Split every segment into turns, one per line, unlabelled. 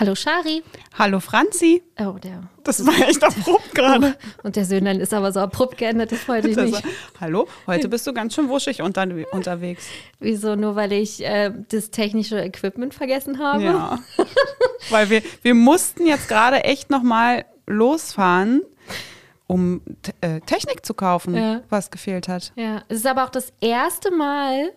Hallo Shari.
Hallo Franzi.
Oh, der.
Das war echt abrupt gerade.
Und der Söhnlein ist aber so abrupt geändert, das wollte ich
Das
nicht.
war- Hallo, heute bist du ganz schön wuschig unter, unterwegs.
Wieso? Nur weil ich äh, das technische Equipment vergessen habe?
Ja. Weil wir, wir mussten jetzt gerade echt nochmal losfahren, um äh, Technik zu kaufen,
Ja.
was gefehlt hat.
Ja. Es ist aber auch das erste Mal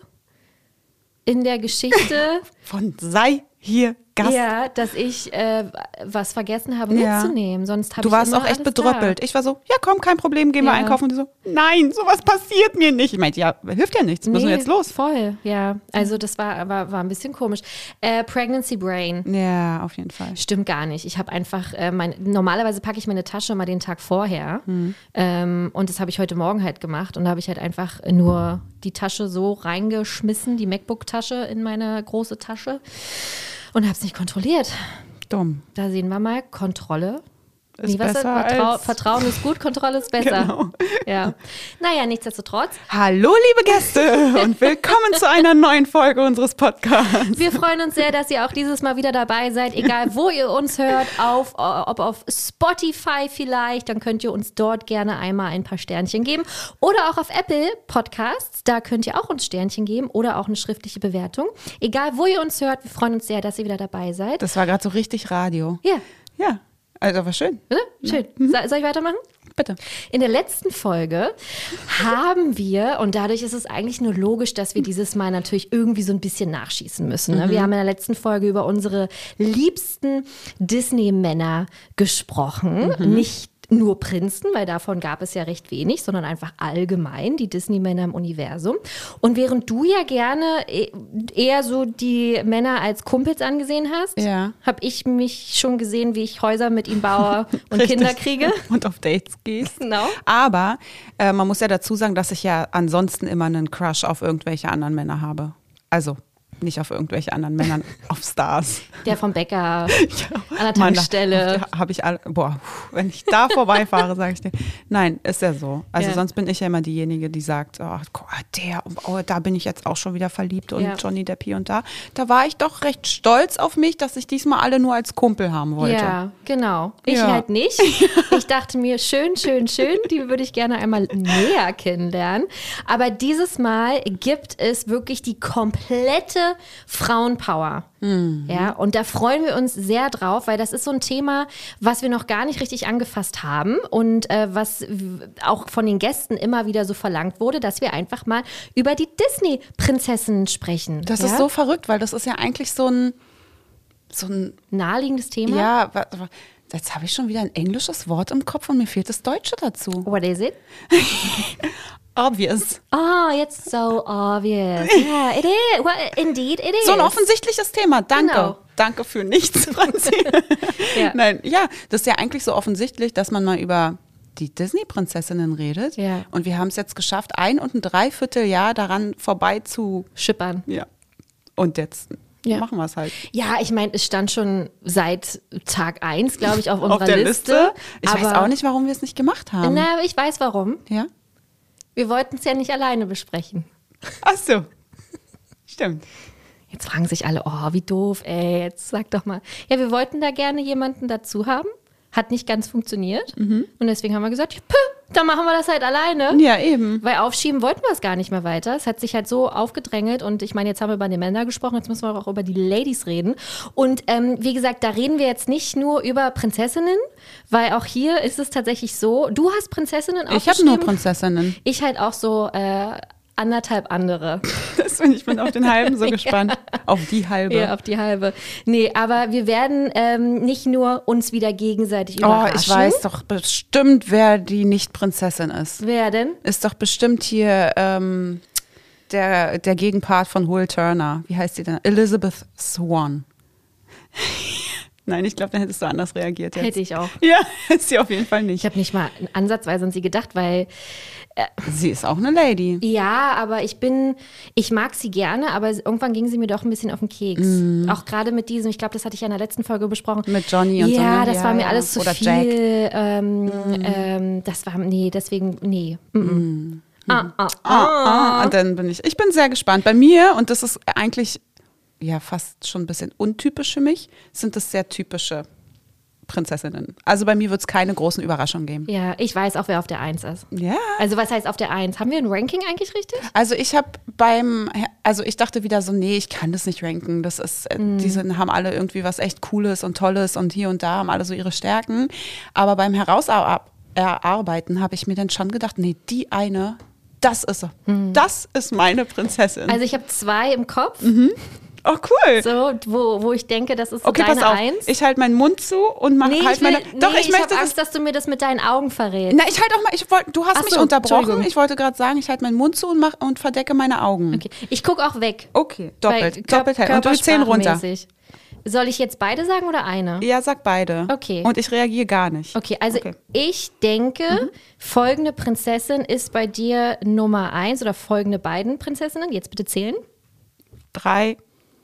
in der Geschichte,
Von sei hier Gast.
ja, dass ich äh, was vergessen habe
Ja.
mitzunehmen. Sonst habe
Du warst auch echt bedröppelt. Ich war so, ja komm, kein Problem, gehen wir
Ja.
einkaufen. Und die so, nein, sowas passiert mir nicht. Ich meinte, ja, hilft ja nichts,
Da.
müssen wir
Nee,
jetzt los.
Voll, ja. Also das war, war, war ein bisschen komisch. Äh, Pregnancy Brain.
Ja, auf jeden Fall.
Stimmt gar nicht. Ich habe einfach, äh, mein, normalerweise packe ich meine Tasche mal den Tag vorher.
Mhm.
Ähm, und das habe ich heute Morgen halt gemacht. Und da habe ich halt einfach nur die Tasche so reingeschmissen, die MacBook-Tasche in meine große Tasche. Und habe es nicht kontrolliert.
Dumm.
Da sehen wir mal, Kontrolle.
Ist
Nee,
besser
Vertrau
als-
Vertrauen ist gut, Kontrolle ist besser.
Genau.
Ja. Naja, nichtsdestotrotz.
Hallo, liebe Gäste und willkommen zu einer neuen Folge unseres Podcasts.
Wir freuen uns sehr, dass ihr auch dieses Mal wieder dabei seid, egal wo ihr uns hört, auf, ob auf Spotify vielleicht, dann könnt ihr uns dort gerne einmal ein paar Sternchen geben oder auch auf Apple Podcasts, da könnt ihr auch uns Sternchen geben oder auch eine schriftliche Bewertung. Egal wo ihr uns hört, wir freuen uns sehr, dass ihr wieder dabei seid.
Das war gerade so richtig Radio.
Ja,
Ja, also war schön.
oder? Schön. So- Soll ich weitermachen?
Bitte.
In der letzten Folge haben wir, und dadurch ist es eigentlich nur logisch, dass wir dieses Mal natürlich irgendwie so ein bisschen nachschießen müssen. Ne? Wir haben in der letzten Folge über unsere liebsten Disney-Männer gesprochen. Nicht nur Prinzen, weil davon gab es ja recht wenig, sondern einfach allgemein die Disney-Männer im Universum. Und während du ja gerne e- eher so die Männer als Kumpels angesehen hast,
Ja.
habe ich mich schon gesehen, wie ich Häuser mit ihnen baue und. Kinder kriege.
Und auf Dates gehst.
Genau.
Aber äh, man muss ja dazu sagen, dass ich ja ansonsten immer einen Crush auf irgendwelche anderen Männer habe. Also nicht auf irgendwelche anderen Männer, auf Stars.
Der vom Bäcker an der Tankstelle.
da Habe ich alle, boah, wenn ich da vorbeifahre, sage ich dir. Nein, ist ja so. Also
Ja.
sonst bin ich ja immer diejenige, die sagt, oh, der, oh, da bin ich jetzt auch schon wieder verliebt und
Ja.
Johnny Depp hier und da. Da war ich doch recht stolz auf mich, dass ich diesmal alle nur als Kumpel haben wollte.
Ja, genau. Ich
Ja.
halt nicht. Ich dachte mir, schön, schön, schön, die würde ich gerne einmal näher kennenlernen. Aber dieses Mal gibt es wirklich die komplette Frauenpower. Ja, und da freuen wir uns sehr drauf, weil das ist so ein Thema, was wir noch gar nicht richtig angefasst haben und äh, was auch von den Gästen immer wieder so verlangt wurde, dass wir einfach mal über die Disney-Prinzessinnen sprechen.
Das
ja?
ist so verrückt, weil das ist ja eigentlich so ein, so ein,
naheliegendes Thema.
ja, jetzt habe ich schon wieder ein englisches Wort im Kopf und mir fehlt das Deutsche dazu.
What is it?
Obvious.
Oh, it's so obvious. Yeah, it is. Well, indeed, it is.
So ein offensichtliches Thema. Danke.
Genau.
Danke für nichts, Franzi.
Ja.
Nein, ja, das ist ja eigentlich so offensichtlich, dass man mal über die Disney-Prinzessinnen redet.
Ja.
Und wir haben es jetzt geschafft, ein und ein Dreivierteljahr daran vorbei zu.
Schippern.
Ja. Und jetzt
Ja.
machen wir es halt.
Ja, ich meine, es stand schon seit Tag 1, glaube ich, auf unserer
Auf der Liste. Ich
aber,
weiß auch nicht, warum wir es nicht gemacht haben.
Na, ich weiß warum.
Ja?
Wir wollten es ja nicht alleine besprechen.
Ach so. Stimmt.
Jetzt fragen sich alle, oh, wie doof, ey, jetzt sag doch mal. Ja, wir wollten da gerne jemanden dazu haben. Hat nicht ganz funktioniert.
Mhm.
Und deswegen haben wir gesagt, dann machen wir das halt alleine.
Ja, eben.
Weil aufschieben wollten wir es gar nicht mehr weiter. Es hat sich halt so aufgedrängelt und ich meine, jetzt haben wir über die Männer gesprochen, jetzt müssen wir auch über die Ladies reden. Und ähm, wie gesagt, da reden wir jetzt nicht nur über Prinzessinnen, weil auch hier ist es tatsächlich so, du hast Prinzessinnen
Ich habe nur
aufgeschrieben.
Prinzessinnen.
Ich halt auch so äh, anderthalb andere.
Das bin ich bin auf den halben so gespannt. Auf die halbe.
Ja, auf die halbe. Nee, aber wir werden ähm, nicht nur uns wieder gegenseitig
Oh,
überraschen.
ich weiß doch bestimmt, wer die Nicht-Prinzessin ist.
Wer denn?
Ist doch bestimmt hier ähm, der, der Gegenpart von Will Turner. Wie heißt die denn? Elizabeth Swan. Nein, ich glaube, dann hättest du anders reagiert jetzt.
Hätte ich auch.
Ja, ist sie auf jeden Fall
Ich
nicht.
habe nicht mal ansatzweise an sie gedacht, weil
Sie ist auch eine Lady.
ja, aber ich bin, ich mag sie gerne, aber irgendwann ging sie mir doch ein bisschen auf den Keks. Auch gerade mit diesem, ich glaube, das hatte ich ja in der letzten Folge besprochen.
Mit Johnny und so,
Ja, das
Ja,
war mir
ja.
alles zu
Oder
viel.
Jack. Mhm.
Ähm, ähm, das war, nee, deswegen, nee. Mm -mm. Ah, ah, ah.
Ah, und dann bin ich, ich bin sehr gespannt. Bei mir, und das ist eigentlich ja fast schon ein bisschen untypisch für mich, sind das sehr typische Prinzessinnen. Also bei mir wird es keine großen Überraschungen geben.
Ja, ich weiß auch, wer auf der Eins ist.
Ja.
Also was heißt auf der Eins? Haben wir ein Ranking eigentlich richtig?
Also ich habe beim, also ich dachte wieder so, nee, ich kann das nicht ranken. Das ist, äh, die sind, haben alle irgendwie was echt Cooles und Tolles und hier und da haben alle so ihre Stärken. Aber beim Herausarbeiten habe ich mir dann schon gedacht, nee, die eine, das ist sie. Das ist meine Prinzessin.
Also ich habe zwei im Kopf,
oh, cool.
so, wo, wo ich denke, das ist so
Okay,
deine
pass auf.
Eins.
Ich halte meinen Mund zu und mache
nee,
halt
ich will,
meine.
nee,
Doch, ich,
ich
möchte das.
Angst, dass du mir das mit deinen Augen verrätst.
Na, ich halte auch mal. Ich wollt, du hast
Ach
mich
so,
unterbrochen. Ich wollte gerade sagen, ich halte meinen Mund zu und, mach, und verdecke meine Augen.
Okay. Ich gucke auch weg.
Okay, doppelt. Doppelt hell. Und durch zehn runter.
Soll ich jetzt beide sagen oder eine?
Ja, sag beide.
Okay.
Und ich reagiere gar nicht.
Okay, also
Okay.
ich denke, folgende Prinzessin ist bei dir Nummer eins oder folgende beiden Prinzessinnen. Jetzt bitte zählen.
Drei.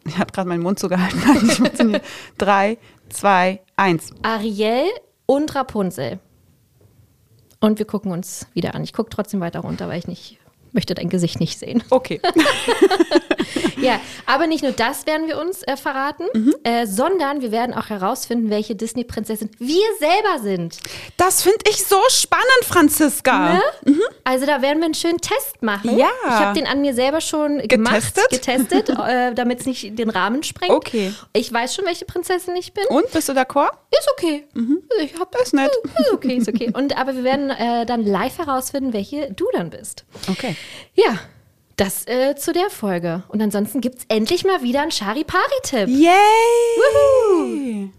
Ich habe gerade meinen Mund zugehalten. Funktioniert. Drei, zwei, eins.
Ariel und Rapunzel. Und wir gucken uns wieder an. Ich gucke trotzdem weiter runter, weil ich nicht möchte dein Gesicht nicht sehen.
Okay.
Ja, aber nicht nur das werden wir uns äh, verraten,
Mhm.
äh, sondern wir werden auch herausfinden, welche Disney-Prinzessin wir selber sind.
Das finde ich so spannend, Franziska.
Ne? Also da werden wir einen schönen Test machen.
Ja.
Ich habe den an mir selber schon gemacht,
Getestet?
getestet, äh, damit es nicht den Rahmen sprengt.
Okay.
Ich weiß schon, welche Prinzessin ich bin.
Und bist du d'accord?
Ist okay. Ich hab,
Ist nett.
Ist okay, ist okay. Und aber wir werden äh, dann live herausfinden, welche du dann bist.
Okay.
Ja, das äh, zu der Folge. Und ansonsten gibt es endlich mal wieder einen Chari-Pari-Tipp.
Yay!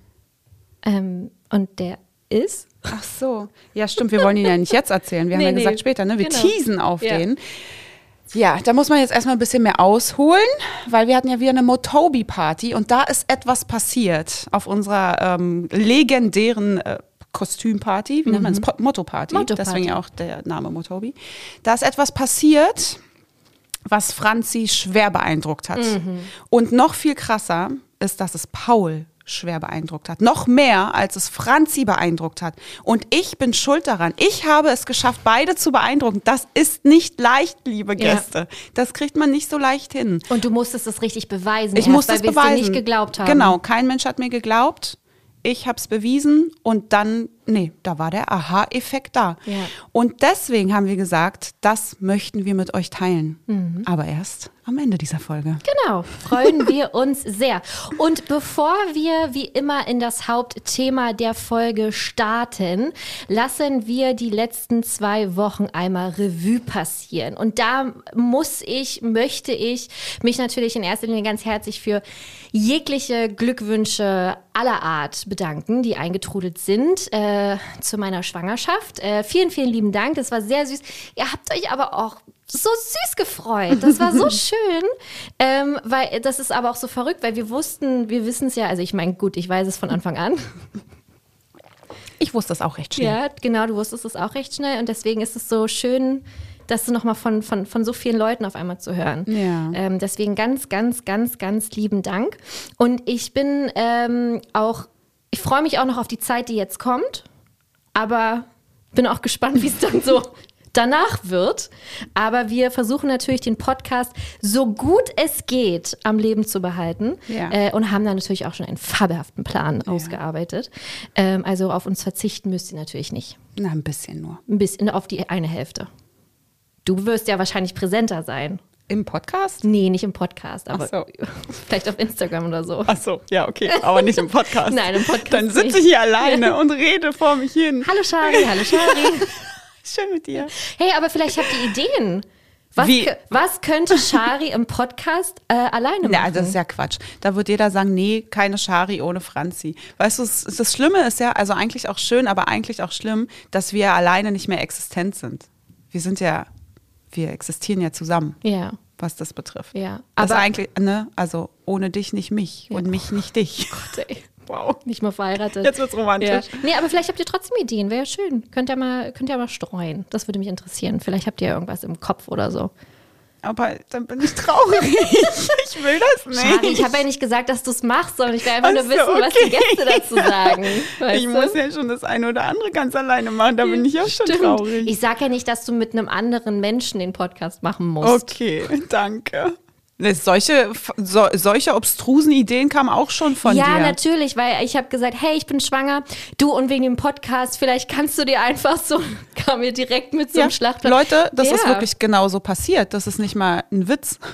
Ähm, und der ist?
Ach so. Ja, stimmt. Wir wollen ihn ja nicht jetzt erzählen. Wir
Nee,
haben ja
nee.
gesagt später, ne? Wir
Genau.
teasen auf
Ja.
den. Ja, da muss man jetzt erstmal ein bisschen mehr ausholen, weil wir hatten ja wieder eine Motobi-Party und da ist etwas passiert auf unserer ähm, legendären äh, Kostümparty, wie nennt man Motto-Party.
Mhm. Motto-Party.
Deswegen ja auch der Name Motobi. Da ist etwas passiert, was Franzi schwer beeindruckt hat.
Mhm.
Und noch viel krasser ist, dass es Paul schwer beeindruckt hat. Noch mehr, als es Franzi beeindruckt hat. Und ich bin schuld daran. Ich habe es geschafft, beide zu beeindrucken. Das ist nicht leicht, liebe
Ja.
Gäste. Das kriegt man nicht so leicht hin.
Und du musstest es richtig beweisen.
Ich
erst,
muss
weil
das
es
beweisen.
dir nicht geglaubt haben.
Genau, kein Mensch hat mir geglaubt. Ich habe es bewiesen und dann, nee, da war der Aha-Effekt da.
Ja.
Und deswegen haben wir gesagt, das möchten wir mit euch teilen.
Mhm.
Aber erst am Ende dieser Folge.
Genau, freuen wir uns sehr. Und bevor wir wie immer in das Hauptthema der Folge starten, lassen wir die letzten zwei Wochen einmal Revue passieren. Und da muss ich, möchte ich mich natürlich in erster Linie ganz herzlich für jegliche Glückwünsche aller Art bedanken, die eingetrudelt sind äh, zu meiner Schwangerschaft. Äh, vielen, vielen lieben Dank. Das war sehr süß. Ihr habt euch aber auch so süß gefreut. Das war so schön. Ähm, weil das ist aber auch so verrückt, weil wir wussten, wir wissen es ja, also ich meine, gut, ich weiß es von Anfang an.
Ich wusste das auch recht schnell.
Ja, genau, du wusstest es auch recht schnell und deswegen ist es so schön, das nochmal von, von, von so vielen Leuten auf einmal zu hören.
Ja.
Ähm, deswegen ganz, ganz, ganz, ganz lieben Dank. Und ich bin ähm, auch, ich freue mich auch noch auf die Zeit, die jetzt kommt, aber bin auch gespannt, wie es dann so danach wird. Aber wir versuchen natürlich den Podcast so gut es geht am Leben zu behalten
Ja.
äh, und haben da natürlich auch schon einen fabelhaften Plan ausgearbeitet. Ähm, also auf uns verzichten müsst ihr natürlich nicht.
Na, ein bisschen nur.
Ein bisschen auf die eine Hälfte. Du wirst ja wahrscheinlich präsenter sein.
Im Podcast?
Nee, nicht im Podcast, aber
so.
vielleicht auf Instagram oder so.
Ach so, ja, okay, aber nicht im Podcast.
Nein, im Podcast
Dann sitze ich hier alleine und rede vor mich hin.
Hallo Shari, hallo Shari.
Schön mit dir.
Hey, aber vielleicht habt ihr Ideen. Was, was könnte Shari im Podcast äh, alleine machen?
Ja, das ist ja Quatsch. Da wird jeder sagen, nee, keine Schari ohne Franzi. Weißt du, das Schlimme ist ja, also eigentlich auch schön, aber eigentlich auch schlimm, dass wir alleine nicht mehr existent sind. Wir sind ja, wir existieren ja zusammen,
ja,
was das betrifft.
ja. Aber
eigentlich, ne, also ohne dich nicht mich und mich nicht dich.
Gott, ey.
Wow.
Nicht mal verheiratet.
Jetzt wird's romantisch.
Ja. Nee, aber vielleicht habt ihr trotzdem Ideen. Wäre ja schön. Könnt ihr, mal, könnt ihr mal streuen. Das würde mich interessieren. Vielleicht habt ihr irgendwas im Kopf oder so.
Aber dann bin ich traurig. ich will das nicht.
Schade, ich habe ja nicht gesagt, dass du es machst, sondern ich will einfach
Ach
nur
so,
wissen, was die
okay.
Gäste dazu sagen.
Ich
du?
muss ja schon das eine oder andere ganz alleine machen. Da bin ich auch schon
Stimmt.
traurig.
Ich sage ja nicht, dass du mit einem anderen Menschen den Podcast machen musst.
Okay, danke. Das- Solche, so, solche obstrusen Ideen kamen auch schon von
ja,
dir.
natürlich, weil ich habe gesagt, hey, ich bin schwanger, du und wegen dem Podcast, vielleicht kannst du dir einfach so, kam mir direkt mit so einem Schlachtplan.
Leute, das
ja.
ist wirklich genauso passiert. Das ist nicht mal ein Witz.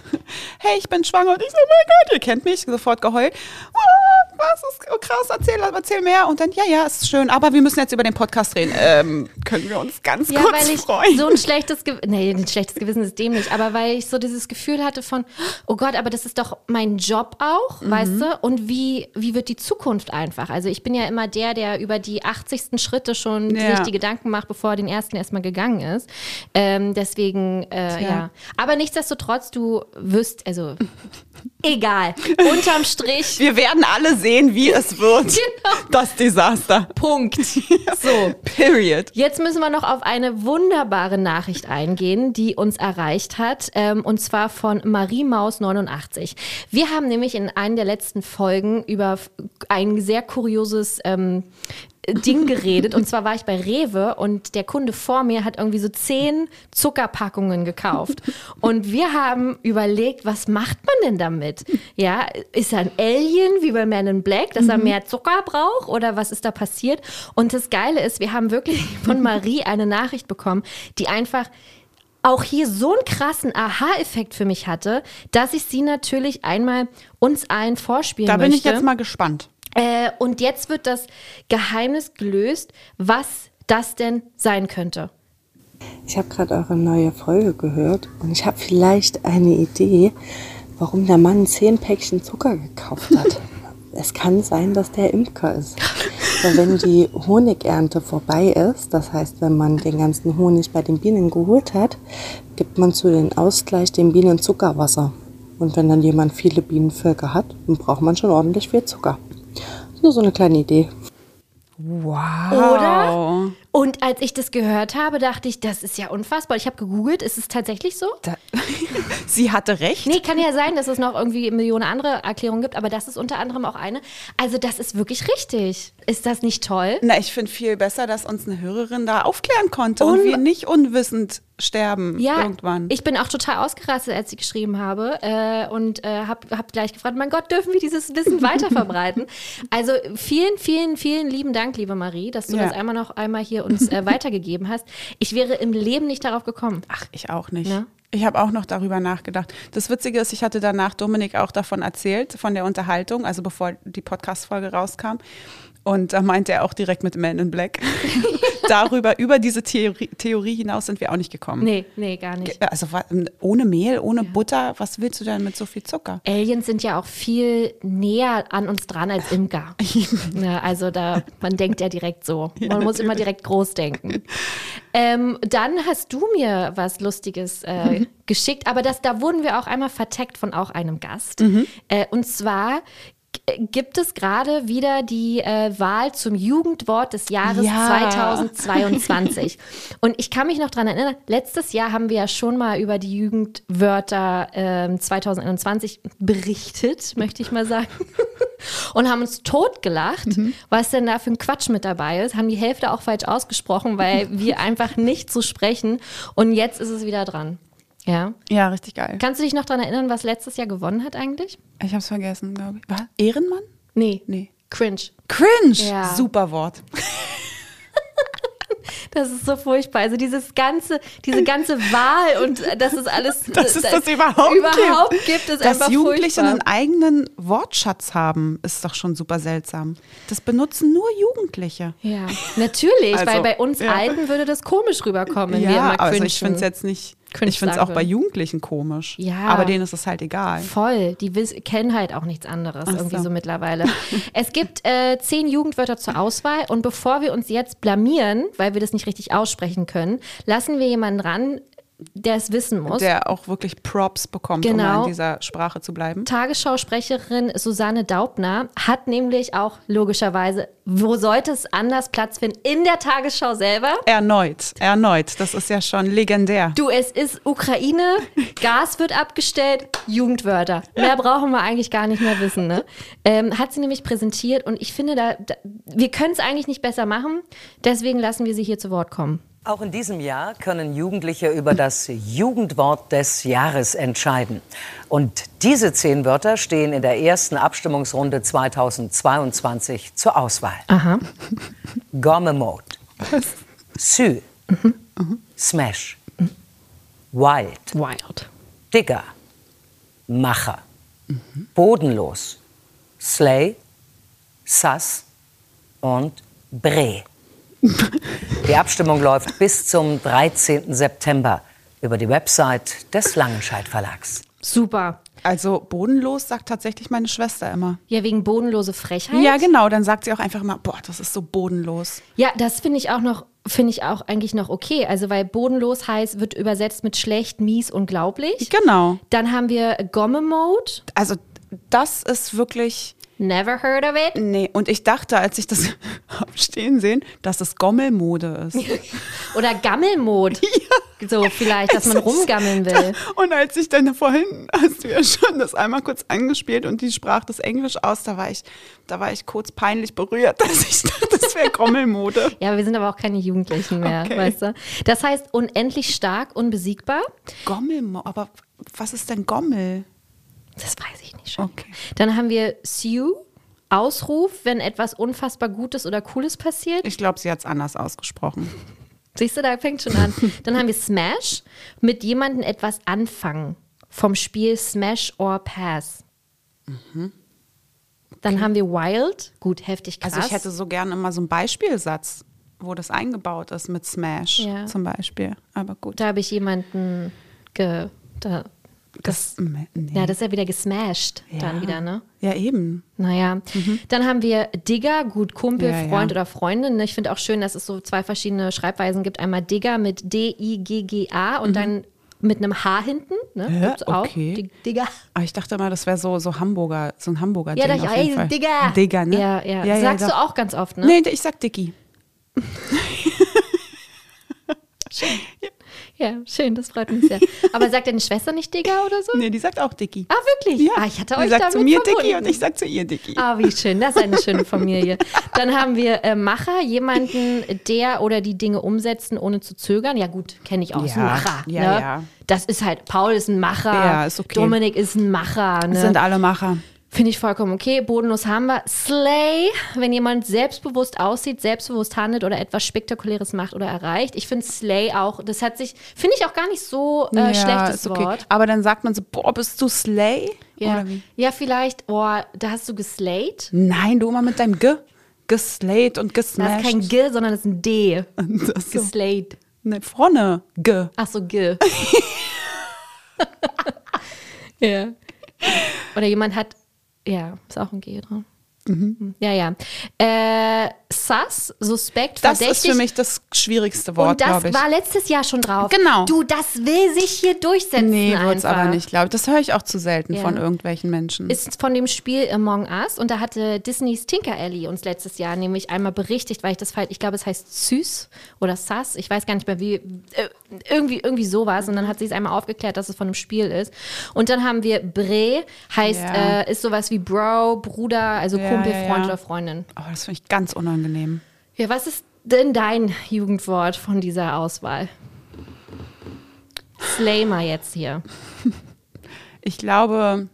Hey, ich bin schwanger und ich so, oh mein Gott, ihr kennt mich, sofort geheult. Ah, Was ist oh, krass, erzähl, erzähl mehr. Und dann, ja, ja, ist schön, aber wir müssen jetzt über den Podcast reden. Ähm, können wir uns ganz
Ja,
kurz
weil ich
freuen?
so ein schlechtes Gewissen, nee, ein schlechtes Gewissen ist dem nicht, aber weil ich so dieses Gefühl hatte von, oh Gott, aber das ist doch mein Job auch,
Mhm.
weißt du? Und wie, wie wird die Zukunft einfach? Also ich bin ja immer der, der über die 80. Schritte schon
Ja.
sich die Gedanken macht, bevor er den ersten erstmal gegangen ist. Ähm, deswegen, äh, ja. Aber nichtsdestotrotz, du wirst, also egal, unterm Strich,
wir werden alle sehen, wie es wird.
Genau.
Das Desaster.
Punkt. So.
Period.
Jetzt müssen wir noch auf eine wunderbare Nachricht eingehen, die uns erreicht hat, ähm, und zwar von Marie Maus 89. Wir haben nämlich in einer der letzten Folgen über ein sehr kurioses ähm, Ding geredet. Und zwar war ich bei Rewe und der Kunde vor mir hat irgendwie so zehn Zuckerpackungen gekauft. Und wir haben überlegt, was macht man denn damit? Ja, ist er ein Alien wie bei Man in Black, dass er mehr Zucker braucht oder was ist da passiert? Und das Geile ist, wir haben wirklich von Marie eine Nachricht bekommen, die einfach auch hier so einen krassen Aha-Effekt für mich hatte, dass ich sie natürlich einmal uns allen vorspielen
Da bin
möchte.
ich jetzt mal gespannt.
Äh, und jetzt wird das Geheimnis gelöst, was das denn sein könnte.
Ich habe gerade eure neue Folge gehört und ich habe vielleicht eine Idee, warum der Mann zehn Päckchen Zucker gekauft hat. es kann sein, dass der Imker ist. Weil wenn die Honigernte vorbei ist, das heißt, wenn man den ganzen Honig bei den Bienen geholt hat, gibt man zu den Ausgleich den Bienen Zuckerwasser. Und wenn dann jemand viele Bienenvölker hat, dann braucht man schon ordentlich viel Zucker. Nur so eine kleine Idee.
Wow.
Oder? Und als ich das gehört habe, dachte ich, das ist ja unfassbar. Ich habe gegoogelt, ist es tatsächlich so?
Da, sie hatte recht.
Nee, kann ja sein, dass es noch irgendwie Millionen andere Erklärungen gibt, aber das ist unter anderem auch eine. Also das ist wirklich richtig. Ist das nicht toll?
Na, ich finde viel besser, dass uns eine Hörerin da aufklären konnte
Un-
und wir nicht unwissend sterben
Ja,
irgendwann.
ich bin auch total ausgerastet, als ich geschrieben habe äh, und äh, habe hab gleich gefragt, mein Gott, dürfen wir dieses Wissen weiterverbreiten? also vielen, vielen, vielen lieben Dank, liebe Marie, dass du
Ja.
das einmal noch einmal hier uns äh, weitergegeben hast. Ich wäre im Leben nicht darauf gekommen.
Ach, ich auch nicht.
Ja.
Ich habe auch noch darüber nachgedacht. Das Witzige ist, ich hatte danach Dominik auch davon erzählt, von der Unterhaltung, also bevor die Podcast-Folge rauskam. Und da meinte er auch direkt mit Man in Black. Darüber, über diese Theorie, Theorie hinaus sind wir auch nicht gekommen.
Nee, nee, gar nicht.
Also ohne Mehl, ohne Butter, was willst du denn mit so viel Zucker?
Aliens sind ja auch viel näher an uns dran als Imker. ja, also da, man denkt ja direkt so. Man muss immer direkt groß denken. Ähm, dann hast du mir was Lustiges äh, geschickt, aber das, da wurden wir auch einmal verteckt von auch einem Gast. Äh, und zwar gibt es gerade wieder die äh, Wahl zum Jugendwort des Jahres
Ja.
2022. Und ich kann mich noch dran erinnern, letztes Jahr haben wir ja schon mal über die Jugendwörter ähm, 2021 berichtet, möchte ich mal sagen. Und haben uns totgelacht, was denn da für ein Quatsch mit dabei ist. Haben die Hälfte auch falsch ausgesprochen, weil wir einfach nicht so sprechen. Und jetzt ist es wieder dran. Ja.
Ja, richtig geil.
Kannst du dich noch daran erinnern, was letztes Jahr gewonnen hat eigentlich?
Ich habe es vergessen, glaube ich. Was? Ehrenmann?
Nee.
Nee.
Cringe.
Cringe.
Ja.
Super Wort.
Das ist so furchtbar. Also dieses ganze, diese ganze Wahl und äh, das ist alles.
Dass es das überhaupt,
überhaupt
gibt.
gibt, ist
Dass Jugendliche
furchtbar.
einen eigenen Wortschatz haben, ist doch schon super seltsam. Das benutzen nur Jugendliche.
Ja, natürlich,
Also,
weil bei uns
ja.
Alten würde das komisch rüberkommen,
Ja, also ich finde es jetzt nicht.
Cringe
ich finde es auch bei. Jugendlichen komisch.
Ja.
Aber denen ist es halt egal.
Voll, die kennen halt auch nichts anderes
Ach
irgendwie
so.
so mittlerweile. es gibt äh, zehn Jugendwörter zur Auswahl und bevor wir uns jetzt blamieren, weil wir das nicht richtig aussprechen können, lassen wir jemanden ran, der es wissen muss.
Der auch wirklich Props bekommt, um
Genau.
mal in dieser Sprache zu bleiben.
Tagesschausprecherin Susanne Daubner hat nämlich auch logischerweise, wo sollte es anders Platz finden? In der Tagesschau selber.
Erneut, erneut. Das ist ja schon legendär.
Du, es ist Ukraine, Gas wird abgestellt, Jugendwörter. Mehr brauchen wir eigentlich gar nicht mehr wissen. Ne? Ähm, hat sie nämlich präsentiert und ich finde, da, da wir können es eigentlich nicht besser machen. Deswegen lassen wir sie hier zu Wort kommen.
Auch in diesem Jahr können Jugendliche über das Jugendwort des Jahres entscheiden. Und diese zehn Wörter stehen in der ersten Abstimmungsrunde 2022 zur Auswahl.
Aha.
Gomme Mode, Sü, Smash, Wild,
Wild.
Digger, Macher, Bodenlos, Slay, Sass und Bre. Die Abstimmung läuft bis zum 13. September über die Website des Langenscheidt Verlags.
Super.
Also bodenlos sagt tatsächlich meine Schwester immer.
Ja, wegen bodenlose Frechheit.
Ja, genau. Dann sagt sie auch einfach mal, boah, das ist so bodenlos.
Ja, das finde ich auch noch, finde ich auch eigentlich noch okay. Also, weil bodenlos heißt, wird übersetzt mit schlecht, mies, unglaublich.
Genau.
Dann haben wir Gomme-Mode.
Also das ist wirklich,
Never heard of it.
nee. Und ich dachte, als ich das hab stehen sehen, dass es Gommelmode ist.
Oder Gammelmode. So vielleicht, dass man rumgammeln will.
Und als ich dann vorhin, hast du ja schon das einmal kurz angespielt und die sprach das Englisch aus, da war ich, da war ich kurz peinlich berührt, dass ich dachte, das wäre Gommelmode.
Ja, wir sind aber auch keine Jugendlichen mehr,
Okay.
weißt du. Das heißt, unendlich stark, unbesiegbar.
Gommelmode, aber was ist denn Gommel?
Das weiß ich nicht schon.
Okay.
Dann haben wir Sue, Ausruf, wenn etwas unfassbar Gutes oder Cooles passiert.
Ich glaube, sie hat es anders ausgesprochen.
Siehst du, da fängt schon an. Dann haben wir Smash, mit jemandem etwas anfangen. Vom Spiel Smash or Pass. Dann haben wir Wild, gut, heftig krass.
Also ich hätte so gerne immer so einen Beispielsatz, wo das eingebaut ist mit Smash
Ja.
zum Beispiel. Aber gut.
da habe ich jemanden ge, da,
Das, nee.
ja, das ist ja wieder gesmashed dann
Ja.
wieder, ne?
Ja, eben.
Naja, dann haben wir Digger, gut Kumpel,
Mhm. Ja, ja.
Freund oder Freundin. ne? Ich finde auch schön, dass es so zwei verschiedene Schreibweisen gibt. Einmal Digger mit D-I-G-G-A und dann mit einem H hinten. Ne?
Mhm. Ja,
Gibt's auch.
okay.
Dig- Digger.
Aber ich dachte immer, das wäre so, so Hamburger, so ein Hamburger
Ja, da
Ding
ich,
auf jeden
ey. Digger.
Digger, ne?
Ja, ja. Sagst du auch ganz oft, ne?
Nee, ich sag Dicky.
Ja, schön, das freut mich sehr. Aber sagt deine Schwester nicht Digger oder so?
Nee, die sagt auch Dicky.
Ah, wirklich?
Ja.
Ah, ich hatte
die
euch
sagt
damit
zu mir
verbunden.
Dicky und ich sag zu ihr Dicky.
Ah, wie schön. Das ist eine schöne Familie. Dann haben wir äh, Macher, jemanden, der oder die Dinge umsetzen, ohne zu zögern. Ja, gut, kenne ich auch. Ist ein
Ja,
Macher.
ja,
ne?
ja.
Das ist halt, Paul ist ein Macher.
Ja, ist okay.
Dominik ist ein Macher.
Das sind
Ne?
alle Macher.
Finde ich vollkommen okay. Bodenlos haben wir. Slay, wenn jemand selbstbewusst aussieht, selbstbewusst handelt oder etwas Spektakuläres macht oder erreicht. Ich finde Slay auch, das hat sich, finde ich auch gar nicht so äh, schlechtes
ist okay.
Wort.
Aber dann sagt man so, boah, bist du Slay?
Ja. Ja, vielleicht, oh, da hast du geslayed.
Nein, du immer mit deinem G. Geslayed und
Das ist
gesmashed.
kein G, sondern das ist ein D.
Das so.
Geslayed.
Ne, vorne G.
Ach so, G. ja. Oder jemand hat, ja, ist auch ein G dran. Ja, ja. Äh, Sus, suspekt,
Das
verdächtig.
ist für mich das schwierigste Wort,
Und das
glaube ich.
war letztes Jahr schon drauf.
Genau.
Du, das will sich hier durchsetzen.
nee, wird's
einfach.
aber nicht, glaube ich. Das höre ich auch zu selten
Ja.
von irgendwelchen Menschen.
Ist von dem Spiel Among Us und da hatte Disneys Tinker Alley uns letztes Jahr nämlich einmal berichtigt, weil ich das falsch, ich glaube, es heißt Süß oder Sass, ich weiß gar nicht mehr wie, äh, irgendwie, irgendwie sowas und dann hat sie es einmal aufgeklärt, dass es von einem Spiel ist. Und dann haben wir Bre, heißt,
Ja.
äh, ist sowas wie Bro, Bruder, also
Ja,
Kumpel, Freund oder Freundin.
oh, das finde ich ganz unangenehm.
Ja, was ist denn dein Jugendwort von dieser Auswahl? Slay mal jetzt hier.
Ich glaube,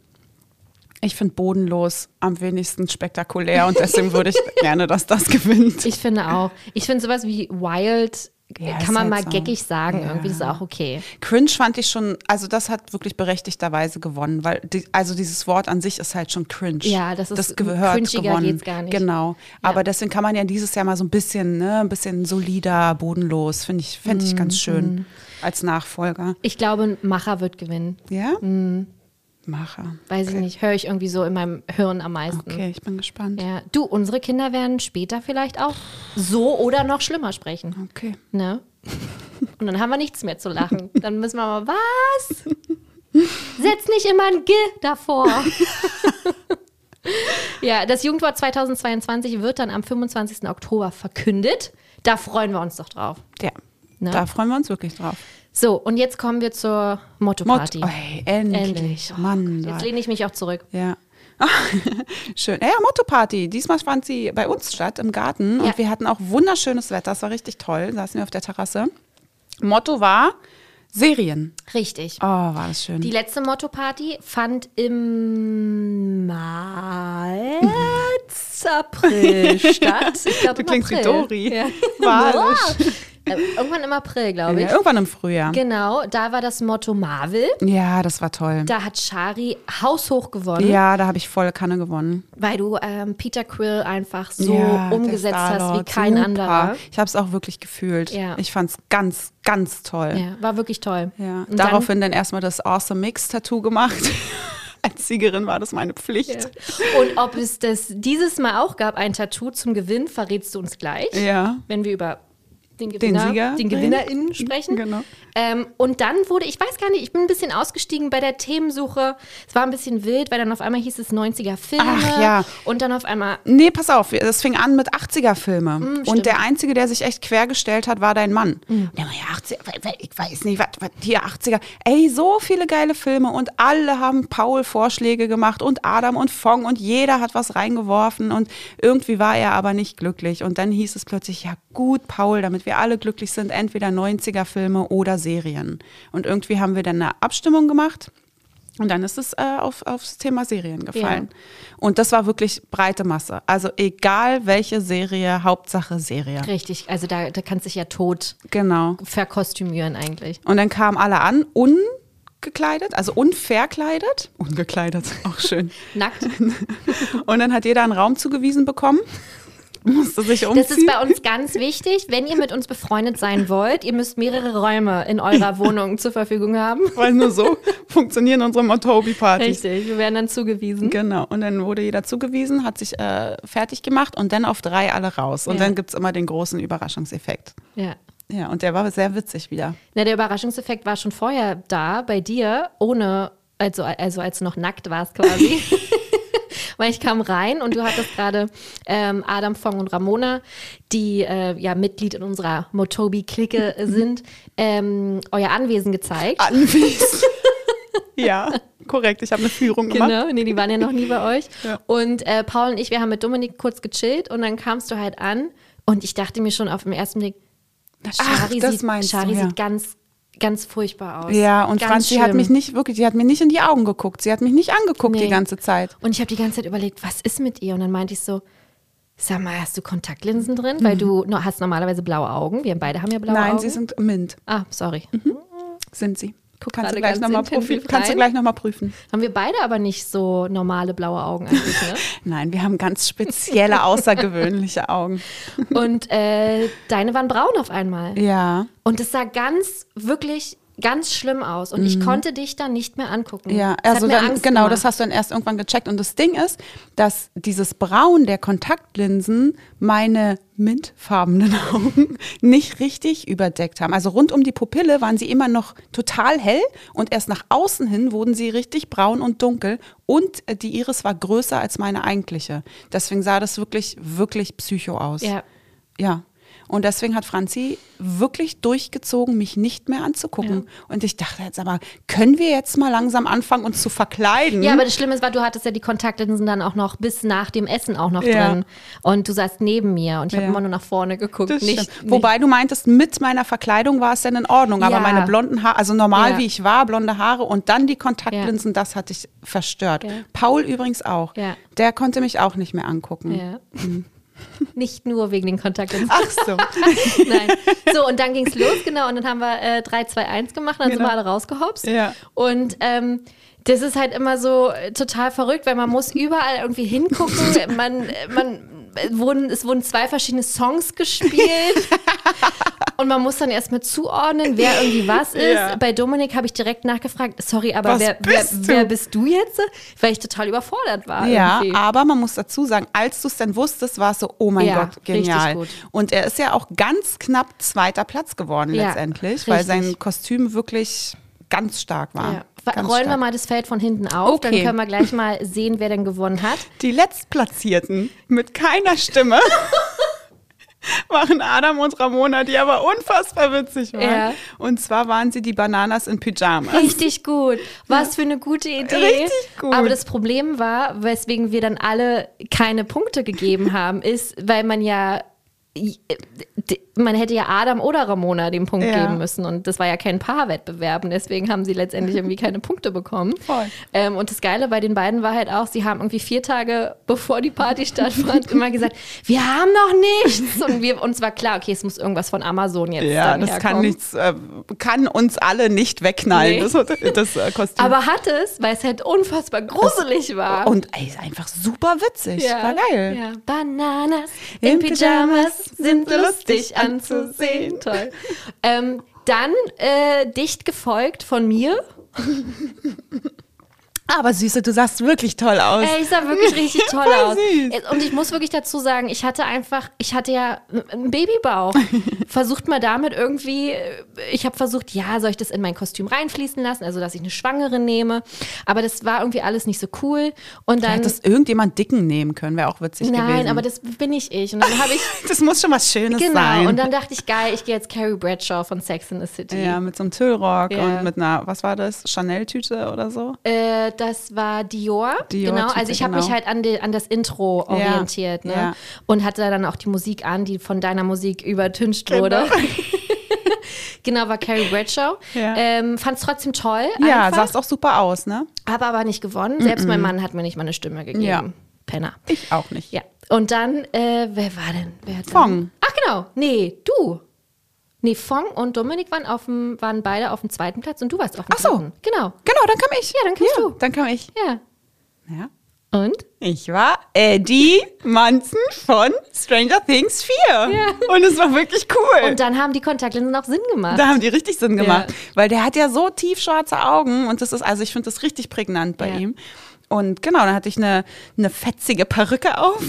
ich finde bodenlos am wenigsten spektakulär und deswegen würde ich gerne, dass das gewinnt.
Ich finde auch. Ich finde sowas wie wild
Ja,
kann man mal
halt
geckig sagen.
Ja.
Irgendwie ist auch okay.
Cringe fand ich schon, also das hat wirklich berechtigterweise gewonnen, weil die, also dieses Wort an sich ist halt schon cringe.
Ja, das ist-
das gehört
cringiger
gewonnen.
geht's gar nicht.
Genau. Aber deswegen kann man ja dieses Jahr mal so ein bisschen, ne, ein bisschen solider, bodenlos, finde ich, fände ich
Mhm.
ganz schön als Nachfolger.
Ich glaube, ein Macher wird gewinnen.
Ja?
Mhm.
Macher.
Weiß ich nicht. Höre ich irgendwie so in meinem Hirn am meisten.
Okay, ich bin gespannt.
Ja. Du, unsere Kinder werden später vielleicht auch so oder noch schlimmer sprechen.
Okay.
Ne? Und dann haben wir nichts mehr zu lachen. Dann müssen wir mal, was? Setz nicht immer ein G davor. ja, das Jugendwort 2022 wird dann am 25. Oktober verkündet. Da freuen wir uns doch drauf.
Ja,
Ne?
da freuen wir uns wirklich drauf.
So, und jetzt kommen wir zur Motto-Party.
Mott, ey, endlich.
Endlich. Oh,
Mann.
Jetzt lehne ich mich auch zurück.
Ja. Schön. Ja, Motto-Party. Diesmal fand sie bei uns statt im Garten
Ja.
und wir hatten auch wunderschönes Wetter. Es war richtig toll. Saßen wir auf der Terrasse. Motto war Serien.
Richtig.
Oh, war das schön.
Die letzte Motto-Party fand im März, April statt. Ich glaube,
Du klingst wie
April.
Dori.
Ja.
Wahrlich.
Äh, Irgendwann im April, glaube ich.
Ja, irgendwann im Frühjahr.
Genau, da war das Motto Marvel.
Ja, das war toll.
Da hat Shari haushoch gewonnen,
Ja, da habe ich volle Kanne gewonnen.
weil du ähm, Peter Quill einfach so
ja,
umgesetzt hast wie kein
super.
anderer.
Ich habe es auch wirklich gefühlt.
Ja.
Ich fand es ganz, ganz toll.
Ja, war wirklich toll.
Ja.
Und
Daraufhin dann erstmal das Awesome Mix Tattoo gemacht. Als Siegerin war das meine Pflicht.
Dann, und ob es das dieses Mal auch gab, ein Tattoo zum Gewinn, verrätst du uns gleich.
Ja.
wenn wir über den, Gewinner,
Sieger
den
reden.
GewinnerInnen sprechen.
Genau.
Ähm, und dann wurde, ich weiß gar nicht, ich bin ein bisschen ausgestiegen bei der Themensuche. Es war ein bisschen wild, weil dann auf einmal hieß es 90er Filme.
Ach, ja.
Und dann auf einmal,
Nee, pass auf, das fing an mit 80er-Filme.
Mm,
und der Einzige, der sich echt quergestellt hat, war dein Mann.
Mm.
Der war ja 80er, ich weiß nicht, was, was hier 80er. Ey, so viele geile Filme und alle haben Paul Vorschläge gemacht und Adam und Fong und jeder hat was reingeworfen und irgendwie war er aber nicht glücklich. Und dann hieß es plötzlich, ja gut, Paul, damit wir alle glücklich sind, entweder 90er-Filme oder Serien. Und irgendwie haben wir dann eine Abstimmung gemacht. Und dann ist es äh, auf, aufs Thema Serien gefallen. Und das war wirklich breite Masse. Also egal welche Serie, Hauptsache Serie.
richtig, also da, da kannst du dich ja tot
Genau.
verkostümieren eigentlich.
Und dann kamen alle an, ungekleidet, also unverkleidet. Ungekleidet, auch schön.
Nackt.
Und dann hat jeder einen Raum zugewiesen bekommen. Musste sich umziehen.
Das ist bei uns ganz wichtig, wenn ihr mit uns befreundet sein wollt, ihr müsst mehrere Räume in eurer Wohnung zur Verfügung haben.
Weil nur so funktionieren unsere Motobi-Partys.
Richtig, wir werden dann zugewiesen.
Genau. Und dann wurde jeder zugewiesen, hat sich äh, fertig gemacht und dann auf drei alle raus. Und
Ja.
dann gibt es immer den großen Überraschungseffekt.
Ja.
Ja, und der war sehr witzig wieder.
Na, der Überraschungseffekt war schon vorher da bei dir, ohne, also, also als du noch nackt warst quasi. Weil ich kam rein und du hattest gerade ähm, Adam, Fong und Ramona, die äh, ja Mitglied in unserer Motobi-Clique sind, ähm, euer Anwesen gezeigt.
Anwesend. ja, korrekt. Ich habe eine Führung gemacht.
Genau, nee, die waren ja noch nie bei euch.
Ja.
Und äh, Paul und ich, wir haben mit Dominik kurz gechillt und dann kamst du halt an und ich dachte mir schon auf den ersten Blick,
Ach,
Shari,
das
sieht,
meinst du, ja.
sieht ganz, ganz furchtbar aus.
Ja, und
ganz
Franzi hat
schlimm.
mich nicht wirklich, die hat mir nicht in die Augen geguckt. Sie hat mich nicht angeguckt
Nee.
die ganze Zeit.
Und ich habe die ganze Zeit überlegt, was ist mit ihr? Und dann meinte ich so, sag mal, hast du Kontaktlinsen drin? Weil du hast normalerweise blaue Augen. Wir beide haben ja blaue
Mhm. Nein,
Augen.
sie sind mint.
Ah, sorry.
Sind sie.
Guck
Kannst du gleich nochmal. Kannst du gleich noch mal prüfen.
Haben wir beide aber nicht so normale blaue Augen eigentlich, ne?
Nein, wir haben ganz spezielle, außergewöhnliche Augen.
Und äh, deine waren braun auf einmal.
Ja.
Und es sah ganz, wirklich ganz schlimm aus. Und ich konnte dich dann nicht mehr angucken.
Mhm. Ja,
Es
also dann, genau,
gemacht.
das hast du dann erst irgendwann gecheckt. Und das Ding ist, dass dieses Braun der Kontaktlinsen meine mintfarbenen Augen nicht richtig überdeckt haben. Also rund um die Pupille waren sie immer noch total hell und erst nach außen hin wurden sie richtig braun und dunkel. Und äh, die Iris war größer als meine eigentliche. Deswegen sah das wirklich, wirklich psycho aus.
Ja.
Ja. Und deswegen hat Franzi wirklich durchgezogen, mich nicht mehr anzugucken. Und ich dachte jetzt aber, können wir jetzt mal langsam anfangen, uns zu verkleiden?
Ja, aber das Schlimme ist, war, du hattest ja die Kontaktlinsen dann auch noch bis nach dem Essen auch noch
Ja.
drin. Und du saßt neben mir und ich habe
Ja.
immer nur nach vorne geguckt. Nicht,
stimmt. Wobei du meintest, mit meiner Verkleidung war es dann in Ordnung. Aber
Ja.
meine blonden Haare, also normal
Ja.
wie ich war, blonde Haare und dann die Kontaktlinsen, das hatte ich verstört.
Ja.
Paul übrigens auch.
Ja.
Der konnte mich auch nicht mehr angucken.
Ja. Nicht nur wegen den Kontaktlinsen.
Ach so.
Nein. So, und dann ging es los, genau. Und dann haben wir äh, 3, 2, 1 gemacht, dann sind
Genau.
wir alle rausgehopst.
Ja.
Und ähm, das ist halt immer so äh, total verrückt, weil man muss überall irgendwie hingucken. man, äh, man, wurden, es wurden zwei verschiedene Songs gespielt. Und man muss dann erstmal zuordnen, wer irgendwie was ist.
Ja.
Bei Dominik habe ich direkt nachgefragt, sorry, aber wer,
bist
wer,
du?
wer bist du jetzt? Weil ich total überfordert war.
Ja,
irgendwie.
aber man muss dazu sagen, als du es dann wusstest, war es so, oh mein
Ja,
Gott, genial. Und er ist ja auch ganz knapp zweiter Platz geworden
Ja,
letztendlich, weil
richtig.
sein Kostüm wirklich ganz stark war. Ganz
Rollen wir
stark.
mal das Feld von hinten auf, dann
Okay.
können wir gleich mal sehen, wer denn gewonnen hat.
Die Letztplatzierten mit keiner Stimme waren Adam und Ramona, die aber unfassbar witzig waren.
Ja.
Und zwar waren sie die Bananas in Pyjamas.
Richtig gut. Was für eine gute Idee.
Richtig gut.
Aber das Problem war, weswegen wir dann alle keine Punkte gegeben haben, ist, weil man ja man hätte ja Adam oder Ramona den Punkt
Ja.
geben müssen und das war ja kein Paarwettbewerb und deswegen haben sie letztendlich irgendwie keine Punkte bekommen. Ähm, und das Geile bei den beiden war halt auch, sie haben irgendwie vier Tage bevor die Party stattfand immer gesagt, wir haben noch nichts und wir uns war klar, okay, es muss irgendwas von Amazon jetzt
Ja, das kann
herkommen.
nichts, äh, kann uns alle nicht wegknallen,
Nee.
das, das äh, Kostüm.
Aber hat es, weil es halt unfassbar gruselig war.
und ey, ist einfach super witzig. War geil.
Ja. Bananas in,
In
Pyjamas
Pyjamas
sind lustig anzusehen. Toll. ähm, dann äh, dicht gefolgt von mir.
Aber Süße, du sahst wirklich toll aus.
Ey, ich sah wirklich richtig toll aus.
süß.
Äh, Und ich muss wirklich dazu sagen, ich hatte einfach, ich hatte ja einen Babybauch. Versucht mal damit irgendwie, äh, ich habe versucht, ja, soll ich das in mein Kostüm reinfließen lassen, also dass ich eine Schwangere nehme. Aber das war irgendwie alles nicht so cool. Und
Da
dann.
hättest irgendjemand Dicken nehmen können, wäre auch witzig
Nein,
gewesen.
aber das bin ich ich. Und dann habe ich.
das muss schon was Schönes
Genau,
sein.
und dann dachte ich, geil, ich gehe jetzt Carrie Bradshaw von Sex in the City.
ja, mit so einem Tüllrock
Ja.
und mit einer, was war das, Chanel-Tüte oder so?
Äh, das war Dior.
Dior,
genau, also ich habe
genau.
mich halt an, die, an das Intro orientiert. Ne?
ja.
Und hatte dann auch die Musik an, die von deiner Musik übertüncht wurde. genau, war Carrie Bradshaw.
Ja.
Ähm, Fand es trotzdem toll.
Ja,
einfach,
sahst auch super aus, ne?
Habe aber nicht gewonnen. Selbst mein Mann hat mir nicht mal eine Stimme gegeben.
Ja.
Penner.
Ich auch nicht.
Ja. Und dann, äh, wer war denn? Wer hat
Fong.
Ach genau, nee, du. Nee, Fong und Dominik waren, auf dem, waren beide auf dem zweiten Platz und du warst auf dem
Ach so.
dritten. Genau.
Genau, dann kam ich.
Ja, dann kamst du.
Dann kam ich.
Ja.
Ja.
Und?
Ich war Eddie Munson von Stranger Things 4.
Ja.
Und es war wirklich cool.
Und dann haben die Kontaktlinsen auch Sinn gemacht.
da haben die richtig Sinn gemacht.
Ja.
Weil der hat ja so tiefschwarze Augen und das ist, also ich finde das richtig prägnant bei
Ja.
ihm. Und genau, dann hatte ich eine, eine fetzige Perücke auf.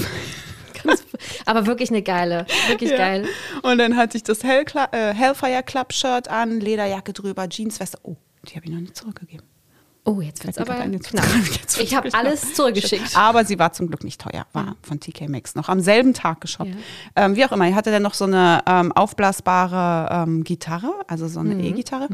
Aber wirklich eine geile. Wirklich
Ja.
geil.
Und dann hatte ich das Hell äh, Hellfire Club Shirt an, Lederjacke drüber, Jeansweste. Oh, die habe ich noch nicht zurückgegeben.
Oh, jetzt wird's aber
jetzt
knapp.
jetzt
Ich habe alles zurückgeschickt.
Aber sie war zum Glück nicht teuer, war von TK Maxx noch am selben Tag geshoppt. Ähm, wie auch immer, er hatte dann noch so eine ähm, aufblasbare ähm, Gitarre, also so eine
Mhm.
E-Gitarre.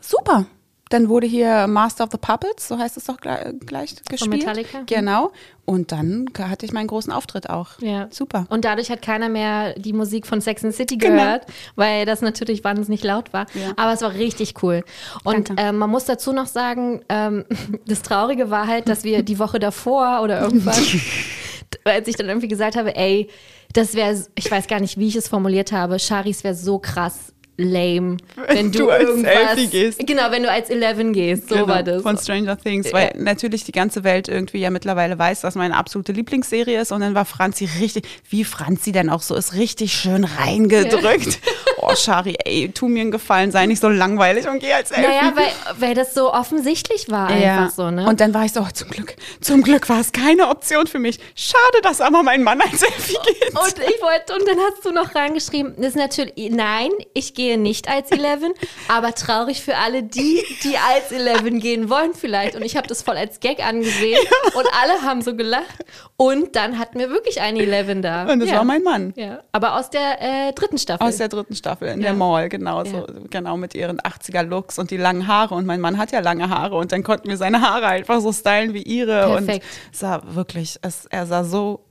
Super. Dann wurde hier Master of the Puppets, so heißt es doch gleich, gleich gespielt.
Metallica? Mhm.
Genau. Und dann hatte ich meinen großen Auftritt auch.
Ja.
Super.
Und dadurch hat keiner mehr die Musik von Sex and City
Genau.
gehört, weil das natürlich wahnsinnig laut war.
Ja.
Aber es war richtig cool. Und ähm, man muss dazu noch sagen, ähm, das Traurige war halt, dass wir die Woche davor oder irgendwas, als ich dann irgendwie gesagt habe, ey, das wäre, ich weiß gar nicht, wie ich es formuliert habe, Charis wäre so krass lame, wenn du,
du als Elfie gehst.
Genau, wenn du als Eleven gehst, so
Genau,
war das.
Von Stranger Things, weil natürlich die ganze Welt irgendwie ja mittlerweile weiß, dass meine absolute Lieblingsserie ist. Und dann war Franzi richtig, wie Franzi denn auch so ist, richtig schön reingedrückt. Oh, Shari, ey, tu mir einen Gefallen, sei nicht so langweilig und geh als Elfie.
naja, weil, weil das so offensichtlich war einfach so, ne?
Und dann war ich so, oh, zum Glück, zum Glück war es keine Option für mich. Schade, dass aber mein Mann als Elfie geht.
Und ich wollte, und dann hast du noch reingeschrieben, das ist natürlich, nein, ich gehe nicht als Eleven, aber traurig für alle die, die als Eleven gehen wollen vielleicht. Und ich habe das voll als Gag angesehen und alle haben so gelacht. Und dann hatten wir wirklich eine Eleven da.
Und das
ja.
war mein Mann.
Ja, aber aus der äh, dritten Staffel.
Aus der dritten Staffel in
Ja.
der Mall, genau, so,
Ja.
genau mit ihren 80er-Looks und die langen Haare. Und mein Mann hat ja lange Haare und dann konnten wir seine Haare einfach so stylen wie ihre.
Perfekt.
Und sah wirklich, es, er sah so,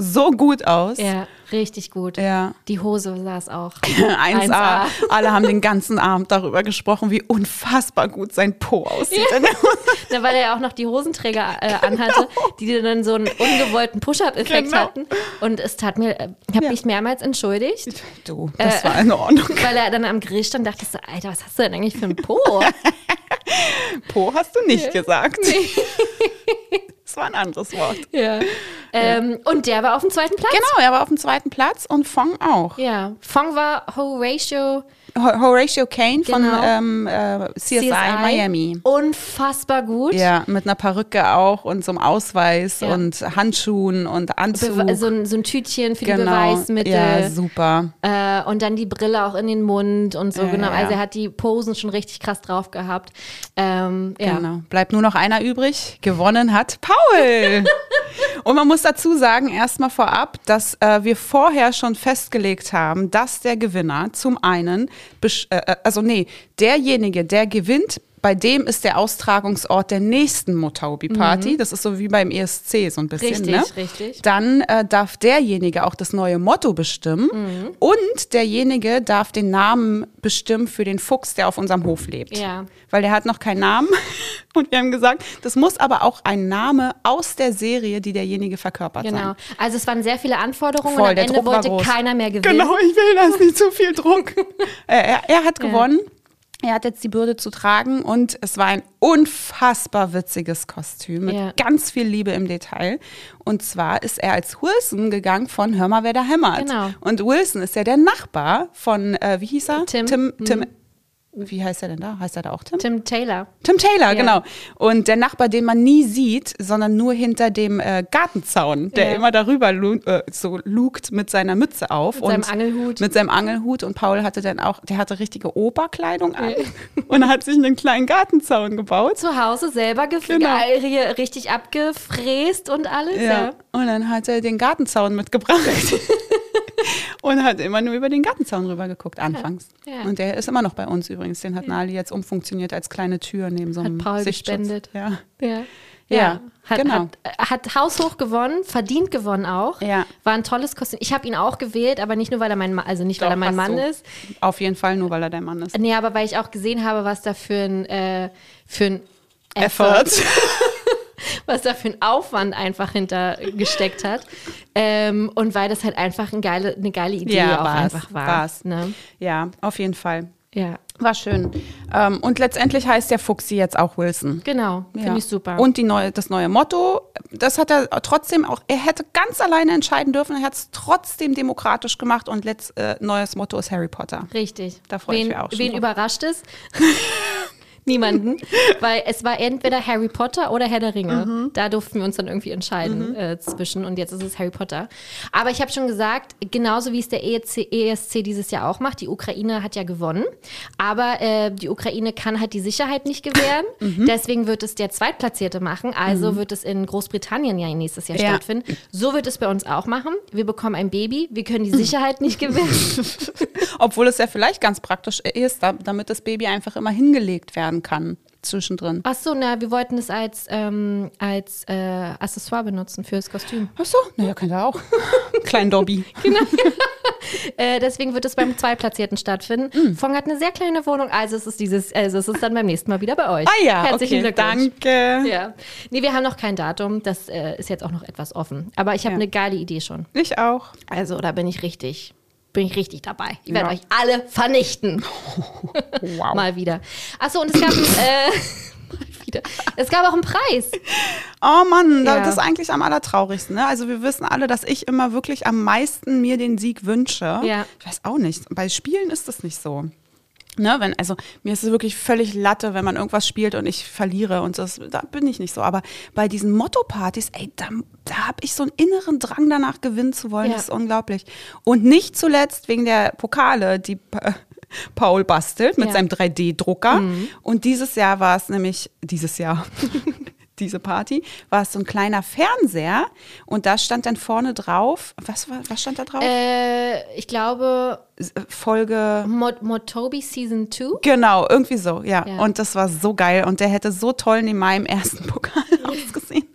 so gut aus.
ja, richtig gut.
Ja.
Die Hose saß auch.
1A. Alle haben den ganzen Abend darüber gesprochen, wie unfassbar gut sein Po aussieht. Hose.
Na, weil er ja auch noch die Hosenträger äh, anhatte, die dann so einen ungewollten Push-Up-Effekt
Genau.
hatten. Und es tat mir, äh, ich habe
Ja.
mich mehrmals entschuldigt.
Du, das
Äh,
war in Ordnung.
Weil er dann am Grill stand, dachte ich so, Alter, was hast du denn eigentlich für ein Po?
Po hast du nicht gesagt. Das war ein anderes Wort.
ja. Ähm, und der war auf dem zweiten Platz.
Genau, er war auf dem zweiten Platz und Fong auch.
Ja, Fong war Horatio
Ho- Horatio Kane von
Genau.
ähm, äh, CSI, Miami.
Unfassbar gut.
Ja, mit einer Perücke auch und so einem Ausweis
Ja.
und Handschuhen und Anzug.
Bewe- so, ein, so ein Tütchen für die
genau.
Beweismittel.
Ja, super.
Äh, und dann die Brille auch in den Mund und so,
Ja,
genau. Also er hat die Posen schon richtig krass drauf gehabt. Ähm, ja.
Genau. Bleibt nur noch einer übrig. Gewonnen hat Paul. Und man muss dazu sagen, erstmal vorab, dass äh, wir vorher schon festgelegt haben, dass der Gewinner zum einen, also nee, derjenige, der gewinnt, bei dem ist der Austragungsort der nächsten Motaubi-Party. Das ist so wie beim ESC so ein bisschen.
Richtig,
ne?
richtig.
Dann äh, darf derjenige auch das neue Motto bestimmen
Mhm.
und derjenige darf den Namen bestimmen für den Fuchs, der auf unserem Hof lebt.
Ja.
Weil der hat noch keinen Namen. Und wir haben gesagt, das muss aber auch ein Name aus der Serie, die derjenige verkörpert
Genau.
sein.
Also es waren sehr viele Anforderungen
Voll,
und am
der
Ende
Druck
wollte keiner mehr gewinnen.
Genau, ich will das nicht zu viel Druck. Er, er hat gewonnen. Er hat jetzt die Bürde zu tragen und es war ein unfassbar witziges Kostüm mit
Ja.
ganz viel Liebe im Detail. Und zwar ist er als Wilson gegangen von Hör mal, wer da hämmert.
Genau.
Und Wilson ist ja der Nachbar von, äh, wie hieß er?
Tim.
Tim, Tim wie heißt er denn da? Heißt er da auch Tim?
Tim Taylor.
Tim Taylor,
Ja.
genau. Und der Nachbar, den man nie sieht, sondern nur hinter dem äh, Gartenzaun, der
Ja.
immer darüber lu äh, so lugt mit seiner Mütze auf.
Mit
und
seinem Angelhut.
Mit seinem Angelhut. Und Paul hatte dann auch, der hatte richtige Oberkleidung an und hat sich einen kleinen Gartenzaun gebaut.
Zu Hause selber
Genau.
richtig abgefräst und alles. Ja.
Ja. Und dann hat er den Gartenzaun mitgebracht. Und hat immer nur über den Gartenzaun rüber geguckt, anfangs.
Ja.
Und der ist immer noch bei uns übrigens. Den hat Nali jetzt umfunktioniert als kleine Tür neben so einem
Paul
Sichtschutz.
gespendet.
Ja.
Ja.
Ja,
hat,
genau.
hat, hat haushoch gewonnen, verdient gewonnen auch.
Ja.
War ein tolles Kostüm. Ich habe ihn auch gewählt, aber nicht nur, weil er mein Mann, also nicht, weil
Doch,
er mein Mann ist.
Auf jeden Fall, nur weil er dein Mann ist.
Nee, aber weil ich auch gesehen habe, was da für ein, äh, für ein
Effort.
was da für ein Aufwand einfach hinter gesteckt hat. Ähm, und weil das halt einfach ein geile, eine geile Idee
Ja,
auch
war's,
einfach war.
war's.
Ne?
Ja, auf jeden Fall.
Ja,
War schön. Ähm, und letztendlich heißt der Fuchsi jetzt auch Wilson.
genau. Finde
Ja.
ich super.
Und die neue, das neue Motto, das hat er trotzdem auch, er hätte ganz alleine entscheiden dürfen, er hat es trotzdem demokratisch gemacht und letzt, äh, neues Motto ist Harry Potter.
Richtig.
Da freu ich mich auch schon
Wen
drauf.
überrascht es? Niemanden, weil es war entweder Harry Potter oder Herr der Ringe.
Mhm.
Da durften wir uns dann irgendwie entscheiden äh, zwischen und jetzt ist es Harry Potter. Aber ich habe schon gesagt, genauso wie es der ESC, ESC dieses Jahr auch macht, die Ukraine hat ja gewonnen, aber äh, die Ukraine kann halt die Sicherheit nicht gewähren.
Mhm.
Deswegen wird es der Zweitplatzierte machen, also wird es in Großbritannien ja nächstes Jahr
Ja.
stattfinden. So wird es bei uns auch machen. Wir bekommen ein Baby, wir können die Sicherheit nicht gewähren.
Obwohl es ja vielleicht ganz praktisch ist, da, damit das Baby einfach immer hingelegt werden kann zwischendrin.
Ach so, na, wir wollten es als, ähm, als äh, Accessoire benutzen fürs Kostüm.
Ach so, naja, könnte er auch. Kleinen Dobby.
Äh, deswegen wird es beim Zweitplatzierten stattfinden.
Hm.
Fong hat eine sehr kleine Wohnung, also es ist dieses, also es ist dann beim nächsten Mal wieder bei euch.
Ah ja,
Herzlichen
okay,
Glückwunsch.
danke.
Ja. Nee, wir haben noch kein Datum, das äh, ist jetzt auch noch etwas offen. Aber ich habe
Ja.
eine geile Idee schon.
Ich auch.
Also da bin ich richtig, bin ich richtig dabei. Ich werde
Ja.
euch alle vernichten.
Wow.
Mal wieder. Achso, und es gab, äh, mal wieder. Es gab auch einen Preis.
Oh Mann,
Ja.
das ist eigentlich am allertraurigsten. Ne? Also wir wissen alle, dass ich immer wirklich am meisten mir den Sieg wünsche.
Ja.
Ich weiß auch nicht. Bei Spielen ist das nicht so. Ne, wenn, also mir ist es wirklich völlig Latte, wenn man irgendwas spielt und ich verliere und das, da bin ich nicht so. Aber bei diesen Motto-Partys, ey, da, da habe ich so einen inneren Drang danach gewinnen zu wollen.
Ja.
Das ist unglaublich. Und nicht zuletzt wegen der Pokale, die Pa- Paul bastelt mit
Ja.
seinem 3D-Drucker. Und dieses Jahr war es nämlich, dieses Jahr, diese Party, war es so ein kleiner Fernseher und da stand dann vorne drauf, was, war, was stand da drauf?
Äh, ich glaube,
S- Folge.
Mot Motobi Season 2.
Genau, irgendwie so, ja.
Ja.
Und das war so geil und der hätte so toll neben meinem ersten Pokal ausgesehen.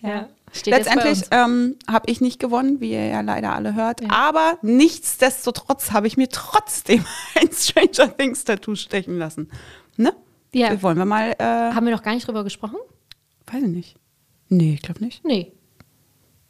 Ja. Steht jetzt bei
Letztendlich ähm, habe ich nicht gewonnen, wie ihr ja leider alle hört. Aber nichtsdestotrotz habe ich mir trotzdem ein Stranger Things Tattoo stechen lassen. Ne?
Ja.
Wollen wir mal, äh,
Haben wir noch gar nicht drüber gesprochen?
Weiß ich nicht. Nee, ich glaube nicht.
Nee.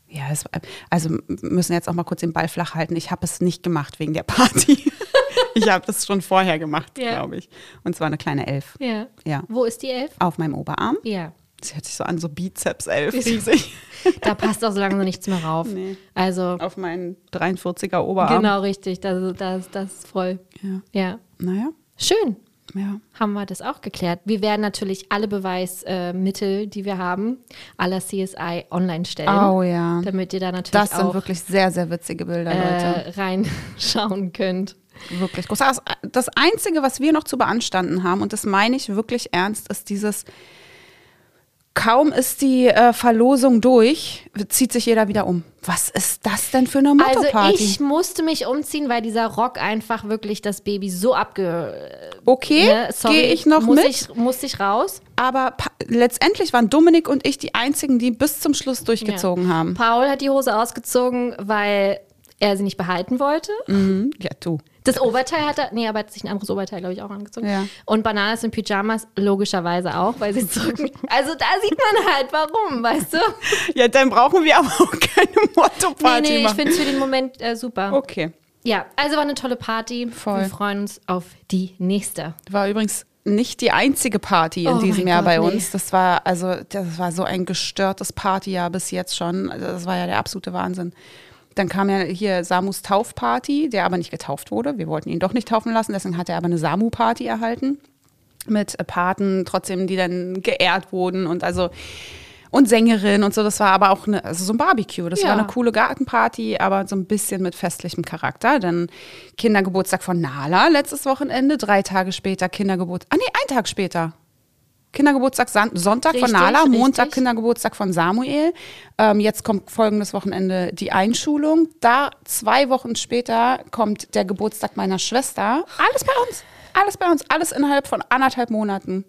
Ja, es, also wir müssen jetzt auch mal kurz den Ball flach halten. Ich habe es nicht gemacht wegen der Party. ich habe das schon vorher gemacht,
Ja.
glaube ich. Und zwar eine kleine Elf.
Ja.
Ja.
Wo ist die Elf?
Auf meinem Oberarm.
Ja.
Das hört sich so an, so Bizeps Elf, riesig.
da passt auch so langsam nichts mehr rauf.
Nee.
Also,
Auf meinen 43er Oberarm.
genau richtig. Das, das, das ist voll.
Ja.
Ja.
Naja,
Schön.
Ja.
Haben wir das auch geklärt. Wir werden natürlich alle Beweismittel, die wir haben, aller CSI online stellen.
Oh ja.
Damit ihr da natürlich
Das sind
auch
wirklich sehr, sehr witzige Bilder, Leute.
äh, reinschauen könnt.
Wirklich groß. Das Einzige, was wir noch zu beanstanden haben, und das meine ich wirklich ernst, ist dieses, kaum ist die äh, Verlosung durch, zieht sich jeder wieder um. Was ist das denn für eine
Also
Motto-Party?
ich musste mich umziehen, weil dieser Rock einfach wirklich das Baby so abge...
okay,
Ne,
gehe ich noch
muss
mit.
Ich, musste ich raus.
aber letztendlich waren Dominik und ich die einzigen, die bis zum Schluss durchgezogen
Ja.
haben.
Paul hat die Hose ausgezogen, weil er sie nicht behalten wollte.
Mhm. Ja, du.
Das Oberteil hat er, nee, aber er hat sich ein anderes Oberteil, glaube ich, auch angezogen.
Ja.
Und Bananas in Pyjamas logischerweise auch, weil sie zurück. Also da sieht man halt, warum, weißt du?
Ja, dann brauchen wir aber auch keine
Nee,
Motto-Party
nee, ich
machen.
finde es für den Moment äh, super.
Okay.
Ja, also war eine tolle Party.
Voll.
Wir freuen uns auf die nächste.
War übrigens nicht die einzige Party in
Oh
diesem Jahr
Gott,
bei
nee.
uns. Das war also das war so ein gestörtes Partyjahr bis jetzt schon. Das war ja der absolute Wahnsinn. Dann kam ja hier Samus Taufparty, der aber nicht getauft wurde. Wir wollten ihn doch nicht taufen lassen, deswegen hat er aber eine Samu-Party erhalten mit Paten, trotzdem die dann geehrt wurden und also und Sängerin und so. Das war aber auch eine, also so ein Barbecue. Das
Ja.
war eine coole Gartenparty, aber so ein bisschen mit festlichem Charakter. Dann Kindergeburtstag von Nala letztes Wochenende. Drei Tage später Kindergeburtstag. Ah nee, ein Tag später. Kindergeburtstag Sonntag von
Richtig,
Nala, Montag
richtig.
Kindergeburtstag von Samuel. Ähm, jetzt kommt folgendes Wochenende die Einschulung. Da zwei Wochen später kommt der Geburtstag meiner Schwester. Alles bei uns. Alles bei uns. Alles innerhalb von anderthalb Monaten.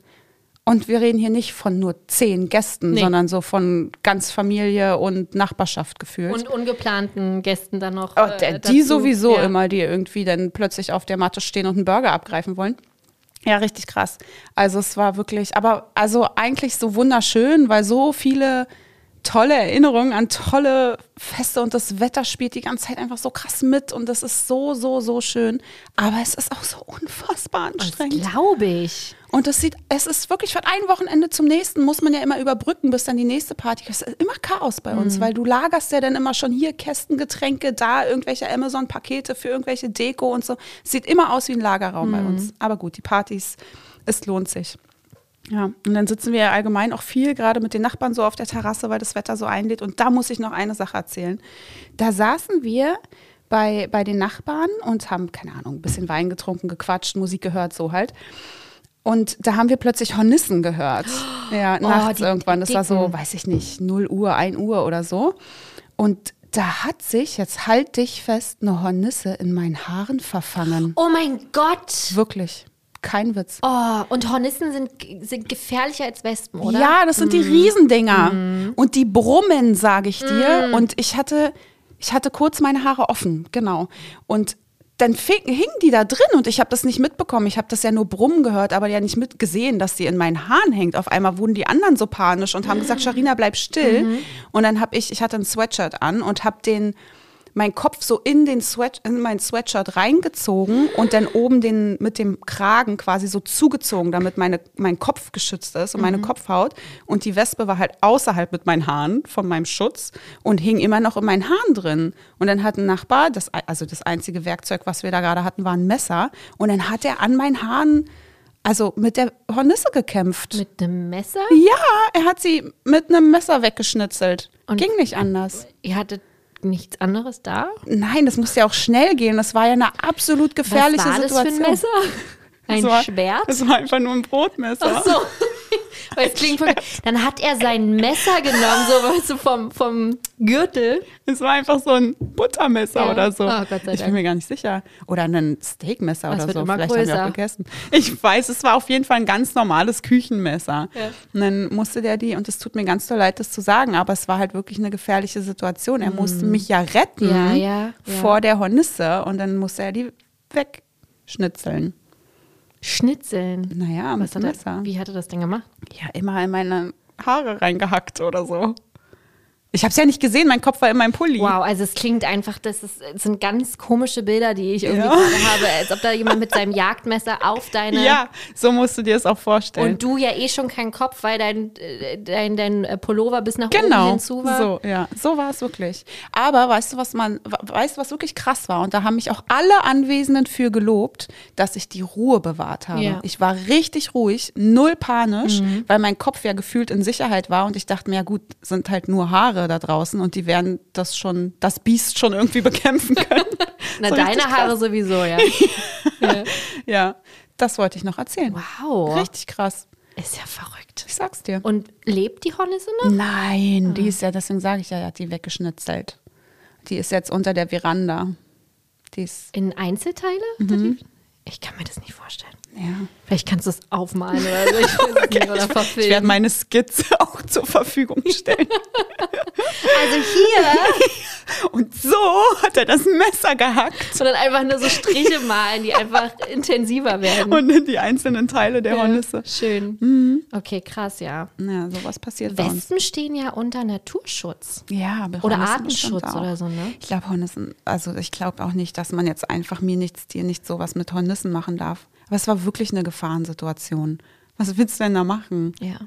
Und wir reden hier nicht von nur zehn Gästen,
Nee.
sondern so von ganz Familie und Nachbarschaft gefühlt.
Und ungeplanten Gästen dann noch.
Oh,
äh,
der, die
dazu.
sowieso
Ja.
immer, die irgendwie dann plötzlich auf der Matte stehen und einen Burger abgreifen wollen. Ja, richtig krass. Also es war wirklich, aber also eigentlich so wunderschön, weil so viele tolle Erinnerungen an tolle Feste und das Wetter spielt die ganze Zeit einfach so krass mit und das ist so, so, so schön. Aber es ist auch so unfassbar anstrengend.
Glaube ich.
Und das sieht, es ist wirklich von einem Wochenende zum nächsten muss man ja immer überbrücken, bis dann die nächste Party. Es ist immer Chaos bei
Mhm.
uns, weil du lagerst ja dann immer schon hier Kästen, Getränke, da irgendwelche Amazon-Pakete für irgendwelche Deko und so. Sieht immer aus wie ein Lagerraum bei
Mhm.
uns. Aber gut, die Partys, es lohnt sich. Ja, und dann sitzen wir ja allgemein auch viel gerade mit den Nachbarn so auf der Terrasse, weil das Wetter so einlädt. Und da muss ich noch eine Sache erzählen. Da saßen wir bei, bei den Nachbarn und haben, keine Ahnung, ein bisschen Wein getrunken, gequatscht, Musik gehört, so halt. Und da haben wir plötzlich Hornissen gehört. Ja, nachts
Oh, die
irgendwann. Das war so, weiß ich nicht, 0 Uhr, 1 Uhr oder so. Und da hat sich, jetzt halt dich fest, eine Hornisse in meinen Haaren verfangen.
Oh mein Gott.
Wirklich. Kein Witz.
Oh, und Hornissen sind, sind gefährlicher als Wespen, oder?
Ja, das sind die Riesendinger. Und die brummen, sage ich dir. Und ich hatte, ich hatte kurz meine Haare offen, genau. Und dann fing, hingen die da drin und ich habe das nicht mitbekommen. Ich habe das ja nur brummen gehört, aber ja nicht mitgesehen, dass die in meinen Haaren hängt. Auf einmal wurden die anderen so panisch und haben gesagt, Sharina, bleib still. Und dann habe ich, ich hatte ein Sweatshirt an und habe den meinen Kopf so in den Sweat, in mein Sweatshirt reingezogen und dann oben den mit dem Kragen quasi so zugezogen, damit meine, mein Kopf geschützt ist und meine Kopfhaut. Und die Wespe war halt außerhalb mit meinen Haaren von meinem Schutz und hing immer noch in meinen Haaren drin. Und dann hat ein Nachbar, das, also das einzige Werkzeug, was wir da gerade hatten, war ein Messer. Und dann hat er an meinen Haaren, also mit der Hornisse gekämpft.
Mit einem Messer?
ja, er hat sie mit einem Messer weggeschnitzelt.
Und-
Ging nicht anders.
Ihr hattet nichts anderes da?
Nein, das musste ja auch schnell gehen. Das war ja eine absolut gefährliche
Was war das
Situation.
für ein Messer? Ein
Das war,
Schwert?
Das war einfach nur ein Brotmesser.
Ach so. Weil es klingt voll, dann hat er sein Messer genommen, so weißt du, vom, vom Gürtel.
Es war einfach so ein Buttermesser
Ja.
oder so.
Oh, Gott sei
ich bin
Dank.
mir gar nicht sicher. Oder ein Steakmesser
Das
oder so. Vielleicht haben wir
größer.
auch gegessen. Ich weiß, es war auf jeden Fall ein ganz normales Küchenmesser.
Ja.
Und dann musste der die, und es tut mir ganz doll leid, das zu sagen, aber es war halt wirklich eine gefährliche Situation. Er musste mich ja retten
Mhm. Ja.
vor der Hornisse und dann musste er die wegschnitzeln.
Schnitzeln.
Naja,
Was hat er, wie hat er das denn gemacht?
ja immer in meine Haare reingehackt oder so. Ich habe es ja nicht gesehen, mein Kopf war in meinem Pulli.
Wow, also es klingt einfach, das, ist, das sind ganz komische Bilder, die ich irgendwie
Ja.
gerade habe, als ob da jemand mit seinem Jagdmesser auf deine
Ja, so musst du dir das auch vorstellen.
und du ja eh schon keinen Kopf, weil dein, dein, dein äh, Pullover bis nach oben
Genau,
hinzu war.
so, ja, so war es wirklich. Aber weißt du, was man, we- weißt du, was wirklich krass war? Und da haben mich auch alle Anwesenden für gelobt, dass ich die Ruhe bewahrt habe.
Ja. Mhm.
Ich war richtig ruhig, null panisch, weil mein Kopf ja gefühlt in Sicherheit war und ich dachte mir, ja gut, sind halt nur Haare da draußen und die werden das schon, das Biest schon irgendwie bekämpfen können.
Na,
So
deine Haare
krass.
sowieso, ja. ja.
Ja, das wollte ich noch erzählen.
Wow.
Richtig krass.
Ist ja verrückt.
Ich sag's dir.
Und lebt die Hornisse noch?
Nein,
Ah.
die ist ja, deswegen sage ich ja, er hat die weggeschnitzelt. Die ist jetzt unter der Veranda. Die ist,
In Einzelteile?
Mhm.
Ich kann mir das nicht vorstellen.
Ja.
Vielleicht kannst du es aufmalen oder so. Ich es nicht. Oder
Ich werde meine Skizze auch zur Verfügung stellen.
Also hier
Und so hat er das Messer gehackt
sondern einfach nur so Striche malen, die einfach intensiver werden.
und in die einzelnen Teile der Hornisse.
Schön.
Mhm.
Okay, krass, ja.
Ja, sowas passiert.
Wespen stehen ja unter Naturschutz.
Ja, aber
Oder
Hornissen
Artenschutz oder so, ne?
Ich glaube, Hornissen, also ich glaube auch nicht, dass man jetzt einfach mir nichts, dir nichts sowas mit Hornissen machen darf. Aber es war wirklich eine Gefahrensituation. Was willst du denn da machen?
Ja.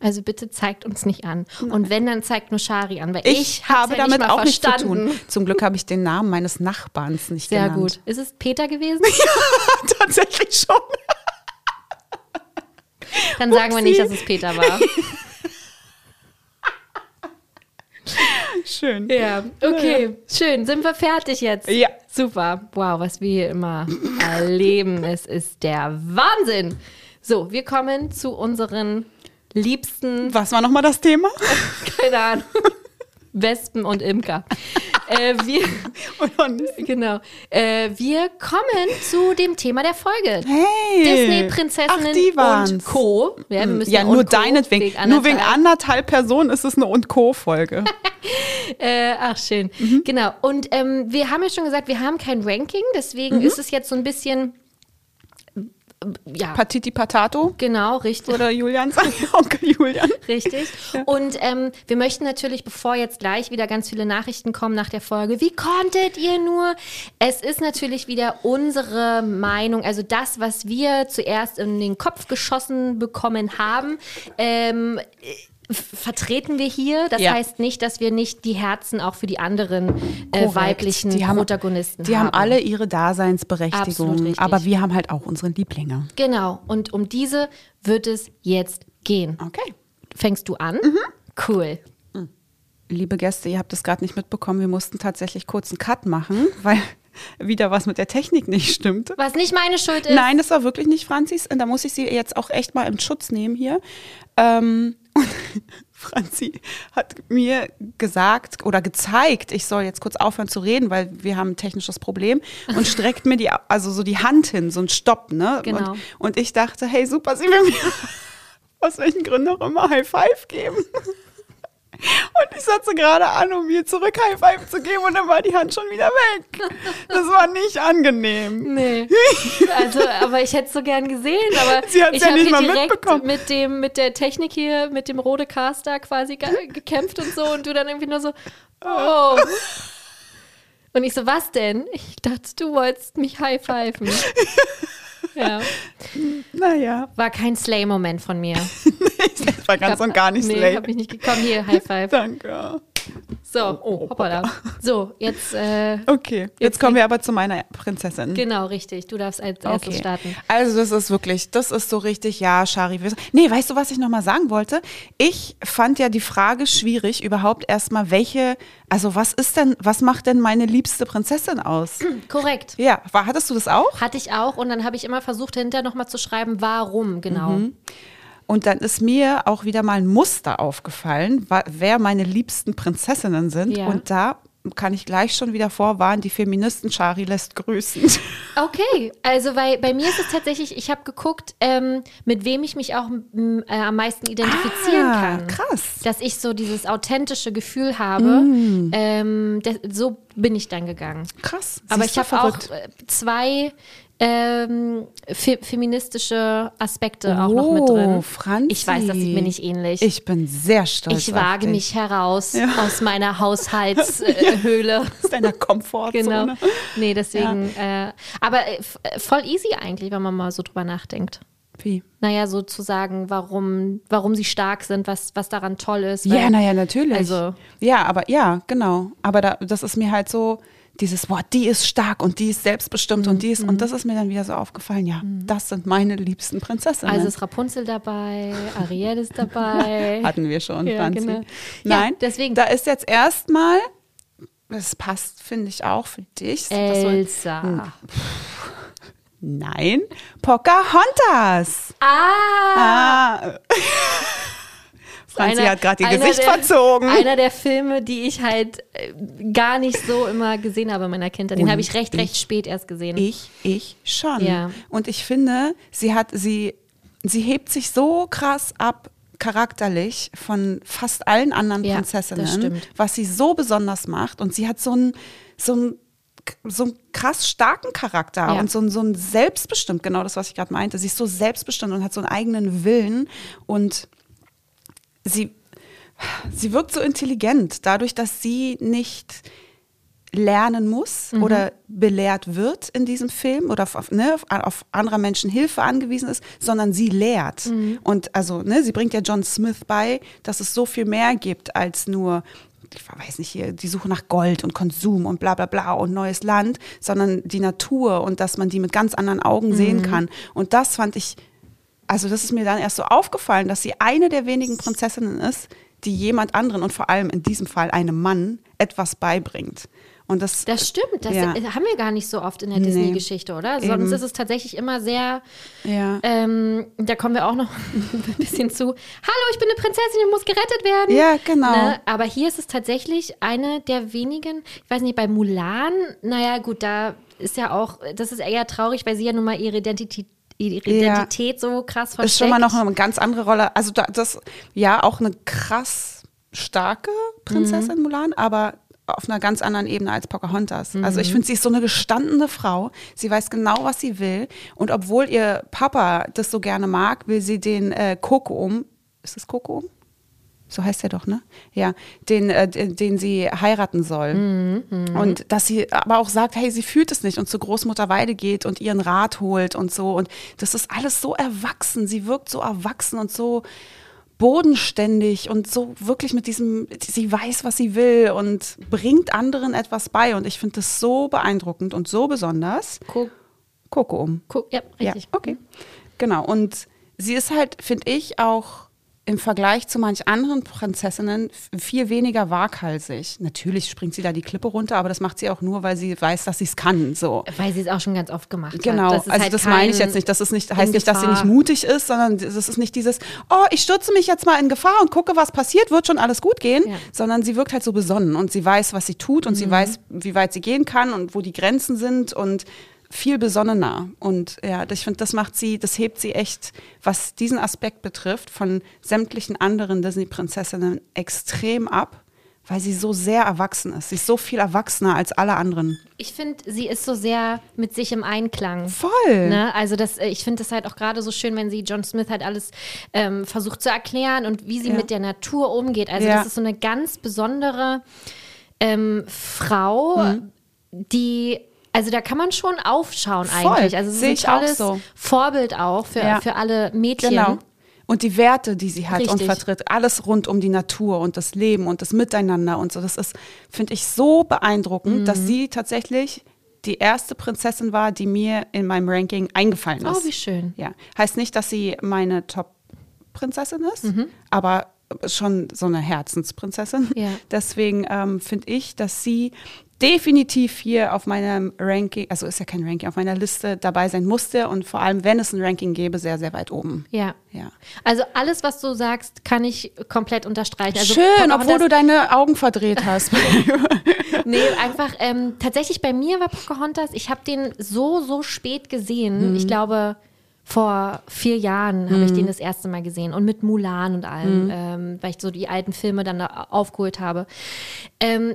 Also bitte zeigt uns nicht an. Und wenn, dann zeigt nur Shari an, weil
Ich,
ich,
habe
ja
damit
nicht
auch nichts zu
verstanden.
tun. Zum Glück habe ich den Namen meines Nachbarns nicht
Sehr
genannt.
gut. Ist es Peter gewesen?
Tatsächlich schon.
Dann sagen wir nicht, dass
Upsi.
es Peter war.
Schön.
Ja, okay. Schön. Sind wir fertig jetzt?
Ja.
Super. Wow, was wir hier immer erleben. Es ist der Wahnsinn. So, wir kommen zu unseren liebsten,
Was war nochmal das Thema?
keine Ahnung, Wespen und Imker. äh, wir, genau. Äh, wir kommen zu dem Thema der Folge.
Hey.
Disney-Prinzessinnen und Co. Ja, wir müssen
Ja, nur
Co.
deinetwegen. Nur wegen
anderthalb.
anderthalb Personen ist es eine und Co-Folge.
Äh, ach, schön.
Mhm.
Genau. Und ähm, wir haben ja schon gesagt, wir haben kein Ranking, deswegen
Mhm.
ist es jetzt so ein bisschen. Ja,
Patiti Patato,
genau, richtig.
oder Julian sagen, Onkel Julian.
Richtig. Und ähm, wir möchten natürlich, bevor jetzt gleich wieder ganz viele Nachrichten kommen nach der Folge, wie konntet ihr nur? Es ist natürlich wieder unsere Meinung, also das, was wir zuerst in den Kopf geschossen bekommen haben. Ähm, Vertreten wir hier. Das
Ja.
heißt nicht, dass wir nicht die Herzen auch für die anderen äh, weiblichen
Die haben-
Protagonisten
Die
haben.
haben alle ihre Daseinsberechtigung. Aber wir haben halt auch unsere Lieblinge.
Genau. Und um diese wird es jetzt gehen.
Okay.
Fängst du an?
Mhm.
Cool.
Liebe Gäste, ihr habt es gerade nicht mitbekommen. Wir mussten tatsächlich kurz einen Cut machen, weil wieder was mit der Technik nicht stimmt.
Was nicht meine Schuld ist.
Nein, das war wirklich nicht Franzis. Und da muss ich sie jetzt auch echt mal im Schutz nehmen hier. Ähm, und Franzi hat mir gesagt oder gezeigt, ich soll jetzt kurz aufhören zu reden, weil wir haben ein technisches Problem und streckt mir die, also so die Hand hin, so ein Stopp, ne?
Genau.
Und, und ich dachte, hey, super, sie will mir aus welchen Gründen auch immer High Five geben. Und ich setze gerade an, um mir zurück High Five zu geben und dann war die Hand schon wieder weg. Das war nicht angenehm.
Nee. Also, aber ich hätte es so gern gesehen, aber
Sie hat's
ich
ja
habe
nicht
hier
mal
direkt
mitbekommen.
mit dem, mit der Technik hier, mit dem Rodecaster quasi ge gekämpft und so und du dann irgendwie nur so, oh. Und ich so, was denn? Ich dachte, du wolltest mich high-pfeifen. Ja,
Naja,
war kein Slay-Moment von mir.
das war ganz und gar nicht
nee,
slay.
hab ich nicht gekommen. Hier, High-Five.
Danke.
So, oh, hoppala. So, jetzt, äh,
Okay, jetzt,
Jetzt
kommen wir aber zu meiner Prinzessin.
genau, richtig. Du darfst als erstes
Okay.
starten.
Also das ist wirklich, das ist so richtig, ja, Shari. Nee, weißt du, was ich nochmal sagen wollte? Ich fand ja die Frage schwierig, überhaupt erstmal, welche, also was ist denn, was macht denn meine liebste Prinzessin aus?
Korrekt.
Ja, war, hattest du das auch?
Hatte ich auch und dann habe ich immer versucht, hinterher nochmal zu schreiben, warum genau.
Und dann ist mir auch wieder mal ein Muster aufgefallen, wer meine liebsten Prinzessinnen sind.
Ja.
Und da kann ich gleich schon wieder vorwarnen, die Feministen Shari lässt grüßen.
Okay, also weil bei mir ist es tatsächlich, ich habe geguckt, ähm, mit wem ich mich auch äh, am meisten identifizieren
Ah,
kann.
krass.
Dass ich so dieses authentische Gefühl habe.
Mm.
Ähm, das, so bin ich dann gegangen.
Krass.
Aber ich habe auch äh, zwei ähm, fe feministische Aspekte auch noch mit drin.
Oh, Franzi.
Ich weiß, das sieht mir nicht ähnlich.
Ich bin sehr stolz.
Ich wage mich heraus aus meiner Haushaltshöhle.
aus deiner Komfortzone.
genau. Nee, deswegen. Äh, aber äh, äh, voll easy eigentlich, wenn man mal so drüber nachdenkt.
Wie?
Naja, so zu sagen, warum, warum sie stark sind, was, was daran toll ist.
Ja, naja, natürlich.
Also-
ja, aber ja, genau. Aber da, das ist mir halt so, dieses, boah, die ist stark und die ist selbstbestimmt
Mhm.
und die ist, und das ist mir dann wieder so aufgefallen, ja, das sind meine liebsten Prinzessinnen.
Also ist Rapunzel dabei, Ariel ist dabei.
Hatten wir schon,
Ja, genau. Ja,
Nein,
deswegen-
Da ist jetzt erstmal, das passt, finde ich auch für dich. das soll-
Elsa.
Nein, Pocahontas.
Ah!
Ah. Franzi
Einer-
hat gerade ihr Gesicht
der,
verzogen.
Einer der Filme, die ich halt äh, gar nicht so immer gesehen habe in meiner Kindheit. Den
Und
habe ich recht,
ich-
recht spät erst gesehen.
Ich, ich schon.
Ja.
Und ich finde, sie hat, sie, sie hebt sich so krass ab charakterlich von fast allen anderen
Ja,
Prinzessinnen,
das stimmt.
was sie so besonders macht. Und sie hat so einen, so so einen krass starken Charakter
Ja.
und so einen, so selbstbestimmt, genau das, was ich gerade meinte. Sie ist so selbstbestimmt und hat so einen eigenen Willen und sie, sie wirkt so intelligent, dadurch, dass sie nicht lernen muss
Mhm.
oder belehrt wird in diesem Film oder auf, ne, auf, auf anderer Menschen Hilfe angewiesen ist, sondern sie lehrt.
Mhm.
Und also, ne, sie bringt ja John Smith bei, dass es so viel mehr gibt als nur ich weiß nicht hier, die Suche nach Gold und Konsum und bla bla bla und neues Land, sondern die Natur und dass man die mit ganz anderen Augen
Mhm.
sehen kann. Und das fand ich, also das ist mir dann erst so aufgefallen, dass sie eine der wenigen Prinzessinnen ist, die jemand anderen und vor allem in diesem Fall einem Mann etwas beibringt. Und das,
Das stimmt, das
Ja.
haben wir gar nicht so oft in der
Nee.
Disney-Geschichte, oder? Sonst
Eben.
ist es tatsächlich immer sehr,
ja.
ähm, da kommen wir auch noch ein bisschen zu. Hallo, ich bin eine Prinzessin, ich muss gerettet werden.
Ja, genau.
Ne? Aber hier ist es tatsächlich eine der wenigen, ich weiß nicht, bei Mulan, naja, gut, da ist ja auch, das ist eher traurig, weil sie ja nun mal ihre Identität, ihre
Ja.
Identität so krass versteckt.
ist schon mal noch eine ganz andere Rolle. Also da, das, ja, auch eine krass starke Prinzessin
Mhm.
Mulan, aber auf einer ganz anderen Ebene als Pocahontas. Also
Mhm.
ich finde, sie ist so eine gestandene Frau. Sie weiß genau, was sie will. Und obwohl ihr Papa das so gerne mag, will sie den äh, Kokoum, ist es Kokoum? So heißt er doch, ne? Ja, den, äh, den sie heiraten soll.
Mhm,
Und dass sie aber auch sagt, hey, sie fühlt es nicht und zu Großmutter Weide geht und ihren Rat holt und so. Und das ist alles so erwachsen. Sie wirkt so erwachsen und so bodenständig und so wirklich mit diesem, sie weiß, was sie will und bringt anderen etwas bei. Und ich finde das so beeindruckend und so besonders.
Guck,
Coco um.
ja, richtig.
Ja, okay. Genau. Und sie ist halt, finde ich, auch im Vergleich zu manch anderen Prinzessinnen viel weniger waghalsig. Natürlich springt sie da die Klippe runter, aber das macht sie auch nur, weil sie weiß, dass sie es kann. So.
Weil sie es auch schon ganz oft gemacht hat.
Genau,
Das ist
also
halt
das meine ich jetzt nicht. Das ist nicht, heißt nicht, dass sie nicht mutig ist, sondern das ist nicht dieses, oh, ich stürze mich jetzt mal in Gefahr und gucke, was passiert, wird schon alles gut gehen,
Ja. Mhm.
sondern sie wirkt halt so besonnen und sie weiß, was sie tut und sie weiß, wie weit sie gehen kann und wo die Grenzen sind und viel besonnener. Und ja, ich finde, das macht sie, das hebt sie echt, was diesen Aspekt betrifft, von sämtlichen anderen Disney-Prinzessinnen extrem ab, weil sie so sehr erwachsen ist. Sie ist so viel erwachsener als alle anderen.
Ich finde, sie ist so sehr mit sich im Einklang.
Voll.
Ne? Also das, äh, ich finde das halt auch gerade so schön, wenn sie John Smith halt alles ähm, versucht zu erklären und wie sie
Ja.
mit der Natur umgeht. Also
Ja.
das ist so eine ganz besondere ähm, Frau,
Mhm.
die also da kann man schon aufschauen
Voll.
eigentlich. Also es ist ein
ich auch
tolles
so.
Vorbild auch für,
Ja.
für alle Mädchen.
Genau. Und die Werte, die sie hat und
Richtig.
vertritt, alles rund um die Natur und das Leben und das Miteinander und so. Das ist, finde ich, so beeindruckend,
Mhm.
dass sie tatsächlich die erste Prinzessin war, die mir in meinem Ranking eingefallen ist.
Oh, wie schön.
Ja. Heißt nicht, dass sie meine Top-Prinzessin ist,
Mhm.
aber schon so eine Herzensprinzessin.
Ja.
Deswegen ähm, finde ich, dass sie definitiv hier auf meinem Ranking, also ist ja kein Ranking, auf meiner Liste dabei sein musste und vor allem, wenn es ein Ranking gäbe, sehr, sehr weit oben.
Ja.
Ja.
Also alles, was du sagst, kann ich komplett unterstreichen. Also
Schön, obwohl du deine Augen verdreht hast.
Nee, einfach ähm, tatsächlich bei mir war Pocahontas, ich habe den so, so spät gesehen. Ich glaube, vor vier Jahren habe ich den das erste Mal gesehen und mit Mulan und allem, ähm, weil ich so die alten Filme dann da aufgeholt habe. Ähm,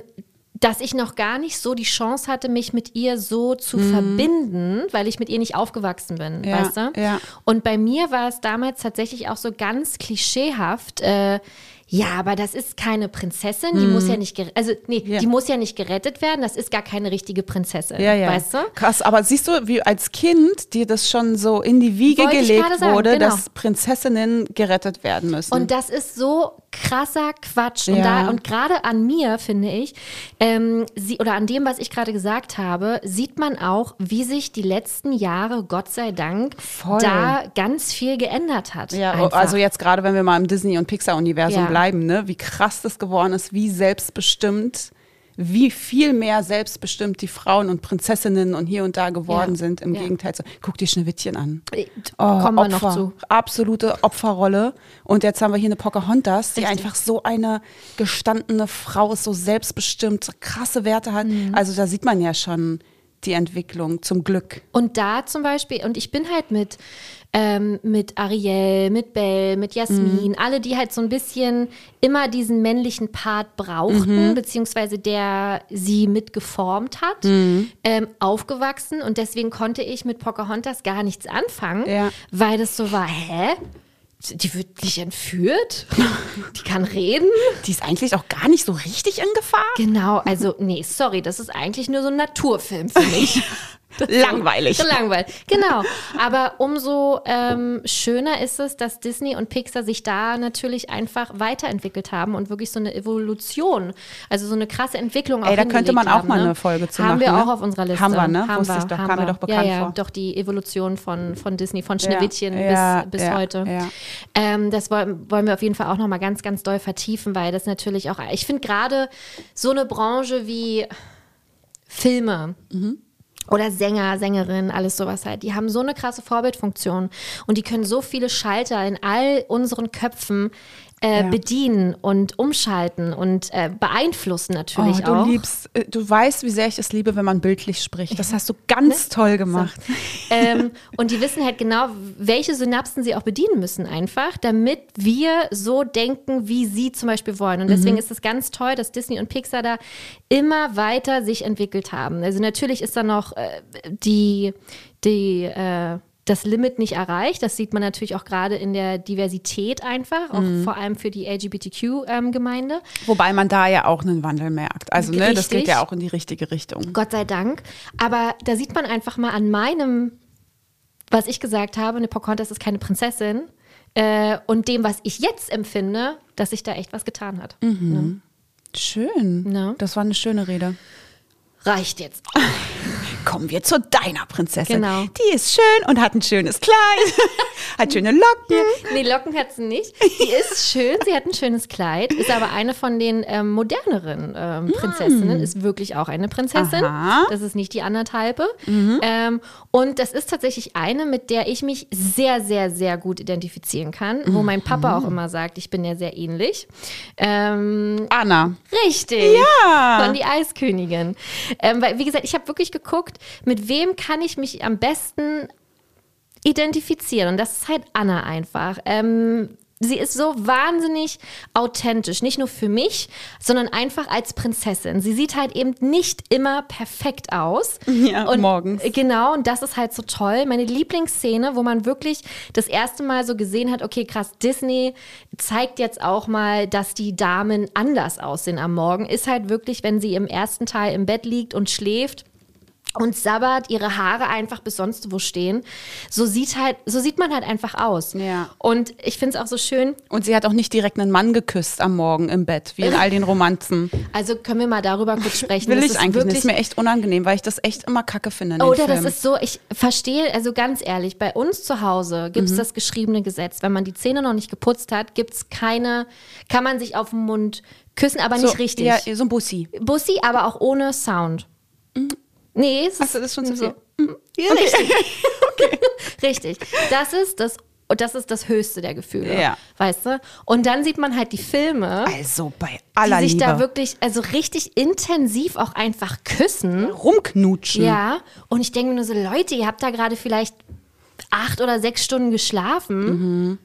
dass ich noch gar nicht so die Chance hatte, mich mit ihr so zu verbinden, weil ich mit ihr nicht aufgewachsen bin,
Mhm. Ja,
weißt du?
ja.
Und bei mir war es damals tatsächlich auch so ganz klischeehaft. Äh, ja, aber das ist keine Prinzessin, die muss ja nicht, ger- also nee,
Mhm. Ja.
die muss ja nicht gerettet werden. Das ist gar keine richtige Prinzessin,
Ja, ja.
weißt du?
Krass, aber siehst du, wie als Kind dir das schon so in die Wiege
Wollte
gelegt
sagen,
wurde,
genau.
dass Prinzessinnen gerettet werden müssen.
Und das ist so krasser Quatsch. Und, da, und gerade an mir, finde ich, ähm, sie, oder an dem, was ich gerade gesagt habe, sieht man auch, wie sich die letzten Jahre, Gott sei Dank,
Voll.
da ganz viel geändert hat.
ja,
einfach.
also jetzt gerade, wenn wir mal im Disney- und Pixar-Universum
Ja.
Bleiben, ne, wie krass das geworden ist, wie selbstbestimmt, wie viel mehr selbstbestimmt die Frauen und Prinzessinnen und hier und da geworden
Ja.
sind, im
Ja.
Gegenteil zu, guck die Schneewittchen an.
Äh,
Oh,
Kommen wir
Opfer,
noch zu.
Absolute Opferrolle. Und jetzt haben wir hier eine Pocahontas, die
Richtig.
einfach so eine gestandene Frau ist, so selbstbestimmt, krasse Werte hat.
Mhm.
Also da sieht man ja schon die Entwicklung, zum Glück.
Und da zum Beispiel, und ich bin halt mit, ähm, mit Ariel, mit Belle, mit Jasmin,
Mhm.
alle, die halt so ein bisschen immer diesen männlichen Part brauchten,
Mhm.
beziehungsweise der sie mitgeformt hat,
Mhm.
ähm, aufgewachsen. Und deswegen konnte ich mit Pocahontas gar nichts anfangen,
Ja.
weil das so war, hä? Die wird nicht entführt? Die kann reden?
Die ist eigentlich auch gar nicht so richtig in Gefahr.
Genau, also nee, sorry, das ist eigentlich nur so ein Naturfilm für mich.
Langweilig.
Langweilig, genau. Aber umso ähm, schöner ist es, dass Disney und Pixar sich da natürlich einfach weiterentwickelt haben und wirklich so eine Evolution, also so eine krasse Entwicklung auch
Ey, da könnte man auch mal
haben, ne?
eine Folge zu
Haben
machen,
wir
ne?
auch auf unserer Liste.
Haben wir, ne?
Haben
Wusste
wir,
ich doch,
haben
kam mir
wir.
doch bekannt
ja, ja,
vor.
Doch, die Evolution von, von Disney, von Schneewittchen
ja,
bis, bis
ja,
heute. Ähm, das wollen, wollen wir auf jeden Fall auch nochmal ganz, ganz doll vertiefen, weil das natürlich auch, ich finde gerade so eine Branche wie Filme oder Sänger, Sängerinnen, alles sowas halt, die haben so eine krasse Vorbildfunktion und die können so viele Schalter in all unseren Köpfen äh,
Ja.
bedienen und umschalten und äh, beeinflussen natürlich
Oh, du
auch.
liebst, äh, du weißt, wie sehr ich es liebe, wenn man bildlich spricht. Das hast du ganz toll gemacht.
ähm, und die wissen halt genau, welche Synapsen sie auch bedienen müssen, einfach, damit wir so denken, wie sie zum Beispiel wollen. Und deswegen ist es ganz toll, dass Disney und Pixar da immer weiter sich entwickelt haben. Also natürlich ist da noch äh, die, die äh, das Limit nicht erreicht. Das sieht man natürlich auch gerade in der Diversität einfach, auch vor allem für die LGBTQ-Gemeinde.
Wobei man da ja auch einen Wandel merkt. Also, ne, das geht ja auch in die richtige Richtung.
Gott sei Dank. Aber da sieht man einfach mal an meinem, was ich gesagt habe, eine Pocahontas ist keine Prinzessin, äh, und dem, was ich jetzt empfinde, dass sich da echt was getan hat. Ne?
Schön.
Ja.
Das war eine schöne Rede.
Reicht jetzt.
Kommen wir zu deiner Prinzessin.
Genau.
Die ist schön und hat ein schönes Kleid, hat schöne Locken.
Nee, Locken hat sie nicht. Die ist schön, sie hat ein schönes Kleid, ist aber eine von den ähm, moderneren ähm, Prinzessinnen, ist wirklich auch eine Prinzessin.
Aha.
Das ist nicht die anderthalbe. Ähm, und das ist tatsächlich eine, mit der ich mich sehr, sehr, sehr gut identifizieren kann, wo mein Papa auch immer sagt, ich bin ja sehr ähnlich. Ähm,
Anna.
Richtig.
Ja.
Von die Eiskönigin. Ähm, weil, wie gesagt, ich habe wirklich geguckt, mit wem kann ich mich am besten identifizieren. Und das ist halt Anna einfach. Ähm, sie ist so wahnsinnig authentisch, nicht nur für mich, sondern einfach als Prinzessin. Sie sieht halt eben nicht immer perfekt aus.
Ja,
und
morgens.
Genau, und das ist halt so toll. Meine Lieblingsszene, wo man wirklich das erste Mal so gesehen hat, okay, krass, Disney zeigt jetzt auch mal, dass die Damen anders aussehen am Morgen, ist halt wirklich, wenn sie im ersten Teil im Bett liegt und schläft und sabbert, ihre Haare einfach bis sonst wo stehen. So sieht halt, so sieht man halt einfach aus.
Ja.
Und ich finde es auch so schön.
Und sie hat auch nicht direkt einen Mann geküsst am Morgen im Bett, wie in all den Romanzen.
Also können wir mal darüber kurz sprechen.
Will
Das
ich
ist
eigentlich nicht.
wirklich-
Ist mir echt unangenehm, weil ich das echt immer kacke finde.
Oder das
Filmen.
ist so, ich verstehe, also ganz ehrlich, bei uns zu Hause gibt es
Mhm.
das geschriebene Gesetz. Wenn man die Zähne noch nicht geputzt hat, gibt es keine, kann man sich auf den Mund küssen, aber
so,
nicht richtig.
Ja, so ein Bussi.
Bussi, aber auch ohne Sound. Nee, es
Mhm. Achso, das ist schon zu
so.
viel.
Ja, richtig. richtig. Das ist das, das ist das Höchste der Gefühle.
Ja.
Weißt du? Und dann sieht man halt die Filme,
Also bei aller
die sich
Liebe.
da wirklich, also richtig intensiv auch einfach küssen.
rumknutschen.
Ja, und ich denke mir nur so, Leute, ihr habt da gerade vielleicht acht oder sechs Stunden geschlafen.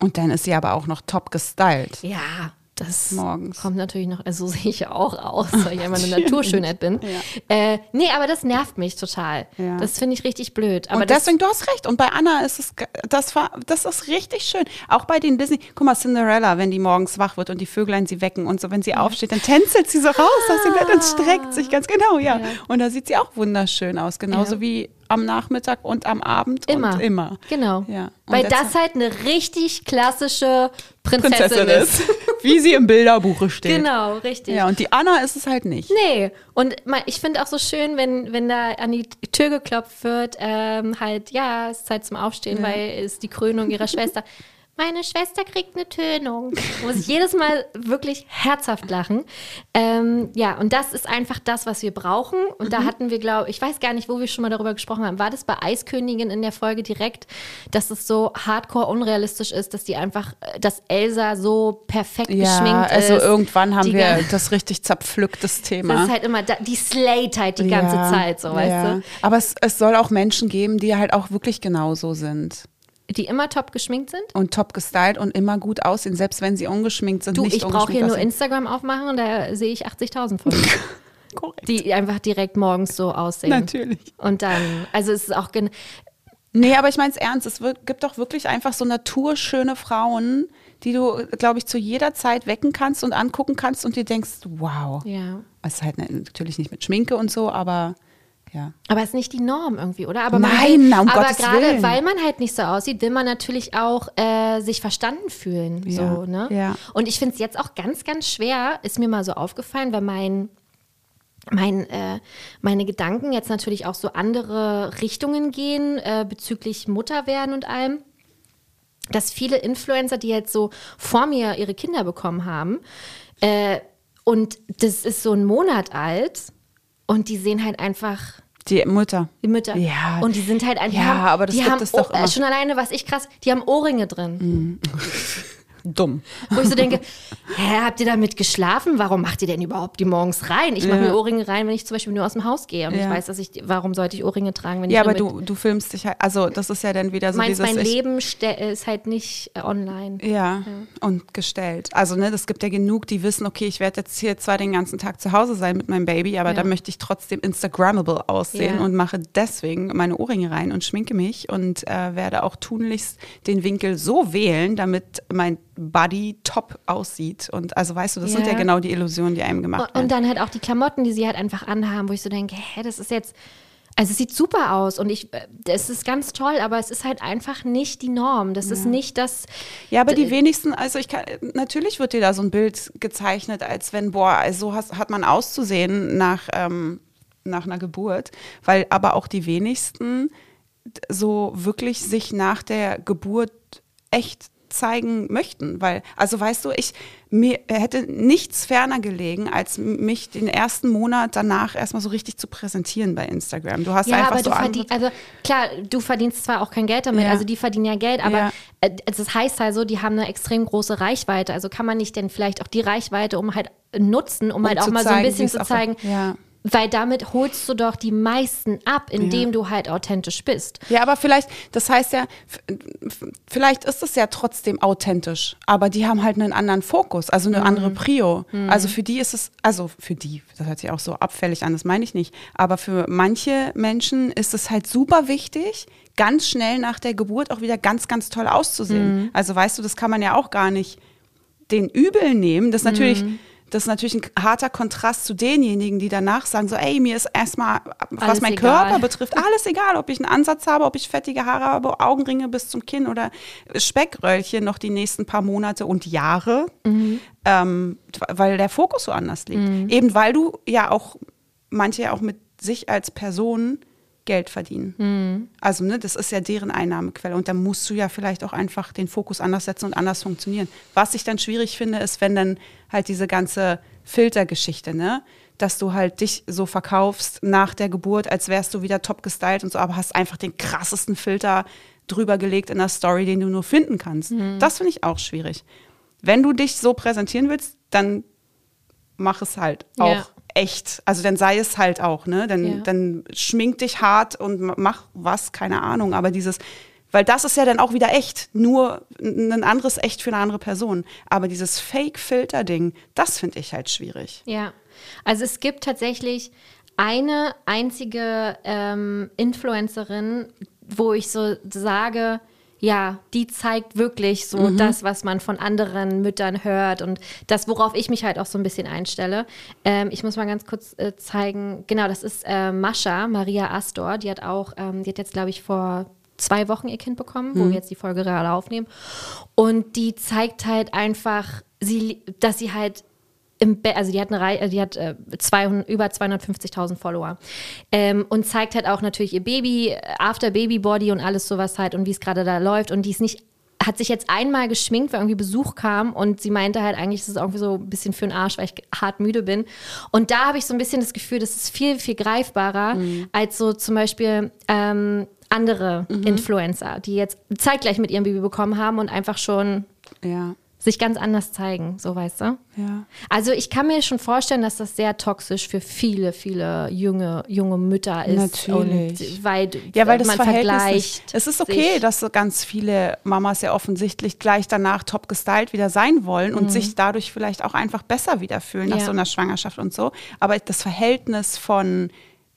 Und dann ist sie aber auch noch top gestylt.
Ja, Das
Morgens.
kommt natürlich noch, also so sehe ich ja auch aus, weil ich immer eine Naturschönheit bin. Äh, nee, aber das nervt mich total.
Ja.
Das finde ich richtig blöd. Aber
und deswegen, du hast recht. Und bei Anna ist es, das war, das ist richtig schön. Auch bei den Disney, guck mal, Cinderella, wenn die morgens wach wird und die Vöglein sie wecken und so, wenn sie aufsteht, dann tänzelt sie so raus, dass sie bleibt und streckt sich ganz genau, ja. Und da sieht sie auch wunderschön aus, genauso
Ja.
wie am Nachmittag und am Abend
Immer.
und immer.
Genau.
Ja. Und
Weil das halt eine richtig klassische Prinzessin,
Prinzessin
ist.
ist. Wie sie im Bilderbuche steht.
Genau, richtig.
Ja, und die Anna ist es halt nicht.
Nee, und ich finde auch so schön, wenn, wenn da an die Tür geklopft wird, ähm, halt, ja, es ist Zeit zum Aufstehen, weil es die Krönung ihrer Schwester. Meine Schwester kriegt eine Tönung. Muss ich jedes Mal wirklich herzhaft lachen. Ähm, ja, und das ist einfach das, was wir brauchen. Und da hatten wir, glaube ich, weiß gar nicht, wo wir schon mal darüber gesprochen haben. War das bei Eiskönigin in der Folge direkt, dass es so hardcore unrealistisch ist, dass die einfach, äh, dass Elsa so perfekt
Ja,
geschminkt
also
ist.
irgendwann haben
Die
wir das richtig zerpflücktes Thema.
das ist halt immer, da, die slayt halt die ganze
Ja,
Zeit, so, weißt
ja.
du?
Aber es, es soll auch Menschen geben, die halt auch wirklich genauso sind.
Die immer top geschminkt sind.
Und top gestylt und immer gut aussehen, selbst wenn sie ungeschminkt sind.
Du,
nicht
ich brauche hier
ungeschminkt
nur
aussehen.
Instagram aufmachen und da sehe ich 80.000 von.
Korrekt.
die einfach direkt morgens so aussehen.
Natürlich.
Und dann, also es ist auch,
Nee, aber ich meine es ernst. Es gibt doch wirklich einfach so naturschöne Frauen, die du, glaube ich, zu jeder Zeit wecken kannst und angucken kannst und dir denkst, wow.
ja.
Es ist halt natürlich nicht mit Schminke und so, aber ja.
Aber es ist nicht die Norm irgendwie, oder? Aber
Nein,
man,
um
aber
Gottes
gerade
Willen.
weil man halt nicht so aussieht, will man natürlich auch äh, sich verstanden fühlen.
Ja,
So, ne?
ja.
Und ich finde es jetzt auch ganz, ganz schwer, ist mir mal so aufgefallen, weil mein mein, äh, meine Gedanken jetzt natürlich auch so andere Richtungen gehen äh, bezüglich Mutterwerden und allem. Dass viele Influencer, die jetzt so vor mir ihre Kinder bekommen haben, äh, und das ist so ein Monat alt und die sehen halt einfach
Die Mutter.
die Mütter.
Ja.
Und die sind halt einfach.
Ja, aber das
die
gibt
haben
es doch
äh,
immer.
schon alleine, was ich krass, die haben Ohrringe drin.
Dumm.
Wo ich so denke, hä, habt ihr damit geschlafen? Warum macht ihr denn überhaupt die morgens rein? Ich mache
Ja.
mir Ohrringe rein, wenn ich zum Beispiel nur aus dem Haus gehe. Und ich
Ja.
weiß, dass ich, warum sollte ich Ohrringe tragen, wenn
Ja,
ich
aber
nur mit,
du, du filmst dich halt, also das ist ja dann wieder so
meinst,
dieses.
mein
ich,
Leben ist halt nicht äh, online.
Ja, und gestellt. Also, ne, das gibt ja genug, die wissen, okay, ich werde jetzt hier zwar den ganzen Tag zu Hause sein mit meinem Baby, aber
Ja.
da möchte ich trotzdem Instagrammable aussehen
Ja.
und mache deswegen meine Ohrringe rein und schminke mich und äh, werde auch tunlichst den Winkel so wählen, damit mein Body top aussieht. Und also, weißt du, das sind
Ja.
ja genau die Illusionen, die einem gemacht
Und, und
werden.
dann halt auch die Klamotten, die sie halt einfach anhaben, wo ich so denke, hä, das ist jetzt. Also es sieht super aus und ich, äh, es ist ganz toll, aber es ist halt einfach nicht die Norm. Das ist nicht das.
Ja, aber die
D-
wenigsten, also ich kann, natürlich wird dir da so ein Bild gezeichnet, als wenn, boah, also so has- hat man auszusehen nach, ähm, nach einer Geburt, weil aber auch die wenigsten so wirklich sich nach der Geburt echt zeigen möchten, weil, also weißt du, ich, mir hätte nichts ferner gelegen, als mich den ersten Monat danach erstmal so richtig zu präsentieren bei Instagram. Du hast
Ja,
einfach
aber
so
du also klar, du verdienst zwar auch kein Geld damit,
Ja.
also die verdienen ja Geld, aber
Ja.
äh, das heißt also, die haben eine extrem große Reichweite. Also kann man nicht denn vielleicht auch die Reichweite um halt nutzen, um, halt auch mal so ein
zeigen,
bisschen zu zeigen,
ja.
Weil damit holst du doch die meisten ab, indem du halt authentisch bist.
Ja, aber vielleicht, das heißt ja, vielleicht ist es ja trotzdem authentisch, aber die haben halt einen anderen Fokus, also eine andere Prio. Also für die ist es, also für die, das hört sich auch so abfällig an, das meine ich nicht, aber für manche Menschen ist es halt super wichtig, ganz schnell nach der Geburt auch wieder ganz, ganz toll auszusehen. Also weißt du, das kann man ja auch gar nicht den übel nehmen. Das ist natürlich, das ist natürlich ein harter Kontrast zu denjenigen, die danach sagen, so, ey, mir ist erstmal, was mein
egal.
Körper betrifft, alles egal, ob ich einen Ansatz habe, ob ich fettige Haare habe, Augenringe bis zum Kinn oder Speckröllchen noch die nächsten paar Monate und Jahre, ähm, weil der Fokus so anders liegt. Eben weil du ja auch, manche ja auch mit sich als Person Geld verdienen. Also, ne, das ist ja deren Einnahmequelle. Und da musst du ja vielleicht auch einfach den Fokus anders setzen und anders funktionieren. Was ich dann schwierig finde, ist, wenn dann halt diese ganze Filtergeschichte, ne? Dass du halt dich so verkaufst nach der Geburt, als wärst du wieder top gestylt und so, aber hast einfach den krassesten Filter drüber gelegt in der Story, den du nur finden kannst. Das finde ich auch schwierig. Wenn du dich so präsentieren willst, dann mach es halt auch
Ja.
Echt. Also dann sei es halt auch, ne? Dann,
Ja.
dann schmink dich hart und ma- mach was, keine Ahnung. Aber dieses, Weil das ist ja dann auch wieder echt, nur ein anderes Echt für eine andere Person. Aber dieses Fake-Filter-Ding, das finde ich halt schwierig.
Ja, also es gibt tatsächlich eine einzige ähm, Influencerin, wo ich so sage, ja, die zeigt wirklich so mhm. das, was man von anderen Müttern hört und das, worauf ich mich halt auch so ein bisschen einstelle. Ähm, ich muss mal ganz kurz äh, zeigen, genau, das ist äh, Mascha, Maria Astor, die hat auch, ähm, die hat jetzt, glaube ich, vor zwei Wochen ihr Kind bekommen, mhm. wo wir jetzt die Folge gerade aufnehmen. Und die zeigt halt einfach, sie, dass sie halt im Be also die hat, eine äh, die hat äh, 200, über 250.000 Follower ähm, und zeigt halt auch natürlich ihr Baby, After Baby Body und alles sowas halt und wie es gerade da läuft und die ist nicht hat sich jetzt einmal geschminkt, weil irgendwie Besuch kam und sie meinte halt eigentlich, das ist irgendwie so ein bisschen für den Arsch, weil ich hart müde bin. Und da habe ich so ein bisschen das Gefühl, das ist viel, viel greifbarer mhm. als so zum Beispiel ähm, andere mhm. Influencer, die jetzt zeitgleich mit ihrem Baby bekommen haben und einfach schon
ja
sich ganz anders zeigen, so weißt du?
Ja.
Also ich kann mir schon vorstellen, dass das sehr toxisch für viele, viele junge, junge Mütter ist.
Natürlich.
Und weil,
ja, weil das man vergleicht. Es ist okay, sich. dass so ganz viele Mamas ja offensichtlich gleich danach top gestylt wieder sein wollen und mhm. sich dadurch vielleicht auch einfach besser wieder fühlen nach ja. so einer Schwangerschaft und so. Aber das Verhältnis von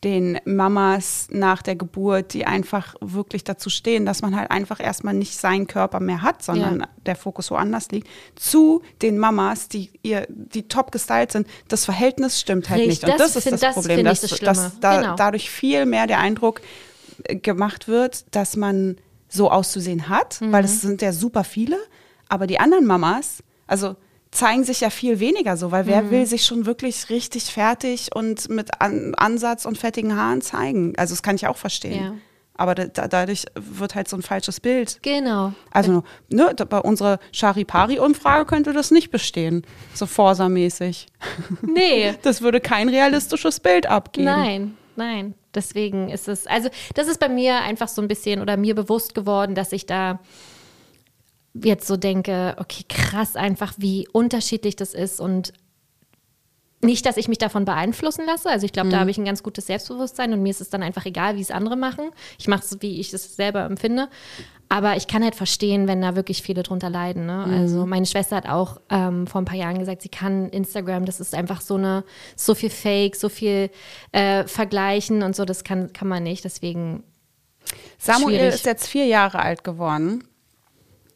den Mamas nach der Geburt, die einfach wirklich dazu stehen, dass man halt einfach erstmal nicht seinen Körper mehr hat, sondern ja. der Fokus woanders liegt, zu den Mamas, die ihr, die top gestylt sind, das Verhältnis stimmt halt Richtig, nicht. Und das, das ist das, das Problem, dass, das dass da, genau. dadurch viel mehr der Eindruck äh, gemacht wird, dass man so auszusehen hat, mhm. weil es sind ja super viele, aber die anderen Mamas, also zeigen sich ja viel weniger so, weil wer mhm. will sich schon wirklich richtig fertig und mit An Ansatz und fettigen Haaren zeigen? Also das kann ich auch verstehen. Ja. Aber da, dadurch wird halt so ein falsches Bild.
Genau.
Also ne, bei unserer Charipari-Umfrage könnte das nicht bestehen, so Forsa-mäßig.
Nee.
Das würde kein realistisches Bild abgeben.
Nein, nein. Deswegen ist es, also das ist bei mir einfach so ein bisschen oder mir bewusst geworden, dass ich da jetzt so denke, okay, krass einfach, wie unterschiedlich das ist und nicht, dass ich mich davon beeinflussen lasse. Also ich glaube, mhm. da habe ich ein ganz gutes Selbstbewusstsein und mir ist es dann einfach egal, wie es andere machen. Ich mache es, wie ich es selber empfinde. Aber ich kann halt verstehen, wenn da wirklich viele drunter leiden. Ne? Mhm. Also meine Schwester hat auch ähm, vor ein paar Jahren gesagt, sie kann Instagram, das ist einfach so eine, so viel Fake, so viel äh, Vergleichen und so, das kann, kann man nicht. Deswegen.
Samuel schwierig. ist jetzt vier Jahre alt geworden.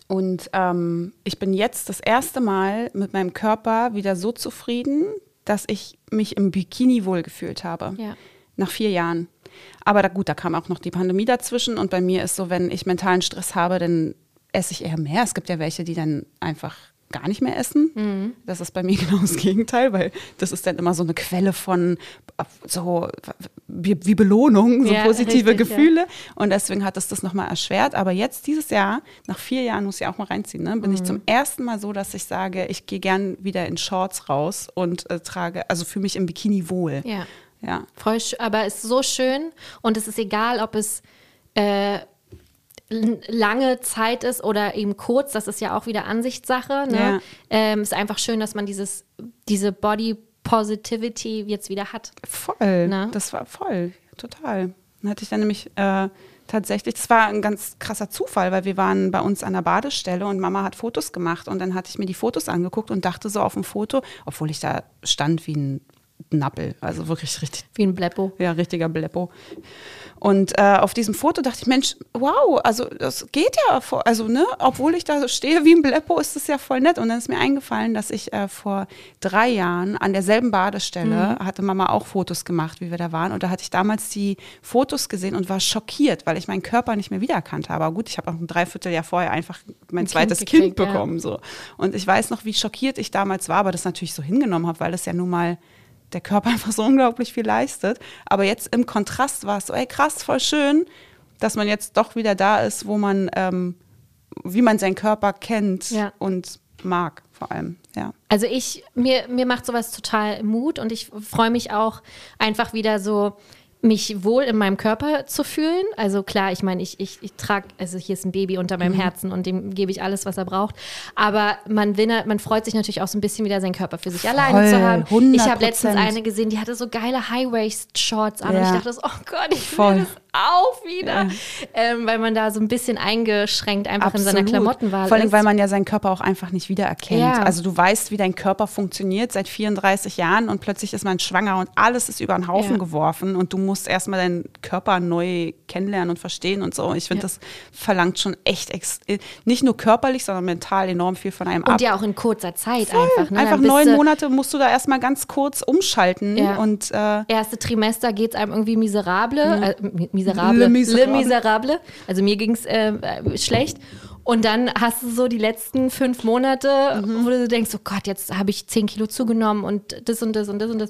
Und ähm, ich bin jetzt das erste Mal mit meinem Körper wieder so zufrieden, dass ich mich im Bikini wohlgefühlt habe. Ja. Nach vier Jahren. Aber da, gut, da kam auch noch die Pandemie dazwischen. Und bei mir ist so, wenn ich mentalen Stress habe, dann esse ich eher mehr. Es gibt ja welche, die dann einfach gar nicht mehr essen. Mhm. Das ist bei mir genau das Gegenteil, weil das ist dann immer so eine Quelle von so wie, wie Belohnung, so ja, positive richtig, Gefühle. Ja. Und deswegen hat es das nochmal erschwert. Aber jetzt, dieses Jahr, nach vier Jahren, muss ich auch mal reinziehen, ne, bin mhm. ich zum ersten Mal so, dass ich sage, ich gehe gern wieder in Shorts raus und äh, trage, also fühle mich im Bikini wohl.
Ja. Ja. Voll, aber es ist so schön und es ist egal, ob es äh, lange Zeit ist oder eben kurz, das ist ja auch wieder Ansichtssache. Ne? Ja. Ähm, ist einfach schön, dass man dieses, diese Body Positivity jetzt wieder hat.
Voll. Ne? Das war voll, total. Dann hatte ich dann nämlich äh, tatsächlich, das war ein ganz krasser Zufall, weil wir waren bei uns an der Badestelle und Mama hat Fotos gemacht und dann hatte ich mir die Fotos angeguckt und dachte so auf dem Foto, obwohl ich da stand wie ein Nappel, also wirklich richtig.
Wie ein Bleppo.
Ja, richtiger Bleppo. Und äh, auf diesem Foto dachte ich, Mensch, wow, also das geht ja, vor, also ne, obwohl ich da stehe wie ein Bleppo, ist das ja voll nett. Und dann ist mir eingefallen, dass ich äh, vor drei Jahren an derselben Badestelle mhm. hatte Mama auch Fotos gemacht, wie wir da waren. Und da hatte ich damals die Fotos gesehen und war schockiert, weil ich meinen Körper nicht mehr wiedererkannt habe. Aber gut, ich habe auch ein Dreivierteljahr vorher einfach mein ein zweites Kind, gekriegt, kind bekommen. Ja. So. Und ich weiß noch, wie schockiert ich damals war, aber das natürlich so hingenommen habe, weil das ja nun mal der Körper einfach so unglaublich viel leistet. Aber jetzt im Kontrast war es so, ey krass, voll schön, dass man jetzt doch wieder da ist, wo man, ähm, wie man seinen Körper kennt ja. und mag vor allem, ja.
Also ich, mir, mir macht sowas total Mut und ich freue mich auch einfach wieder so, mich wohl in meinem Körper zu fühlen. Also klar, ich meine, ich, ich, ich trage, also hier ist ein Baby unter meinem Herzen und dem gebe ich alles, was er braucht. Aber man, will, man freut sich natürlich auch so ein bisschen wieder, seinen Körper für sich alleine zu haben.
100%.
Ich habe letztens eine gesehen, die hatte so geile High-Waist-Shorts an und
Ja.
ich dachte so, oh Gott, ich
Voll.
will das auch wieder. Ähm, weil man da so ein bisschen eingeschränkt einfach in seiner Klamottenwahl
Vor allem,
ist.
weil man ja seinen Körper auch einfach nicht wiedererkennt.
Ja.
Also du weißt, wie dein Körper funktioniert seit 34 Jahren und plötzlich ist man schwanger und alles ist über den Haufen
Ja.
geworfen und du musst erstmal deinen Körper neu kennenlernen und verstehen und so. Ich finde,
Ja.
das verlangt schon echt ex nicht nur körperlich, sondern mental enorm viel von einem ab.
und ja auch in kurzer Zeit
Voll.
einfach. Ne?
einfach neun Monate musst du da erstmal ganz kurz umschalten
Ja.
und äh,
erste Trimester geht es einem irgendwie miserable, äh, mi- miserable,
Le
le
Miserable.
miserable. Also mir ging es äh, äh, schlecht. Und dann hast du so die letzten fünf Monate,
Mhm.
wo du denkst, oh Gott, jetzt habe ich zehn Kilo zugenommen und das und das und das und das.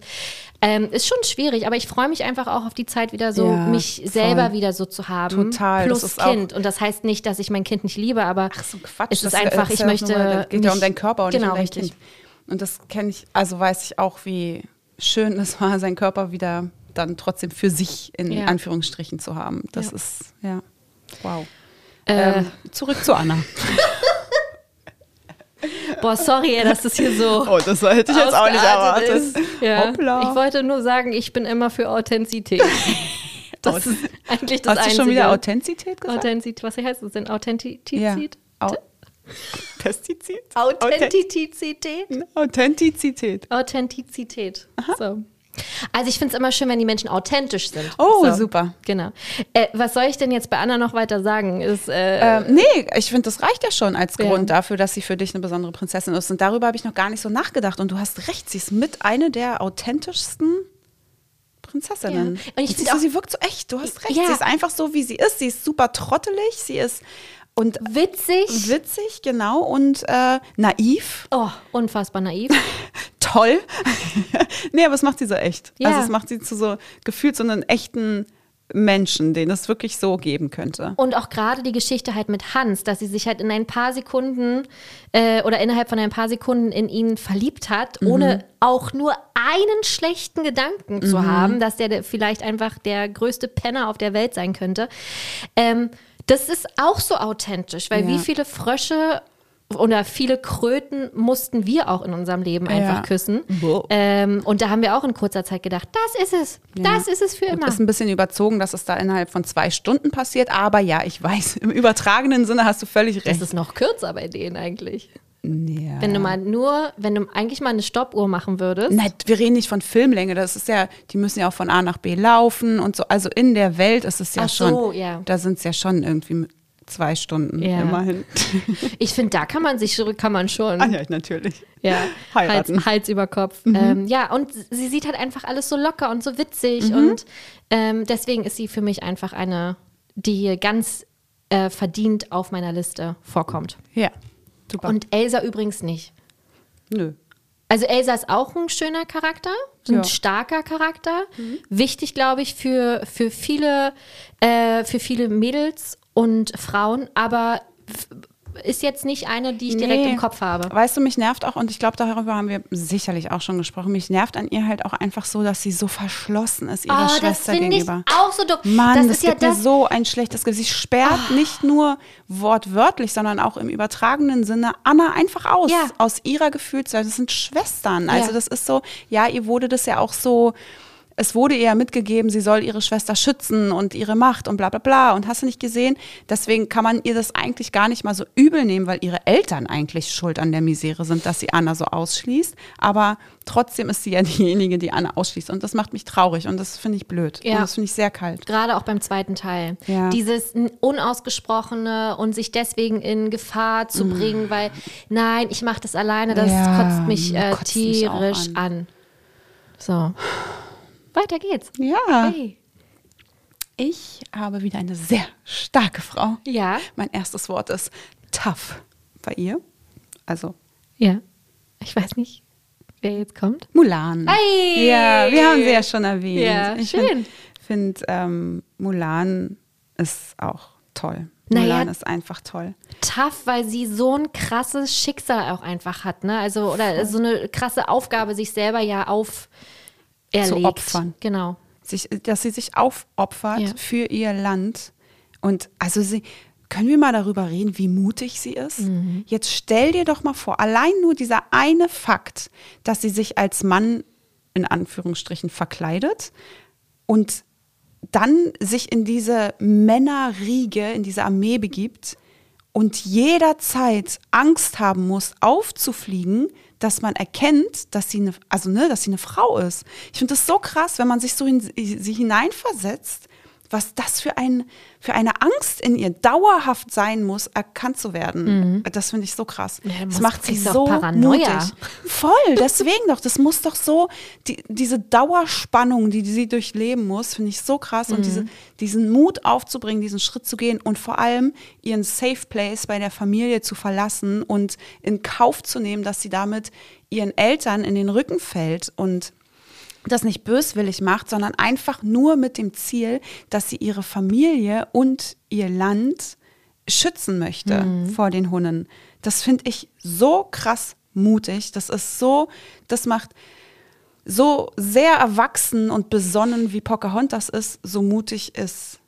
Ähm, ist schon schwierig, aber ich freue mich einfach auch auf die Zeit wieder so,
Ja,
mich
voll.
selber wieder so zu haben.
Total,
Plus Kind. Und das heißt nicht, dass ich mein Kind nicht liebe, aber
Ach so Quatsch.
es ist
das
einfach, ich
ja
möchte.
das geht ja um deinen Körper und
genau,
nicht um dein
richtig.
Kind. Und das kenne ich, also weiß ich auch, wie schön es war, seinen Körper wieder dann trotzdem für sich in
Ja.
Anführungsstrichen zu haben. Das ist, ja, wow.
Äh,
ähm, zurück zu Anna.
Boah, sorry, dass das hier so.
Oh, das hätte
ausgeartet Ist. Ja.
Hoppla.
Ich wollte nur sagen, ich bin immer für Authentizität. Das ist eigentlich das
Hast du
Einzige.
schon wieder Authentizität gesagt?
Authentizität, was heißt das denn?
ja.
Authentizität?
Au Pestizid?
Authentizität?
Authentizität.
Authentizität. So. Also ich finde es immer schön, wenn die Menschen authentisch sind.
Oh,
so.
super.
Genau. Äh, was soll ich denn jetzt bei Anna noch weiter sagen? Ist, äh,
Ähm, nee, ich finde, das reicht ja schon als
Ja.
Grund dafür, dass sie für dich eine besondere Prinzessin ist. Und darüber habe ich noch gar nicht so nachgedacht. Und du hast recht, sie ist mit eine der authentischsten Prinzessinnen.
Ja. Und ich
siehst
find
du,
auch-
sie wirkt so echt. Du hast recht.
Ja.
Sie ist einfach so, wie sie ist. Sie ist super trottelig. Sie ist und
witzig.
witzig, genau, und äh, naiv.
oh, unfassbar naiv.
Toll. nee, aber es macht sie so echt.
Ja.
Also es macht sie zu so gefühlt so einen echten Menschen, den es wirklich so geben könnte.
Und auch gerade die Geschichte halt mit Hans, dass sie sich halt in ein paar Sekunden äh, oder innerhalb von ein paar Sekunden in ihn verliebt hat, ohne auch nur einen schlechten Gedanken zu haben, dass der der vielleicht einfach der größte Penner auf der Welt sein könnte. Ähm, das ist auch so authentisch, weil
Ja.
wie viele Frösche oder viele Kröten mussten wir auch in unserem Leben einfach
Ja.
küssen.
Wow.
Ähm, und da haben wir auch in kurzer Zeit gedacht, das ist es, das ist es für immer.
Ist ein bisschen überzogen, dass es da innerhalb von zwei Stunden passiert, aber ja, ich weiß, im übertragenen Sinne hast du völlig
Das
recht.
ist noch kürzer bei denen eigentlich.
Ja.
Wenn du mal nur, wenn du eigentlich mal eine Stoppuhr machen würdest.
Nein, wir reden nicht von Filmlänge, das ist ja, die müssen ja auch von A nach B laufen und so. Also in der Welt ist es ja
Ach so,
schon,
ja.
da sind es ja schon irgendwie zwei Stunden
Ja.
immerhin.
Ich finde, da kann man sich, kann man schon.
ah ja, natürlich.
Ja, Hals,
Heiraten.
Hals über Kopf. Ähm, ja, und sie sieht halt einfach alles so locker und so witzig.
Mhm.
Und ähm, deswegen ist sie für mich einfach eine, die hier ganz äh, verdient auf meiner Liste vorkommt.
Ja, super.
Und Elsa übrigens nicht.
Nö.
Also Elsa ist auch ein schöner Charakter, ein
Ja. Mhm.
starker Charakter. Wichtig, glaube ich, für, für, viele, äh, für viele Mädels und Frauen, aber ist jetzt nicht eine, die ich direkt
Nee.
im Kopf habe.
Weißt du, mich nervt auch, und ich glaube, darüber haben wir sicherlich auch schon gesprochen, mich nervt an ihr halt auch einfach so, dass sie so verschlossen ist ihrer
das
Schwester
ich
gegenüber.
auch so dumm.
Mann,
das
das,
ist ja
gibt mir
das. Ah.
so ein schlechtes Gefühl. Sie sperrt nicht nur wortwörtlich, sondern auch im übertragenen Sinne Anna einfach aus.
Ja.
Aus ihrer Gefühlswelt. Das sind Schwestern. Also
Ja.
das ist so, ja, ihr wurde das ja auch so, es wurde ihr ja mitgegeben, sie soll ihre Schwester schützen und ihre Macht und bla bla bla. Und hast du nicht gesehen? Deswegen kann man ihr das eigentlich gar nicht mal so übel nehmen, weil ihre Eltern eigentlich schuld an der Misere sind, dass sie Anna so ausschließt. Aber trotzdem ist sie ja diejenige, die Anna ausschließt. Und das macht mich traurig und das finde ich blöd.
Ja.
Und das finde ich sehr kalt.
Gerade auch beim zweiten Teil.
Ja.
Dieses Unausgesprochene und sich deswegen in Gefahr zu bringen, weil, nein, ich mache das alleine, das.
Ja,
kotzt mich äh,
kotzt mich auch
tierisch an. So. Weiter geht's.
Ja.
Hey.
Ich habe wieder eine sehr starke Frau.
Ja.
Mein erstes Wort ist tough bei ihr. Also
Ja. Ich weiß nicht, wer jetzt kommt.
Mulan.
Hey!
Ja, wir haben sie ja schon erwähnt.
Ja,
ich
schön.
finde, find, ähm, Mulan ist auch toll.
Naja.
Mulan ist einfach toll.
Tough, weil sie so ein krasses Schicksal auch einfach hat, ne? Also, oder so eine krasse Aufgabe sich selber ja auf erlegt.
opfern.
Genau.
sich, dass sie sich aufopfert
Ja.
für ihr Land. Und also sie, können wir mal darüber reden, wie mutig sie ist? Jetzt stell dir doch mal vor, allein nur dieser eine Fakt, dass sie sich als Mann in Anführungsstrichen verkleidet und dann sich in diese Männerriege, in diese Armee begibt und jederzeit Angst haben muss, aufzufliegen, dass man erkennt, dass sie eine, also ne, dass sie eine Frau ist. Ich finde das so krass, wenn man sich so in sie hineinversetzt, was das für, ein, für eine Angst in ihr dauerhaft sein muss, erkannt zu werden. Das finde ich so krass.
Ja,
das macht sie so
Paranoia.
mutig. Voll, deswegen doch. Das muss doch so, die, diese Dauerspannung, die sie durchleben muss, finde ich so krass. Und diese, diesen Mut aufzubringen, diesen Schritt zu gehen und vor allem ihren Safe Place bei der Familie zu verlassen und in Kauf zu nehmen, dass sie damit ihren Eltern in den Rücken fällt und das nicht böswillig macht, sondern einfach nur mit dem Ziel, dass sie ihre Familie und ihr Land schützen möchte vor den Hunden. Das finde ich so krass mutig. Das ist so, das macht so sehr erwachsen und besonnen, wie Pocahontas ist, so mutig ist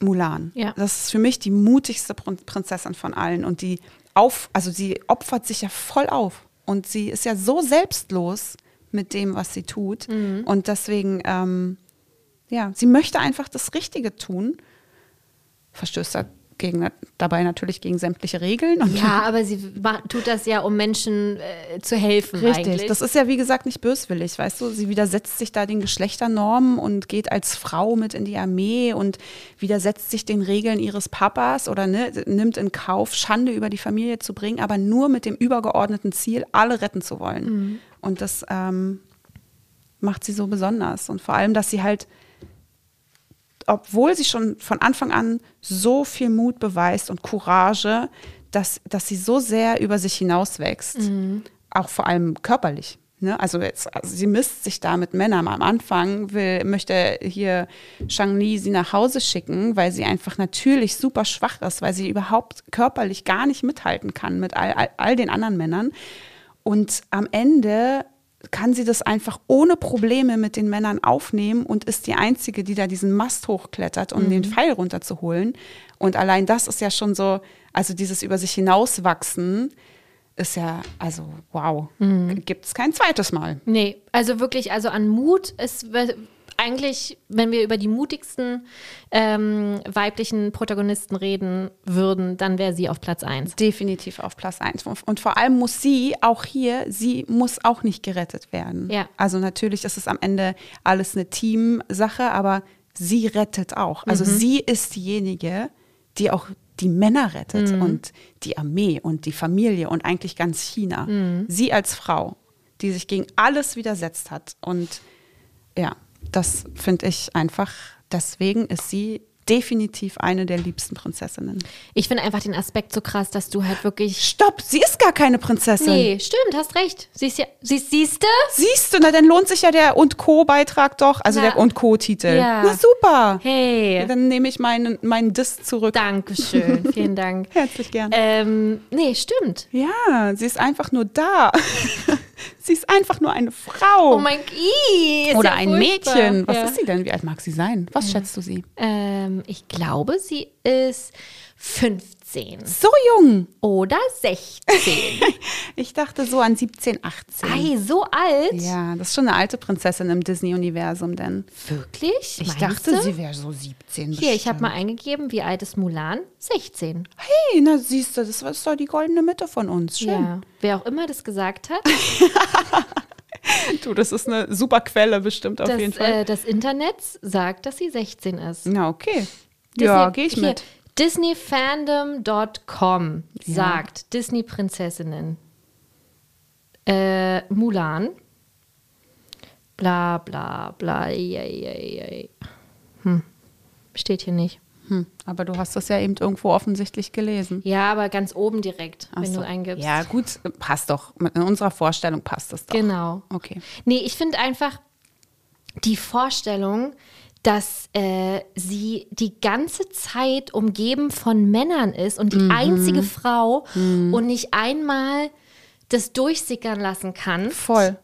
Mulan.
Ja.
Das ist für mich die mutigste Prin- Prinzessin von allen und die auf, also sie opfert sich ja voll auf und sie ist ja so selbstlos mit dem, was sie tut und deswegen, ähm, ja, sie möchte einfach das Richtige tun, verstößt dagegen, dabei natürlich gegen sämtliche Regeln.
Ja, aber sie tut das ja, um Menschen äh, zu helfen.
Richtig,
eigentlich.
das ist ja wie gesagt nicht böswillig, weißt du, sie widersetzt sich da den Geschlechternormen und geht als Frau mit in die Armee und widersetzt sich den Regeln ihres Papas oder ne, nimmt in Kauf, Schande über die Familie zu bringen, aber nur mit dem übergeordneten Ziel, alle retten zu wollen. Und das ähm, macht sie so besonders und vor allem, dass sie halt obwohl sie schon von Anfang an so viel Mut beweist und Courage, dass, dass sie so sehr über sich hinauswächst, auch vor allem körperlich. Ne? Also, jetzt, also sie misst sich da mit Männern. Am Anfang will, möchte hier Shang-Li sie nach Hause schicken, weil sie einfach natürlich super schwach ist, weil sie überhaupt körperlich gar nicht mithalten kann mit all, all, all den anderen Männern. Und am Ende kann sie das einfach ohne Probleme mit den Männern aufnehmen und ist die Einzige, die da diesen Mast hochklettert, um den Pfeil runterzuholen. Und allein das ist ja schon so, also dieses über sich hinauswachsen ist ja, also wow, gibt es kein zweites Mal.
Nee, also wirklich, also an Mut ist eigentlich, wenn wir über die mutigsten ähm, weiblichen Protagonisten reden würden, dann wäre sie auf Platz 1.
Definitiv auf Platz eins. Und vor allem muss sie auch hier, sie muss auch nicht gerettet werden.
Ja.
Also natürlich ist es am Ende alles eine Teamsache, aber sie rettet auch. Also sie ist diejenige, die auch die Männer rettet und die Armee und die Familie und eigentlich ganz China. Sie als Frau, die sich gegen alles widersetzt hat. Und ja, das finde ich einfach, deswegen ist sie definitiv eine der liebsten Prinzessinnen.
Ich finde einfach den Aspekt so krass, dass du halt wirklich.
Stopp, sie ist gar keine Prinzessin.
Nee, stimmt, hast recht. Siehst ja, siehst, siehste?
Siehst du, na dann lohnt sich ja der und Co-Beitrag doch, also
Na.
der und Co-Titel.
Ja.
Na super.
Hey.
Dann nehme ich meinen, meinen Diss zurück.
Dankeschön, vielen Dank.
Herzlich gern.
Ähm, nee, stimmt.
Ja, sie ist einfach nur da. sie ist einfach nur eine Frau.
Oh mein Gott.
Oder ein Mädchen. Was
ja.
ist sie denn? Wie alt mag sie sein? Was schätzt du sie?
Ähm, ich glaube, sie ist 15
So jung.
oder 16.
Ich dachte so an 17, 18.
Ei, so alt?
Ja, das ist schon eine alte Prinzessin im Disney-Universum, denn
Wirklich?
ich
Meinst
dachte,
du?
sie wäre so 17.
Hier, ich habe
bestimmt.
mal eingegeben, wie alt ist Mulan? 16.
Hey, na siehst du, das ist doch die goldene Mitte von uns. Schön.
Ja. Wer auch immer das gesagt hat,
Du, das ist eine super Quelle bestimmt auf jeden
das,
Fall.
äh, das Internet sagt, dass sie 16 ist.
Na, okay. ja,
Disney-
gehe ich
hier,
mit.
Disneyfandom.com sagt Disney-Prinzessinnen. Äh, Mulan. Bla bla bla. Ei, ei, ei. Hm. Steht hier nicht.
Hm, aber du hast das ja eben irgendwo offensichtlich gelesen.
Ja, aber ganz oben direkt,
Ach
wenn
so.
du eingibst.
Ja, gut, passt doch. In unserer Vorstellung passt das doch.
Genau.
Okay.
Nee, ich finde einfach die Vorstellung, dass äh, sie die ganze Zeit umgeben von Männern ist und die
Mhm.
einzige Frau und nicht einmal das durchsickern lassen kann.
Voll.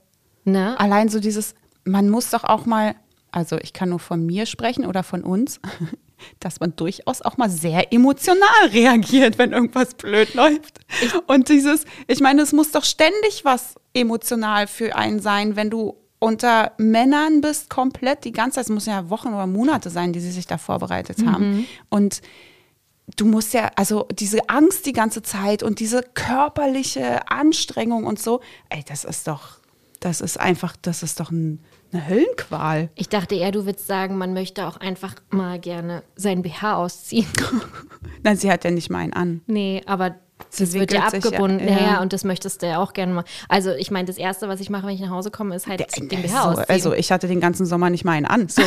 Ne?
Allein so dieses, man muss doch auch mal also ich kann nur von mir sprechen oder von uns, dass man durchaus auch mal sehr emotional reagiert, wenn irgendwas blöd läuft. Und dieses, ich meine, es muss doch ständig was emotional für einen sein, wenn du unter Männern bist, komplett die ganze Zeit, es muss ja Wochen oder Monate sein, die sie sich da vorbereitet haben. Und du musst ja, also diese Angst die ganze Zeit und diese körperliche Anstrengung und so, ey, das ist doch, das ist einfach, das ist doch ein, eine Höllenqual.
Ich dachte eher, du würdest sagen, man möchte auch einfach mal gerne sein BH ausziehen.
Nein, sie hat ja nicht meinen an.
Nee, aber
Sie
das wird ja abgebunden.
ja.
Ja, ja, und das möchtest du ja auch gerne mal. Also ich meine, das Erste, was ich mache, wenn ich nach Hause komme, ist halt den BH
so,
ausziehen.
also ich hatte den ganzen Sommer nicht meinen an. So,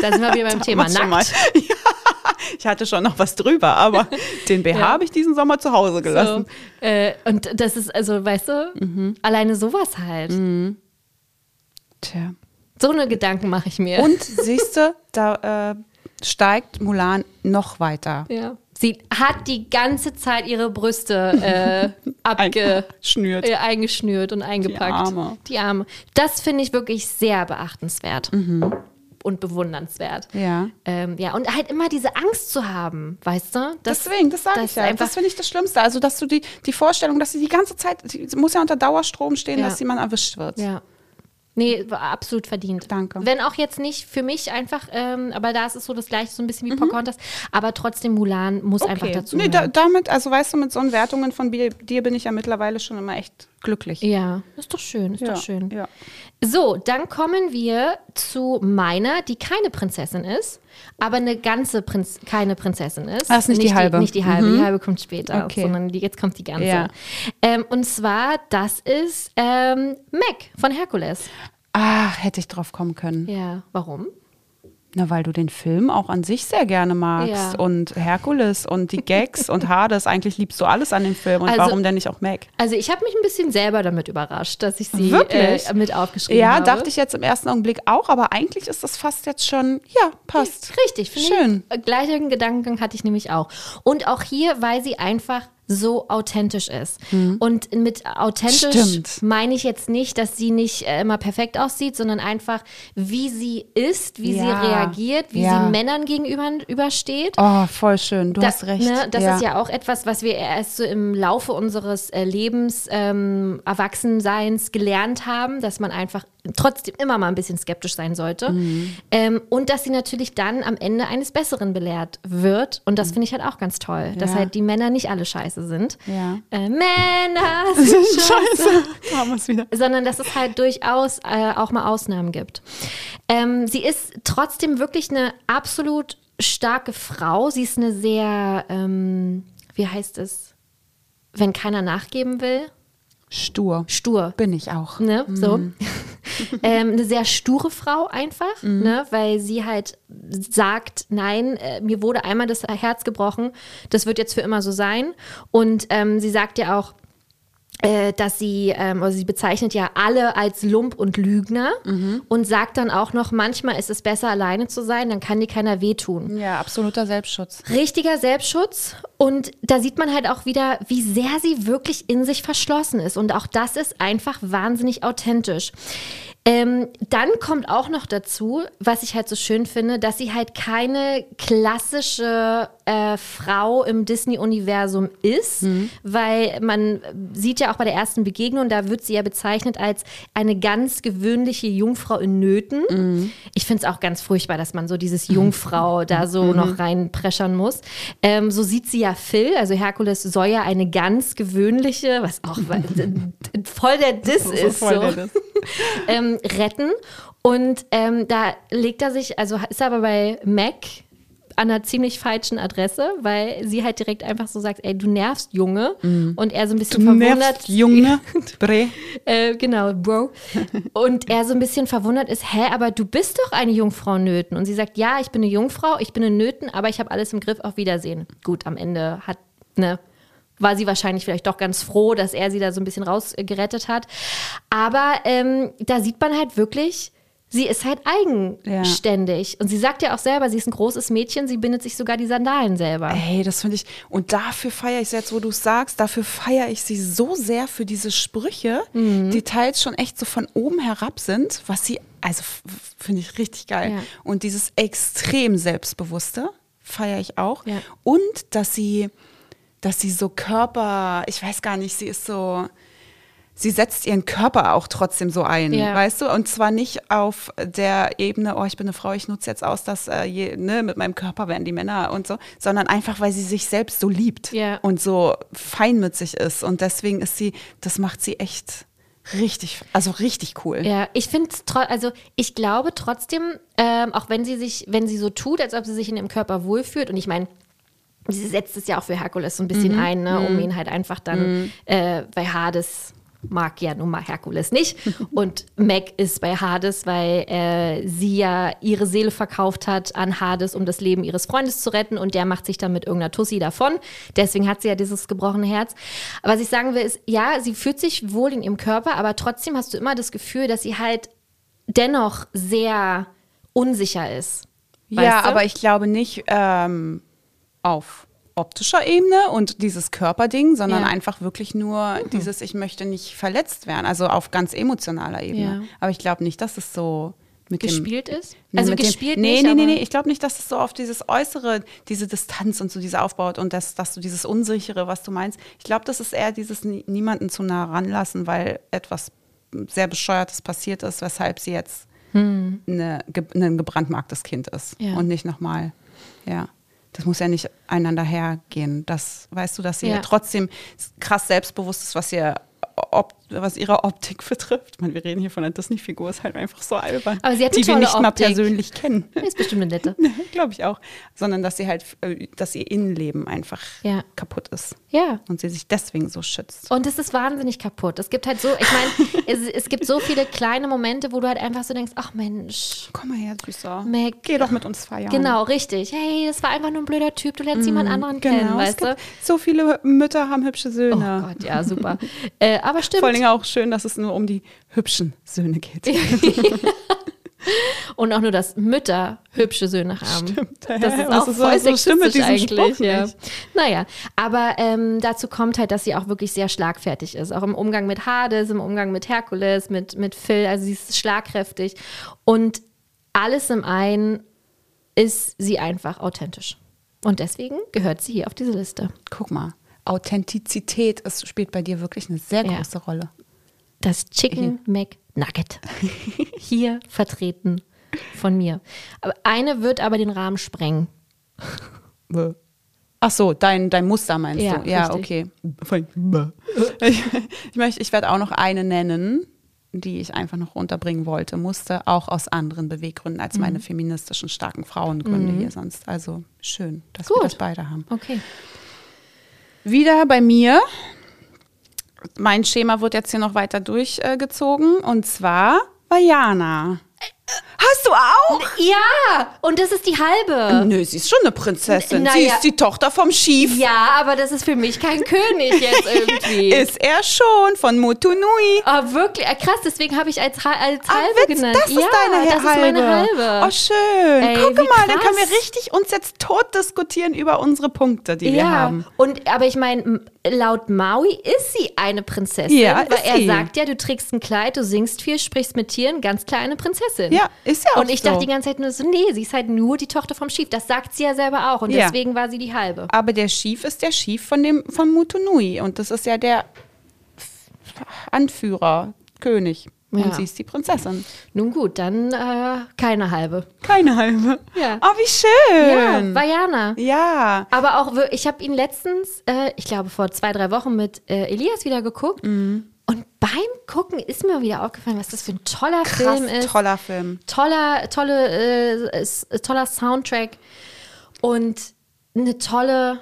da sind wir wieder beim Thema nackt.
mal. Ja, ich hatte schon noch was drüber, aber den BH
Ja.
habe ich diesen Sommer zu Hause gelassen.
So, äh, und das ist, also, weißt du,
Mhm.
alleine sowas halt.
Tja.
So eine Gedanken mache ich mir.
Und siehst du, da äh, steigt Mulan noch weiter.
ja. Sie hat die ganze Zeit ihre Brüste äh, abge
Eingeschnürt.
äh, eingeschnürt und eingepackt.
Arme.
Die Arme. Das finde ich wirklich sehr beachtenswert und bewundernswert.
Ja.
Ähm, ja, und halt immer diese Angst zu haben, weißt du? Das,
Deswegen, das sage ich ja.
einfach-
Das finde ich das Schlimmste. Also, dass du die, die Vorstellung, dass sie die ganze Zeit, sie muss ja unter Dauerstrom stehen,
Ja.
dass jemand erwischt wird.
Ja. Nee, absolut verdient.
Danke.
Wenn auch jetzt nicht für mich einfach, ähm, aber da ist es so das gleiche, so ein bisschen wie
Mhm.
Pocahontas. Aber trotzdem, Mulan muss einfach dazu.
Nee, da, damit, also weißt du, mit so Wertungen von dir, dir bin ich ja mittlerweile schon immer echt glücklich.
ja, ist doch schön, ist
Ja,
doch schön.
ja.
So, dann kommen wir zu meiner, die keine Prinzessin ist, aber eine ganze Prinz keine Prinzessin ist.
Ah, ist nicht die halbe.
nicht die halbe, die halbe kommt später,
Okay.
sondern die, jetzt kommt die ganze.
Ja.
Ähm, und zwar, das ist ähm, Meg von Herkules.
Ach, hätte ich drauf kommen können.
Ja, warum?
Na, weil du den Film auch an sich sehr gerne magst.
Ja.
Und Herkules und die Gags und Hades. Eigentlich liebst du alles an dem Film. Und
Also-
warum denn nicht auch Meg?
Also ich habe mich ein bisschen selber damit überrascht, dass ich sie
Wirklich?
äh, mit aufgeschrieben
Ja,
habe.
dachte ich jetzt im ersten Augenblick auch. Aber eigentlich ist das fast jetzt schon, ja, passt.
Richtig, finde
Schön.
ich. Gleichen Gedankengang hatte ich nämlich auch. Und auch hier, weil sie einfach so authentisch ist. Und mit authentisch.
Stimmt.
meine ich jetzt nicht, dass sie nicht äh, immer perfekt aussieht, sondern einfach, wie sie ist, wie sie
Ja.
reagiert, wie
Ja.
sie Männern gegenüber übersteht.
Oh, voll schön. Du
Da-
hast recht.
Ne, das ist ja auch etwas, was wir erst so im Laufe unseres äh, Lebens, ähm, Erwachsenseins gelernt haben, dass man einfach trotzdem immer mal ein bisschen skeptisch sein sollte.
Mhm.
Ähm, und dass sie natürlich dann am Ende eines Besseren belehrt wird. Und das finde ich halt auch ganz toll, dass
Mhm. Ja.
halt die Männer nicht alle scheiße sind.
Ja.
Äh, Männer sind scheiße
Scheiße.
Sondern dass es halt durchaus äh, auch mal Ausnahmen gibt. Ähm, sie ist trotzdem wirklich eine absolut starke Frau. Sie ist eine sehr, ähm, wie heißt es, wenn keiner nachgeben will,
Stur.
stur.
Bin ich auch.
Ne? So. ähm, eine sehr sture Frau einfach, ne? weil sie halt sagt, nein, äh, mir wurde einmal das Herz gebrochen, das wird jetzt für immer so sein. Und ähm, sie sagt ja auch, dass sie, ähm, also sie bezeichnet ja alle als Lump und Lügner und sagt dann auch noch, manchmal ist es besser, alleine zu sein, dann kann dir keiner wehtun.
Ja, absoluter Selbstschutz.
Richtiger Selbstschutz und da sieht man halt auch wieder, wie sehr sie wirklich in sich verschlossen ist und auch das ist einfach wahnsinnig authentisch. Ähm, dann kommt auch noch dazu, was ich halt so schön finde, dass sie halt keine klassische äh, Frau im Disney-Universum ist, weil man sieht ja auch bei der ersten Begegnung, da wird sie ja bezeichnet als eine ganz gewöhnliche Jungfrau in Nöten. Ich finde es auch ganz furchtbar, dass man so dieses Jungfrau da so noch reinpreschern muss. Ähm, so sieht sie ja Phil, also Herkules soll ja eine ganz gewöhnliche, was auch voll der Diss ist.
voll
so
der Diss.
ähm, retten. Und ähm, da legt er sich, also ist er aber bei Mac an einer ziemlich falschen Adresse, weil sie halt direkt einfach so sagt, ey, du nervst Junge. Und er so ein bisschen verwundert.
Nervst, Junge. Bre.
Äh, genau, Bro. Und er so ein bisschen verwundert ist, hä, aber du bist doch eine Jungfrau Nöten. Und sie sagt, ja, ich bin eine Jungfrau, ich bin eine Nöten, aber ich habe alles im Griff, auf Wiedersehen. Gut, am Ende hat, ne, war sie wahrscheinlich vielleicht doch ganz froh, dass er sie da so ein bisschen rausgerettet hat. Aber ähm, da sieht man halt wirklich, sie ist halt eigenständig. Und sie sagt ja auch selber, sie ist ein großes Mädchen, sie bindet sich sogar die Sandalen selber.
Ey, das finde ich, und dafür feiere ich sie jetzt, wo du es sagst, dafür feiere ich sie so sehr für diese Sprüche,
Mhm.
die teils schon echt so von oben herab sind, was sie, also finde ich richtig geil.
Ja.
Und dieses extrem Selbstbewusste feiere ich auch.
Ja.
Und dass sie, dass sie so Körper, ich weiß gar nicht, sie ist so, sie setzt ihren Körper auch trotzdem so ein,
Ja.
weißt du? Und zwar nicht auf der Ebene, oh, ich bin eine Frau, ich nutze jetzt aus, dass äh, je, ne, mit meinem Körper werden die Männer und so, sondern einfach, weil sie sich selbst so liebt
Ja.
und so fein mit sich ist. Und deswegen ist sie, das macht sie echt richtig, also richtig cool.
Ja, ich finde also ich glaube trotzdem, ähm, auch wenn sie sich, wenn sie so tut, als ob sie sich in ihrem Körper wohlfühlt, und ich meine, sie setzt es ja auch für Herkules so ein bisschen
Mhm.
ein, ne, um ihn halt einfach dann, äh, weil Hades mag ja nun mal Herkules nicht. Und Meg ist bei Hades, weil äh, sie ja ihre Seele verkauft hat an Hades, um das Leben ihres Freundes zu retten. Und der macht sich dann mit irgendeiner Tussi davon. Deswegen hat sie ja dieses gebrochene Herz. Aber was ich sagen will, ist, ja, sie fühlt sich wohl in ihrem Körper, aber trotzdem hast du immer das Gefühl, dass sie halt dennoch sehr unsicher ist.
Ja,
du?
aber ich glaube nicht ähm, auf optischer Ebene und dieses Körperding, sondern
Ja. Mhm.
einfach wirklich nur dieses, ich möchte nicht verletzt werden, also auf ganz emotionaler Ebene.
Ja.
Aber ich glaube nicht, dass es so mit
gespielt ist?
dem,
Also
mit dem-
gespielt
nee,
nicht,
Nee, nee, nee, ich glaube nicht, dass es so auf dieses Äußere, diese Distanz und so diese aufbaut und dass, dass du dieses Unsichere, was du meinst. Ich glaube, das ist eher dieses nie- niemanden zu nah ranlassen, weil etwas sehr Bescheuertes passiert ist, weshalb sie jetzt eine, ge ein gebrandmarktes Kind ist
Hm. Ja.
und nicht nochmal, ja. Das muss ja nicht einander hergehen. Das weißt du, dass sie ja. Trotzdem krass selbstbewusst ist, was ihr Op was ihre Optik betrifft. Ich meine, wir reden hier von einer Disney-Figur, ist halt einfach so albern.
Aber sie hat
die wir nicht mal
Optik.
persönlich kennen.
Ist bestimmt eine nette.
Glaube ich auch. Sondern dass sie halt, äh, dass ihr Innenleben einfach
Ja.
kaputt ist.
Ja.
Und sie sich deswegen so schützt.
Und es ist wahnsinnig kaputt. Es gibt halt so, ich meine, es, es gibt so viele kleine Momente, wo du halt einfach so denkst, ach Mensch,
Komm mal her, Süßer.
Meg.
Geh doch mit uns feiern.
genau, richtig. Hey, das war einfach nur ein blöder Typ, du lernst jemand anderen kennen,
Genau. Es
weißt du?
gibt, so viele Mütter haben hübsche
Oh
Söhne.
Gott, ja, super. äh, aber stimmt.
Vor allen Dingen auch schön, dass es nur um die hübschen Söhne geht.
Und auch nur, dass Mütter hübsche Söhne haben.
Stimmt.
Das ist auch
ist
voll
das? So
sexistisch eigentlich. Ja. Naja, aber ähm, dazu kommt halt, dass sie auch wirklich sehr schlagfertig ist. Auch im Umgang mit Hades, im Umgang mit Herkules, mit, mit Phil. Also sie ist schlagkräftig. Und alles im einen ist sie einfach authentisch. Und deswegen gehört sie hier auf diese Liste.
Guck mal, Authentizität ist, spielt bei dir wirklich eine sehr
Ja.
große Rolle.
Das Chicken McNugget. Hier vertreten von mir. Aber eine wird aber den Rahmen sprengen.
Ach so, dein, dein Muster meinst
Ja,
du? Ja,
richtig.
okay. Ich, ich, möchte, ich werde auch noch eine nennen, die ich einfach noch unterbringen wollte. Musste auch aus anderen Beweggründen als
Mhm.
meine feministischen starken Frauengründe hier sonst. Also schön, dass
Gut.
wir das beide haben.
Okay.
Wieder bei mir. Mein Schema wird jetzt hier noch weiter durchgezogen und zwar Vajana. Hast du auch?
Ja, und das ist die halbe.
Nö, sie ist schon eine Prinzessin.
Na
sie
ja.
ist die Tochter vom Schief.
Ja, aber das ist für mich kein König jetzt irgendwie.
Ist er schon von Motunui.
Ah, wirklich? Ah, krass, deswegen habe ich als, als
Ah,
halbe
Witz,
genannt.
das ist
ja,
deine
das ist meine halbe.
Oh, schön.
Ey,
Guck mal, dann können wir
krass.
richtig uns jetzt tot diskutieren über unsere Punkte, die wir
ja,
haben.
und aber ich meine, laut Maui ist sie eine Prinzessin,
Ja,
weil er
sie.
sagt ja, du trägst ein Kleid, du singst viel, sprichst mit Tieren, ganz klar eine Prinzessin.
Ja, ist ja auch
Und ich
so.
dachte die ganze Zeit nur so, nee, sie ist halt nur die Tochter vom Schief. Das sagt sie ja selber auch und
Ja.
deswegen war sie die halbe.
Aber der Schief ist der Schief von dem von Mutunui und das ist ja der Anführer, König.
Ja.
Und sie ist die Prinzessin.
Nun gut, dann äh, keine halbe.
Keine halbe.
Ja.
Oh, wie schön.
Ja, Vajana.
Ja.
Aber auch, ich habe ihn letztens, äh, ich glaube vor zwei, drei Wochen mit äh, Elias wieder geguckt.
Mhm.
Beim Gucken ist mir wieder aufgefallen, was das für ein toller
Krass,
Film ist.
toller Film.
Toller, tolle, äh, toller Soundtrack und eine tolle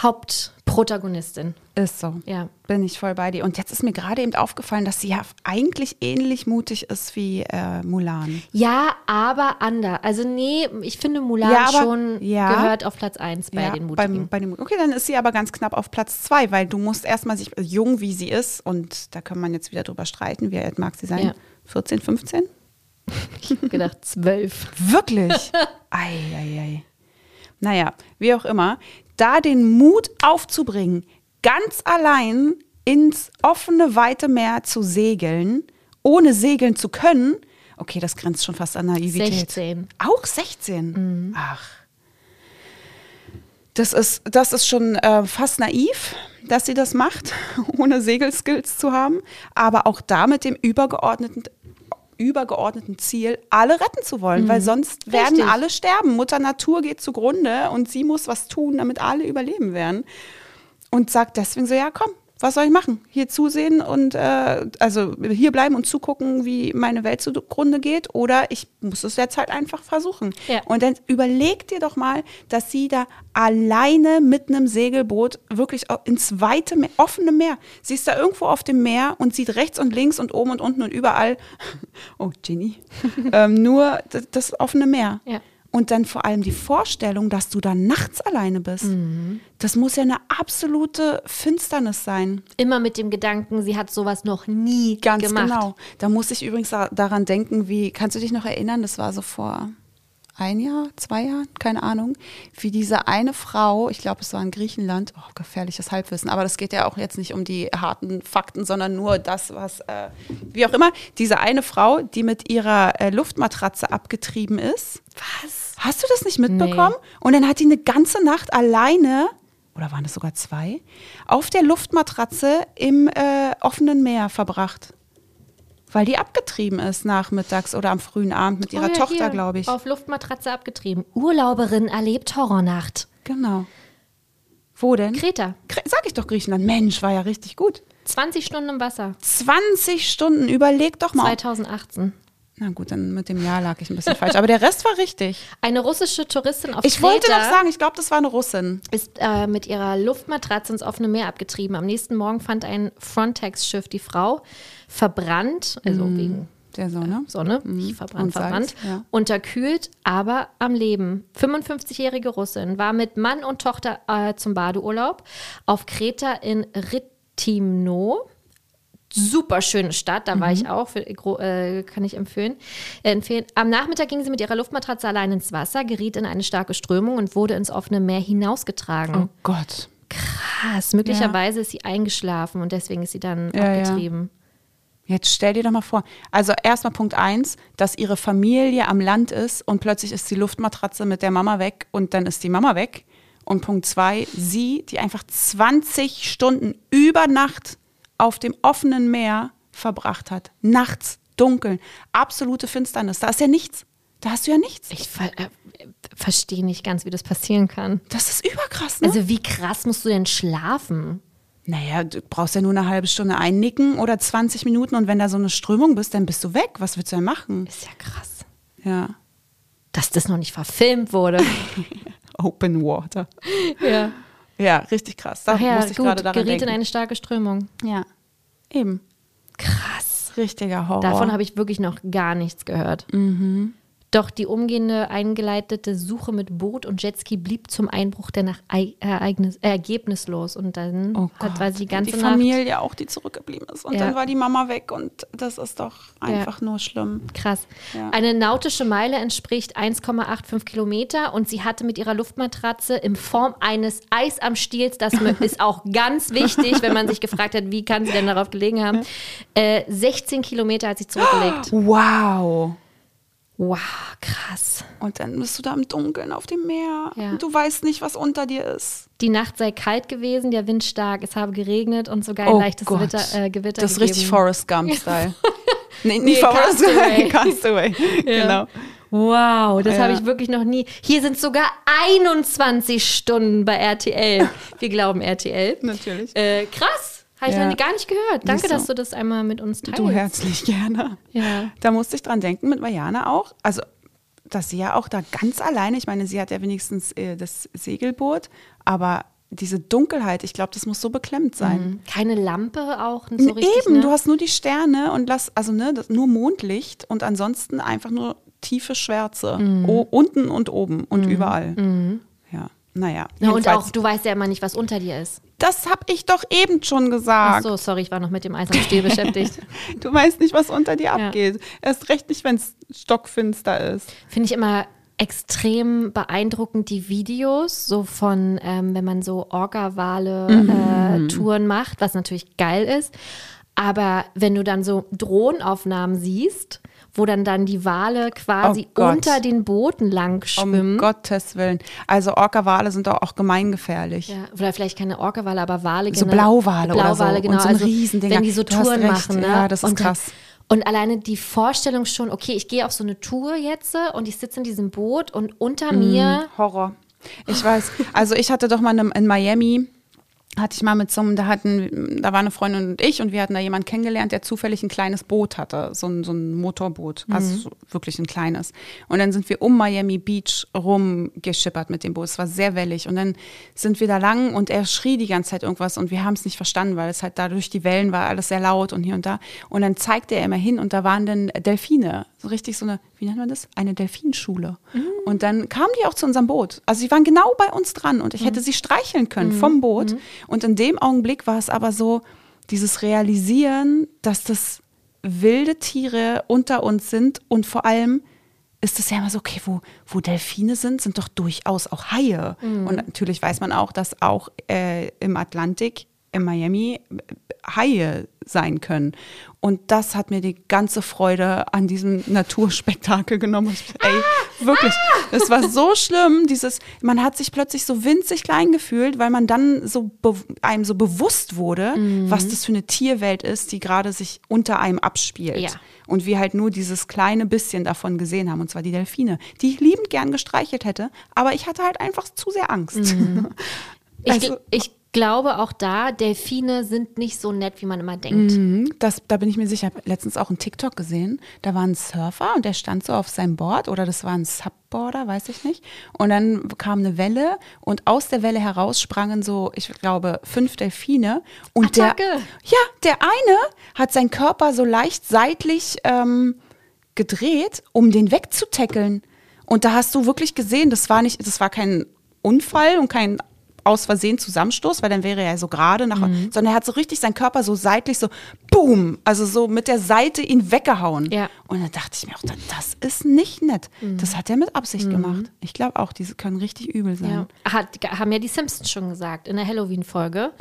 Hauptprotagonistin.
Ist so.
Ja.
Bin ich voll bei dir. Und jetzt ist mir gerade eben aufgefallen, dass sie ja eigentlich ähnlich mutig ist wie äh, Mulan.
Ja, aber anders. Also nee, ich finde Mulan
Ja, aber-
schon
ja.
gehört auf Platz 1 bei den Mutigen.
beim, bei den Okay, dann ist sie aber ganz knapp auf Platz zwei, weil du musst erstmal sich, jung wie sie ist, und da kann man jetzt wieder drüber streiten, wie alt mag sie sein?
Ja.
14, 15?
Ich habe gedacht zwölf.
Wirklich? ei, ei, ei. Naja, wie auch immer, da den Mut aufzubringen, ganz allein ins offene, weite Meer zu segeln, ohne segeln zu können, okay, das grenzt schon fast an Naivität.
16.
Auch 16? Ach. Das ist, das ist schon äh, fast naiv, dass sie das macht, ohne Segelskills zu haben. Aber auch da mit dem übergeordneten, übergeordneten Ziel, alle retten zu wollen, weil sonst werden
Richtig.
alle sterben. Mutter Natur geht zugrunde und sie muss was tun, damit alle überleben werden. Und sagt deswegen so, ja komm, was soll ich machen? Hier zusehen und äh, also hier bleiben und zugucken, wie meine Welt zugrunde geht, oder ich muss es jetzt halt einfach versuchen.
Ja.
Und dann überleg dir doch mal, dass sie da alleine mit einem Segelboot wirklich ins weite, Meer, offene Meer. Sie ist da irgendwo auf dem Meer und sieht rechts und links und oben und unten und überall, oh Ginny, ähm, nur das, das offene Meer.
Ja.
Und dann vor allem die Vorstellung, dass du da nachts alleine bist.
Mhm.
Das muss ja eine absolute Finsternis sein.
Immer mit dem Gedanken, sie hat sowas noch nie
Ganz
gemacht.
genau. Da muss ich übrigens da- daran denken, wie, kannst du dich noch erinnern, das war so vor ein Jahr, zwei Jahren, keine Ahnung, wie diese eine Frau, ich glaube, es war in Griechenland, oh, gefährliches Halbwissen, aber das geht ja auch jetzt nicht um die harten Fakten, sondern nur das, was, äh, wie auch immer, diese eine Frau, die mit ihrer äh, Luftmatratze abgetrieben ist.
Was?
Hast du das nicht mitbekommen? Und dann hat die eine ganze Nacht alleine, oder waren das sogar zwei, auf der Luftmatratze im äh, offenen Meer verbracht. Weil die abgetrieben ist nachmittags oder am frühen Abend mit ihrer
Oh ja,
Tochter, glaube ich.
Auf Luftmatratze abgetrieben. Urlauberin erlebt Horrornacht.
Genau. Wo denn?
Kreta.
Sag ich doch Griechenland. Mensch, war ja richtig gut.
20 Stunden im Wasser.
20 Stunden, überleg doch mal.
2018.
Na gut, dann mit dem Jahr lag ich ein bisschen falsch. Aber der Rest war richtig.
Eine russische Touristin auf
Ich
Kreta
wollte noch sagen, ich glaube, das war eine Russin.
ist äh, mit ihrer Luftmatratze ins offene Meer abgetrieben. Am nächsten Morgen fand ein Frontex-Schiff die Frau verbrannt, also wegen
Der Sonne.
Sonne, nicht verbrannt,
Und Salz,
verbrannt,
ja.
unterkühlt, aber am Leben. 55-jährige Russin war mit Mann und Tochter äh, zum Badeurlaub auf Kreta in Rithimno. Super schöne Stadt, da war
Mhm.
ich auch, für, gro- äh, kann ich empfehlen, äh, empfehlen. Am Nachmittag ging sie mit ihrer Luftmatratze allein ins Wasser, geriet in eine starke Strömung und wurde ins offene Meer hinausgetragen.
Oh Gott.
Krass, möglicherweise ist sie eingeschlafen und deswegen ist sie dann
Ja, ja.
abgetrieben.
Jetzt stell dir doch mal vor. Also erstmal Punkt eins, dass ihre Familie am Land ist und plötzlich ist die Luftmatratze mit der Mama weg und dann ist die Mama weg. Und Punkt zwei, sie, die einfach 20 Stunden über Nacht auf dem offenen Meer verbracht hat. Nachts, dunkel, absolute Finsternis. Da ist ja nichts. Da hast du ja nichts.
Ich ver äh, verstehe nicht ganz, wie das passieren kann.
Das ist überkrass, ne?
Also wie krass musst du denn schlafen?
naja, du brauchst ja nur eine halbe Stunde einnicken oder 20 Minuten und wenn da so eine Strömung bist, dann bist du weg. Was willst du denn machen?
Ist ja krass.
Ja.
Dass das noch nicht verfilmt wurde.
Open Water.
ja.
Ja, richtig krass. Da
Ach ja,
musste ich gerade
gut,
daran
geriet in
denken.
eine starke Strömung.
ja, eben.
Krass.
Richtiger Horror.
Davon habe ich wirklich noch gar nichts gehört. Doch die umgehende eingeleitete Suche mit Boot und Jetski blieb zum Einbruch der Nacht ei- Ereignis, äh, ergebnislos. Und dann
oh
hat, war sie die ganze
die
Nacht
Familie auch, die zurückgeblieben ist. Und
Ja.
dann war die Mama weg und das ist doch einfach nur schlimm.
Krass.
Ja.
Eine nautische Meile entspricht 1,85 Kilometer und sie hatte mit ihrer Luftmatratze in Form eines Eis am Stiels, das ist auch ganz wichtig, wenn man sich gefragt hat, wie kann sie denn darauf gelegen haben, äh, 16 Kilometer hat sie zurückgelegt.
Wow.
Wow, krass.
Und dann bist du da im Dunkeln auf dem Meer.
Ja.
Und du weißt nicht, was unter dir ist.
Die Nacht sei kalt gewesen, der Wind stark, es habe geregnet und sogar ein leichtes Gewitter, äh, Gewitter
Das ist
gegeben.
richtig Forrest Gump-Style. nee, nicht
Nee,
Forrest
Castaway.
Castaway. Genau.
Wow, das
Ja.
habe ich wirklich noch nie. Hier sind sogar 21 Stunden bei RTL. Wir glauben RTL.
Natürlich.
Äh, krass. Habe ich
Ja.
noch gar nicht gehört. Danke, dass du das einmal mit uns teilst.
Du herzlich gerne.
Ja.
Da musste ich dran denken mit Mariana auch. Also, dass sie ja auch da ganz alleine, ich meine, sie hat ja wenigstens äh, das Segelboot, aber diese Dunkelheit, ich glaube, das muss so beklemmt sein.
Keine Lampe auch so richtig.
Eben,
ne?
du hast nur die Sterne und lass, also ne, das, nur Mondlicht und ansonsten einfach nur tiefe Schwärze.
Mhm.
O, unten und oben und überall. Ja. naja.
Ja, und auch, du weißt ja immer nicht, was unter dir ist.
Das habe ich doch eben schon
Ach
gesagt.
so, sorry, ich war noch mit dem Eis am Stiel beschäftigt.
Du weißt nicht, was unter dir abgeht. Erst recht nicht, wenn es stockfinster ist.
Finde ich immer extrem beeindruckend, die Videos, so von, ähm, wenn man so Orca-Wale-Touren macht, was natürlich geil ist. Aber wenn du dann so Drohnenaufnahmen siehst, wo dann dann die Wale quasi
Oh
unter den Booten lang
Um
schwimmen.
Gottes Willen. Also Orca-Wale sind doch auch gemeingefährlich.
Ja, oder vielleicht keine Orca-Wale, aber Wale.
So
gene-
Blauwale oder so.
Blauwale,
Und
genau.
so ein
also,
Riesendinger.
Wenn die so Touren
recht.
machen. Ne?
Ja, das ist
und dann-
krass.
Und alleine die Vorstellung schon, okay, ich gehe auf so eine Tour jetzt und ich sitze in diesem Boot und unter
Mhm.
mir
Horror. Ich weiß, also ich hatte doch mal in Miami, hatte ich mal mit so einem, da hatten, da war eine Freundin und ich und wir hatten da jemanden kennengelernt, der zufällig ein kleines Boot hatte, so ein, so ein Motorboot, also so wirklich ein kleines. Und dann sind wir um Miami Beach rumgeschippert mit dem Boot. Es war sehr wellig und dann sind wir da lang und er schrie die ganze Zeit irgendwas und wir haben es nicht verstanden, weil es halt da durch die Wellen war alles sehr laut und hier und da. Und dann zeigte er immer hin und da waren dann Delfine, so richtig so eine, wie nennt man das? Eine Delfinschule. Und dann kamen die auch zu unserem Boot. Also sie waren genau bei uns dran und ich hätte sie streicheln können vom Boot. Und in dem Augenblick war es aber so, dieses Realisieren, dass das wilde Tiere unter uns sind und vor allem ist es ja immer so, okay, wo, wo Delfine sind, sind doch durchaus auch Haie. Und natürlich weiß man auch, dass auch äh, im Atlantik, in Miami, Haie sein können. Und das hat mir die ganze Freude an diesem Naturspektakel genommen. Ey, wirklich, es war so schlimm, dieses, man hat sich plötzlich so winzig klein gefühlt, weil man dann so einem so bewusst wurde, was das für eine Tierwelt ist, die gerade sich unter einem abspielt.
Ja.
Und wir halt nur dieses kleine bisschen davon gesehen haben, und zwar die Delfine, die ich liebend gern gestreichelt hätte, aber ich hatte halt einfach zu sehr Angst.
Ich,
Also-
ich glaube auch da, Delfine sind nicht so nett, wie man immer denkt.
Mhm, Das, da bin ich mir sicher. Ich habe letztens auch einen TikTok gesehen. Da war ein Surfer und der stand so auf seinem Board oder das war ein Subboarder, weiß ich nicht. Und dann kam eine Welle und aus der Welle heraus sprangen so, ich glaube, fünf Delfine. Und der,
Attacke.
ja, der eine hat seinen Körper so leicht seitlich ähm, gedreht, um den wegzutackeln. Und da hast du wirklich gesehen, das war nicht, das war kein Unfall und kein aus Versehen Zusammenstoß, weil dann wäre er ja so gerade nach,
Mhm.
sondern er hat so richtig seinen Körper so seitlich so, boom, also so mit der Seite ihn weggehauen.
Ja.
Und dann dachte ich mir auch, das ist nicht nett.
Mhm.
Das hat er mit Absicht gemacht. Ich glaube auch, diese können richtig übel sein.
Ja. Hat, haben ja die Simpsons schon gesagt in der Halloween-Folge,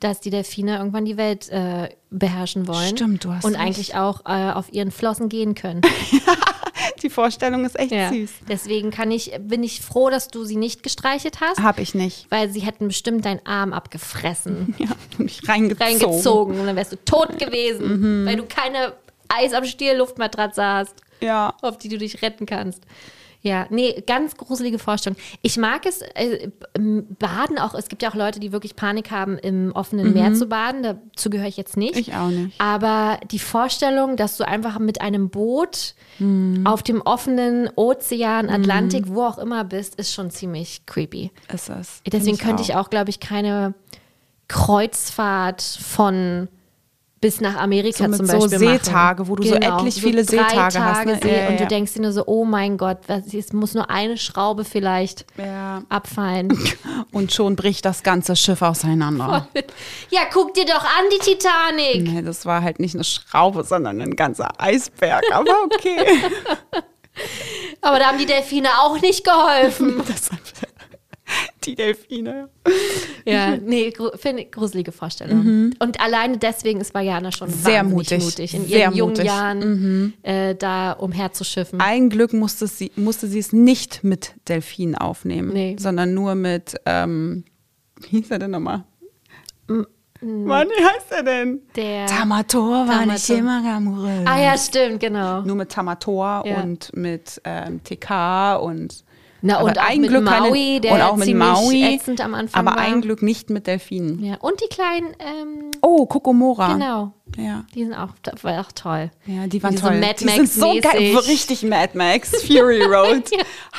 dass die Delfine irgendwann die Welt äh, beherrschen wollen.
Stimmt, du hast
Und
recht.
eigentlich auch äh, auf ihren Flossen gehen können.
Die Vorstellung ist echt
ja.
süß.
Deswegen kann ich, bin ich froh, dass du sie nicht gestreichelt hast,
Hab ich nicht.
weil sie hätten bestimmt deinen Arm abgefressen,
Ja, mich reingezogen.
reingezogen und dann wärst du tot gewesen, weil du keine Eis am Stiel Luftmatratze hast.
Ja.
auf die du dich retten kannst. Ja, nee, ganz gruselige Vorstellung. Ich mag es, äh, Baden auch, es gibt ja auch Leute, die wirklich Panik haben, im offenen Meer zu baden. Dazu gehöre ich jetzt nicht.
Ich auch nicht.
Aber die Vorstellung, dass du einfach mit einem Boot auf dem offenen Ozean, Atlantik, wo auch immer bist, ist schon ziemlich creepy.
Ist es.
Deswegen
Find
könnte ich auch, glaube ich, keine Kreuzfahrt von bis nach Amerika
So
zum
so
Beispiel
Seetage,
machen.
wo du so etlich viele
drei
Seetage hast,
Tage
ne?
See
Ja, ja,
und du
ja.
denkst dir nur so, oh mein Gott, was- es muss nur eine Schraube vielleicht
Ja.
abfallen.
Und schon bricht das ganze Schiff auseinander.
ja, guck dir doch an, die Titanic.
Nee, das war halt nicht eine Schraube, sondern ein ganzer Eisberg. Aber okay.
Aber da haben die Delfine auch nicht geholfen.
das, die Delfine.
ja, nee, finde gruselige Vorstellung. Und alleine deswegen ist Vajana schon
Mhm. Sehr mutig.
mutig, in
Sehr
ihren jungen
mutig. Mhm.
Jahren äh, da umherzuschiffen.
Ein Glück musste sie, musste sie es nicht mit Delfinen aufnehmen,
Nee.
sondern nur mit, ähm, wie hieß er denn nochmal? Mann, wie heißt er denn?
Der
Tamator war nicht
Tamator.
immer glamourös.
Ah ja, stimmt, genau.
Nur mit Tamator
Ja.
und mit ähm, TK und
Na,
aber
und auch
ein
mit
Glück keine-
Maui, der
und auch mit Maui,
ätzend am Anfang
aber
war.
ein Glück nicht mit Delfinen.
Ja, und die kleinen, ähm,
Oh, Kokomora.
genau,
Ja.
die sind auch, das war auch toll.
Ja, die waren
Die so
toll.
Mad
die sind so geil, richtig Mad Max, Fury Road.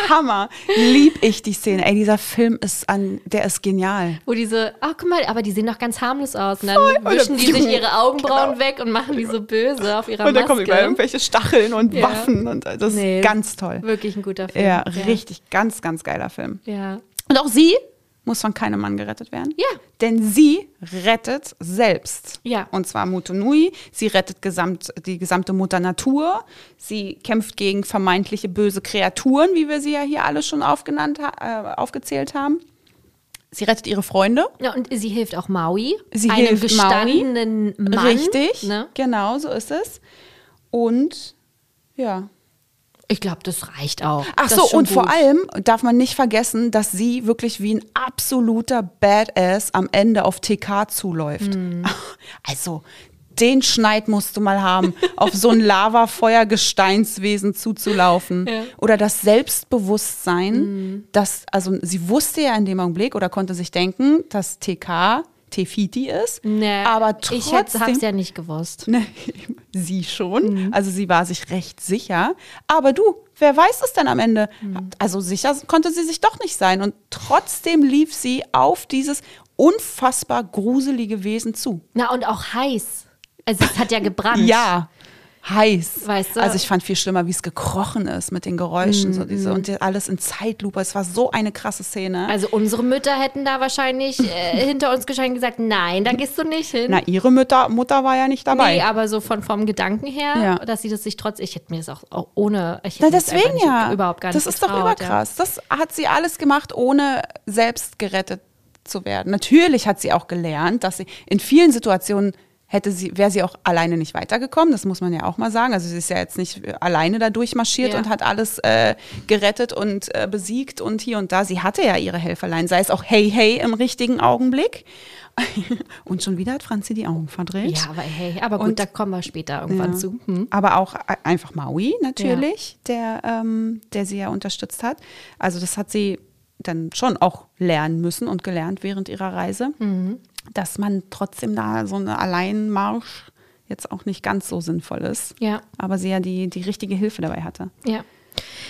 Hammer. Lieb ich die Szene. Ey, dieser Film ist an, der ist genial.
Wo diese, ach guck mal, aber die sehen doch ganz harmlos aus. Und dann
Voll.
wischen die sich ihre Augenbrauen
Genau.
weg und machen die so böse auf ihrer
Und dann
Maske.
kommen überall irgendwelche Stacheln und
Ja.
Waffen und das ist
Nee,
ganz toll.
Wirklich ein guter Film.
Ja, richtig, ganz, ganz geiler Film.
Ja.
Und auch sie muss von keinem Mann gerettet werden.
Ja.
Denn sie rettet selbst.
Ja.
Und zwar Mutonui. Sie rettet gesamt, die gesamte Mutter Natur. Sie kämpft gegen vermeintliche böse Kreaturen, wie wir sie ja hier alle schon aufgenannt, äh, aufgezählt haben. Sie rettet ihre Freunde.
Ja, und sie hilft auch Maui,
Sie
einem
hilft
gestandenen Mann.
Richtig.
Ne?
Genau, so ist es. Und ja.
Ich glaube, das reicht auch.
Ach
Das
so, und vor
gut.
allem darf man nicht vergessen, dass sie wirklich wie ein absoluter Badass am Ende auf TK zuläuft.
Mhm.
Also, den Schneid musst du mal haben, auf so ein Lavafeuer-Gesteinswesen zuzulaufen. Oder das Selbstbewusstsein,
Mhm.
dass, also sie wusste ja in dem Augenblick oder konnte sich denken, dass TK Tefiti ist.
Nee,
aber
ich
trotzdem.
habe es ja nicht gewusst.
Ne, sie schon.
Mhm.
Also sie war sich recht sicher. Aber du, wer weiß es denn am Ende?
Mhm.
Also sicher konnte sie sich doch nicht sein. Und trotzdem lief sie auf dieses unfassbar gruselige Wesen zu.
Na, und auch heiß. Also es hat ja gebrannt.
Ja. Heiß.
Weißt du?
Also ich fand viel schlimmer, wie es gekrochen ist mit den Geräuschen. So
Mhm.
diese, und alles in Zeitlupe. Es war so eine krasse Szene.
Also unsere Mütter hätten da wahrscheinlich äh, hinter uns und gesagt, nein, da gehst du nicht hin.
Na, ihre Mutter, Mutter war ja nicht dabei.
Nee, aber so von vom Gedanken her,
Ja.
dass sie das sich trotz, ich hätte mir das auch, auch ohne, ich hätte
Na,
das
deswegen
nicht,
ja.
überhaupt gar
das
nicht
ist doch
getraut,
überkrass. Das hat sie alles gemacht, ohne selbst gerettet zu werden. Natürlich hat sie auch gelernt, dass sie in vielen Situationen hätte sie, wäre sie auch alleine nicht weitergekommen. Das muss man ja auch mal sagen. Also sie ist ja jetzt nicht alleine da durchmarschiert
Ja.
und hat alles äh, gerettet und äh, besiegt und hier und da. Sie hatte ja ihre Helferlein, sei es auch Hey Hey im richtigen Augenblick. und schon wieder hat Franzi die Augen verdreht.
Ja, aber hey, aber gut,
Und-
da kommen wir später irgendwann
Ja.
zu. Hm.
Aber auch e- einfach Maui natürlich, der, ähm, der sie ja unterstützt hat. Also das hat sie dann schon auch lernen müssen und gelernt während ihrer Reise,
Mhm.
Dass man trotzdem da so eine Alleinmarsch jetzt auch nicht ganz so sinnvoll ist.
Ja.
Aber sie ja die, die richtige Hilfe dabei hatte.
Ja.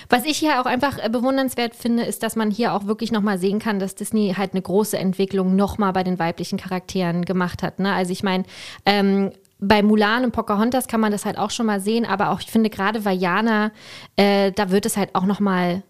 Was ich hier auch einfach äh, bewundernswert finde, ist, dass man hier auch wirklich nochmal sehen kann, dass Disney halt eine große Entwicklung nochmal bei den weiblichen Charakteren gemacht hat. Ne? Also ich meine, ähm, bei Mulan und Pocahontas kann man das halt auch schon mal sehen, aber auch ich finde gerade Vajana, äh, da wird es halt auch nochmal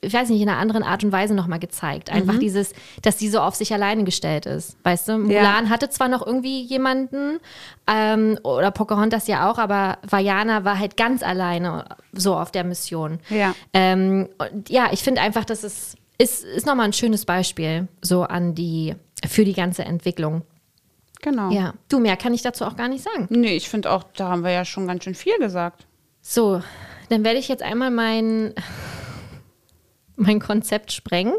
ich weiß nicht, in einer anderen Art und Weise nochmal gezeigt. Einfach dieses, dass sie so auf sich alleine gestellt ist. Weißt du, Mulan hatte zwar noch irgendwie jemanden, ähm, oder Pocahontas ja auch, aber Vajana war halt ganz alleine so auf der Mission.
Ja.
Ähm, und ja, ich finde einfach, das ist, ist, ist nochmal ein schönes Beispiel so an die, für die ganze Entwicklung.
Genau.
Ja, du, mehr kann ich dazu auch gar nicht sagen.
Nee, ich finde auch, da haben wir ja schon ganz schön viel gesagt.
So, dann werde ich jetzt einmal mein, mein Konzept sprengen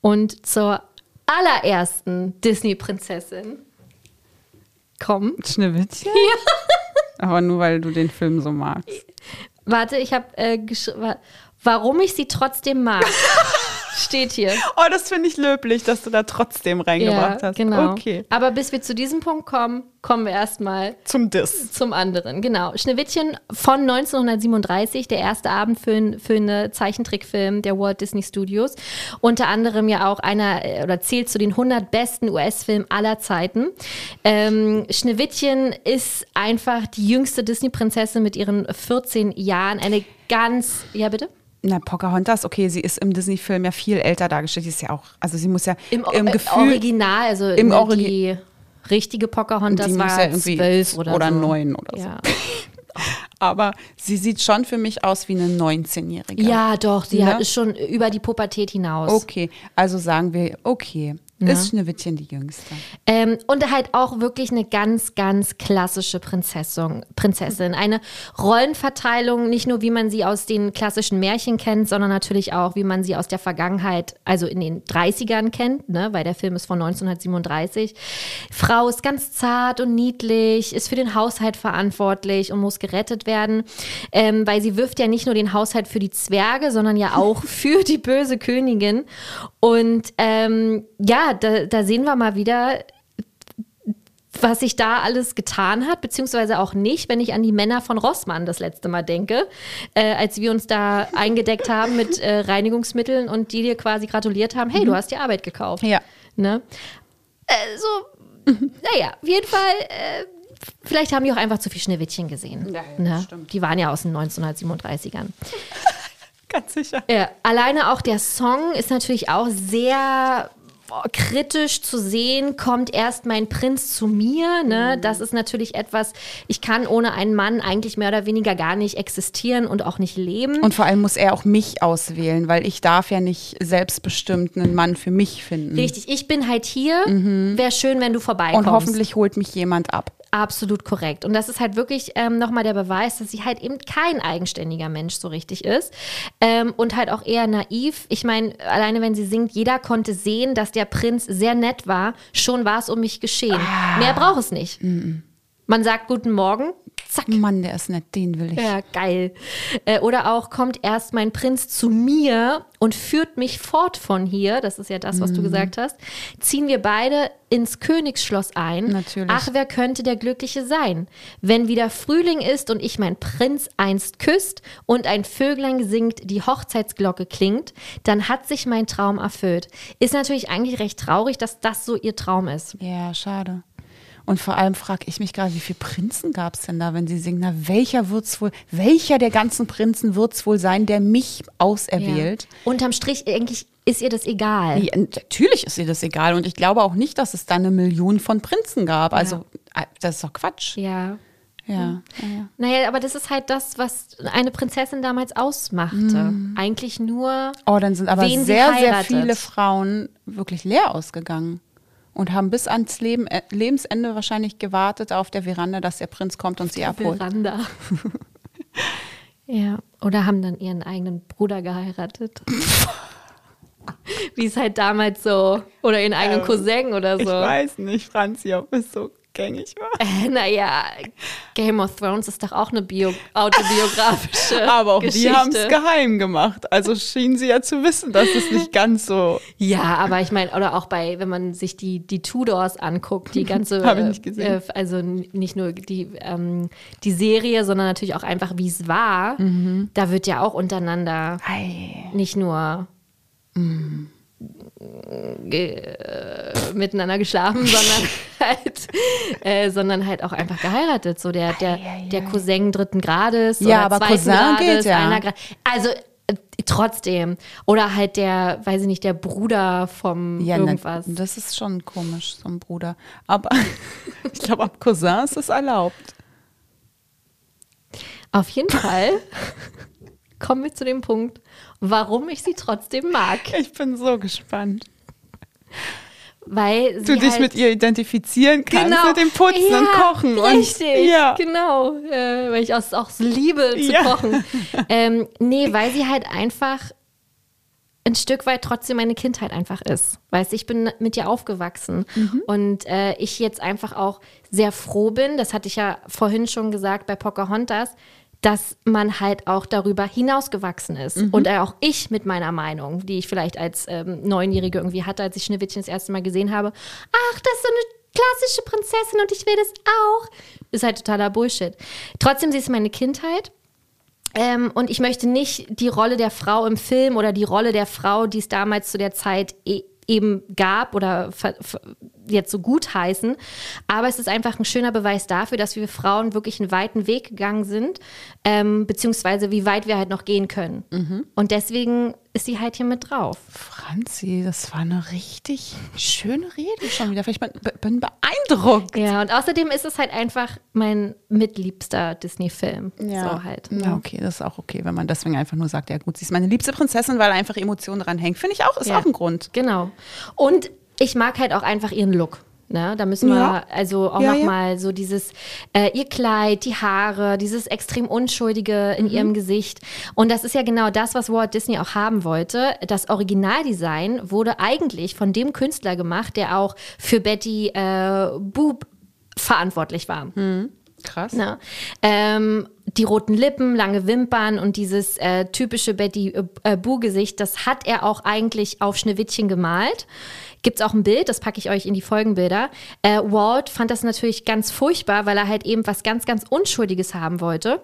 und zur allerersten Disney-Prinzessin kommen.
Schneewittchen? Aber nur, weil du den Film so magst.
Warte, ich habe äh, geschrieben, warum ich sie trotzdem mag. Steht hier.
Oh, das finde ich löblich, dass du da trotzdem reingebracht hast.
genau.
Okay.
Aber bis wir zu diesem Punkt kommen, kommen wir erstmal
Zum Diss.
zum anderen. Genau. Schneewittchen von 1937, der erste abendfüllende Zeichentrickfilm der Walt Disney Studios. Unter anderem ja auch einer äh, oder zählt zu den 100 besten US-Filmen aller Zeiten. Ähm, Schneewittchen ist einfach die jüngste Disney-Prinzessin mit ihren 14 Jahren. Eine ganz, ja bitte?
Na, Pocahontas, okay, sie ist im Disney-Film ja viel älter dargestellt. Sie ist ja auch, also sie muss ja
Im,
im, Gefühl.
Original, also
im
ne,
Origi-
die richtige Pocahontas
Die
war
ja irgendwie
zwölf oder,
oder
so.
neun oder so.
ja.
Aber sie sieht schon für mich aus wie eine 19-Jährige.
Ja, doch, sie
Ne?
hat, ist schon über die Pubertät hinaus.
Okay, also sagen wir, okay, ist Schneewittchen die Jüngste.
Ähm, und halt auch wirklich eine ganz, ganz klassische Prinzessin. Prinzessin. Eine Rollenverteilung, nicht nur wie man sie aus den klassischen Märchen kennt, sondern natürlich auch, wie man sie aus der Vergangenheit, also in den 30ern kennt, ne? weil der Film ist von 1937. Frau ist ganz zart und niedlich, ist für den Haushalt verantwortlich und muss gerettet werden, ähm, weil sie wirft ja nicht nur den Haushalt für die Zwerge, sondern ja auch für die böse Königin. Und ähm, ja, da, da sehen wir mal wieder, was sich da alles getan hat, beziehungsweise auch nicht, wenn ich an die Männer von Rossmann das letzte Mal denke, äh, als wir uns da eingedeckt haben mit äh, Reinigungsmitteln und die dir quasi gratuliert haben, hey, du hast die Arbeit gekauft.
Ja.
Ne? Äh, so, naja, auf jeden Fall, äh, vielleicht haben die auch einfach zu viel Schneewittchen gesehen.
Ja, ja,
ne?
stimmt.
Die waren ja aus den 1937ern.
Ganz sicher.
Ja, alleine auch der Song ist natürlich auch sehr kritisch zu sehen, kommt erst mein Prinz zu mir. Ne?
Mhm.
Das ist natürlich etwas, ich kann ohne einen Mann eigentlich mehr oder weniger gar nicht existieren und auch nicht leben.
Und vor allem muss er auch mich auswählen, weil ich darf ja nicht selbstbestimmt einen Mann für mich finden.
Richtig, ich bin halt hier. Wäre schön, wenn du vorbeikommst.
Und hoffentlich holt mich jemand ab.
Absolut korrekt. Und das ist halt wirklich ähm, nochmal der Beweis, dass sie halt eben kein eigenständiger Mensch so richtig ist. Ähm, und halt auch eher naiv. Ich meine, alleine wenn sie singt, jeder konnte sehen, dass der Prinz sehr nett war. Schon war es um mich geschehen. Mehr braucht es nicht. Man sagt Guten Morgen, zack.
Mann, der ist nett, den will ich.
Ja, geil. Äh, oder auch kommt erst mein Prinz zu mir und führt mich fort von hier. Das ist ja das, was du gesagt hast. Ziehen wir beide ins Königsschloss ein.
Natürlich.
Ach, wer könnte der Glückliche sein? Wenn wieder Frühling ist und ich mein Prinz einst küsst und ein Vöglein singt, die Hochzeitsglocke klingt, dann hat sich mein Traum erfüllt. Ist natürlich eigentlich recht traurig, dass das so ihr Traum ist.
Ja, schade. Und vor allem frage ich mich gerade, wie viele Prinzen gab es denn da, wenn sie singen? Na, welcher wird's wohl, welcher der ganzen Prinzen wird es wohl sein, der mich auserwählt?
Ja. Unterm Strich, eigentlich ist ihr das egal.
Ja, natürlich ist ihr das egal. Und ich glaube auch nicht, dass es da eine Million von Prinzen gab. Also, äh, das ist doch Quatsch.
Ja.
Ja. ja, ja.
Naja, aber das ist halt das, was eine Prinzessin damals ausmachte. Eigentlich nur.
Oh, dann sind aber sehr, sehr viele Frauen wirklich leer ausgegangen. Und haben bis ans Leben, äh, Lebensende wahrscheinlich gewartet auf der Veranda, dass der Prinz kommt und sie abholt.
Veranda. ja. Oder haben dann ihren eigenen Bruder geheiratet. Wie es halt damals so. Oder ihren eigenen Cousin oder so.
Ich weiß nicht, Franzi, ob es so gängig war.
Äh, naja, Game of Thrones ist doch auch eine Bio autobiografische
Aber auch
Geschichte.
die haben es geheim gemacht. Also schienen sie ja zu wissen, dass es nicht ganz so.
Ja, aber ich meine, oder auch bei, wenn man sich die, die Tudors anguckt, die ganze,
Hab ich nicht gesehen.
Äh, also nicht nur die, ähm, die Serie, sondern natürlich auch einfach, wie es war, da wird ja auch untereinander nicht nur ge äh, miteinander geschlafen, sondern halt, äh, sondern halt auch einfach geheiratet. So der, der, der Cousin dritten Grades
Ja,
oder
aber
zweiten
Cousin
Grades,
gilt ja.
einer Grad. Also äh, trotzdem. Oder halt der, weiß ich nicht, der Bruder vom
Ja, na,
irgendwas.
das ist schon komisch, so ein Bruder. Aber ich glaube, ab Cousin ist es erlaubt.
Auf jeden Fall kommen wir zu dem Punkt, warum ich sie trotzdem mag.
Ich bin so gespannt.
Weil sie
Du dich
halt
mit ihr identifizieren kannst,
Genau.
mit dem Putzen
ja,
und Kochen.
Richtig,
Und, ja.
genau. Äh, weil ich auch, auch liebe zu
Ja.
kochen. Ähm, nee, weil sie halt einfach ein Stück weit trotzdem meine Kindheit einfach ist. Weißt du, ich bin mit ihr aufgewachsen
Mhm.
und äh, ich jetzt einfach auch sehr froh bin, das hatte ich ja vorhin schon gesagt bei Pocahontas, dass man halt auch darüber hinausgewachsen ist.
Mhm.
Und auch ich mit meiner Meinung, die ich vielleicht als ähm, Neunjährige irgendwie hatte, als ich Schneewittchen das erste Mal gesehen habe, ach, das ist so eine klassische Prinzessin und ich will das auch. Ist halt totaler Bullshit. Trotzdem, sie ist meine Kindheit. Ähm, und ich möchte nicht die Rolle der Frau im Film oder die Rolle der Frau, die es damals zu der Zeit e eben gab oder jetzt so gut heißen. Aber es ist einfach ein schöner Beweis dafür, dass wir Frauen wirklich einen weiten Weg gegangen sind, ähm, beziehungsweise wie weit wir halt noch gehen können. Und deswegen ist sie halt hier mit drauf.
Franzi, das war eine richtig schöne Rede schon wieder. Ich bin, beeindruckt.
Ja, und außerdem ist es halt einfach mein mitliebster Disney-Film. So halt.
Ja, okay, das ist auch okay, wenn man deswegen einfach nur sagt, ja gut, sie ist meine liebste Prinzessin, weil einfach Emotionen dran hängen. Finde ich auch, ist
Ja.
auch ein Grund.
Genau. Und ich mag halt auch einfach ihren Look. Ne? Da müssen wir
Ja.
also auch
Ja,
noch
ja.
mal so dieses, äh, ihr Kleid, die Haare, dieses extrem Unschuldige in
Mhm.
ihrem Gesicht. Und das ist ja genau das, was Walt Disney auch haben wollte. Das Originaldesign wurde eigentlich von dem Künstler gemacht, der auch für Betty äh, Boop verantwortlich war.
Krass.
Ne? Ähm, die roten Lippen, lange Wimpern und dieses äh, typische Betty äh, äh, Boo-Gesicht, das hat er auch eigentlich auf Schneewittchen gemalt. Gibt es auch ein Bild, das packe ich euch in die Folgenbilder. Äh, Walt fand das natürlich ganz furchtbar, weil er halt eben was ganz, ganz Unschuldiges haben wollte.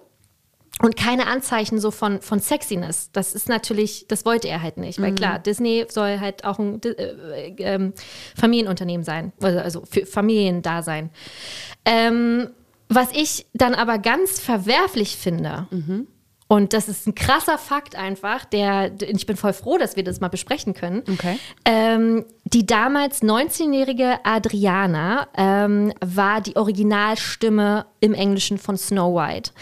Und keine Anzeichen so von, von Sexiness. Das ist natürlich, das wollte er halt nicht. Weil klar, Disney soll halt auch ein äh, ähm, Familienunternehmen sein. Also, also für Familien da sein. Ähm, was ich dann aber ganz verwerflich finde, und Und das ist ein krasser Fakt einfach, der, ich bin voll froh, dass wir das mal besprechen können.
Okay.
Ähm, die damals 19-jährige Adriana ähm, war die Originalstimme im Englischen von Snow White.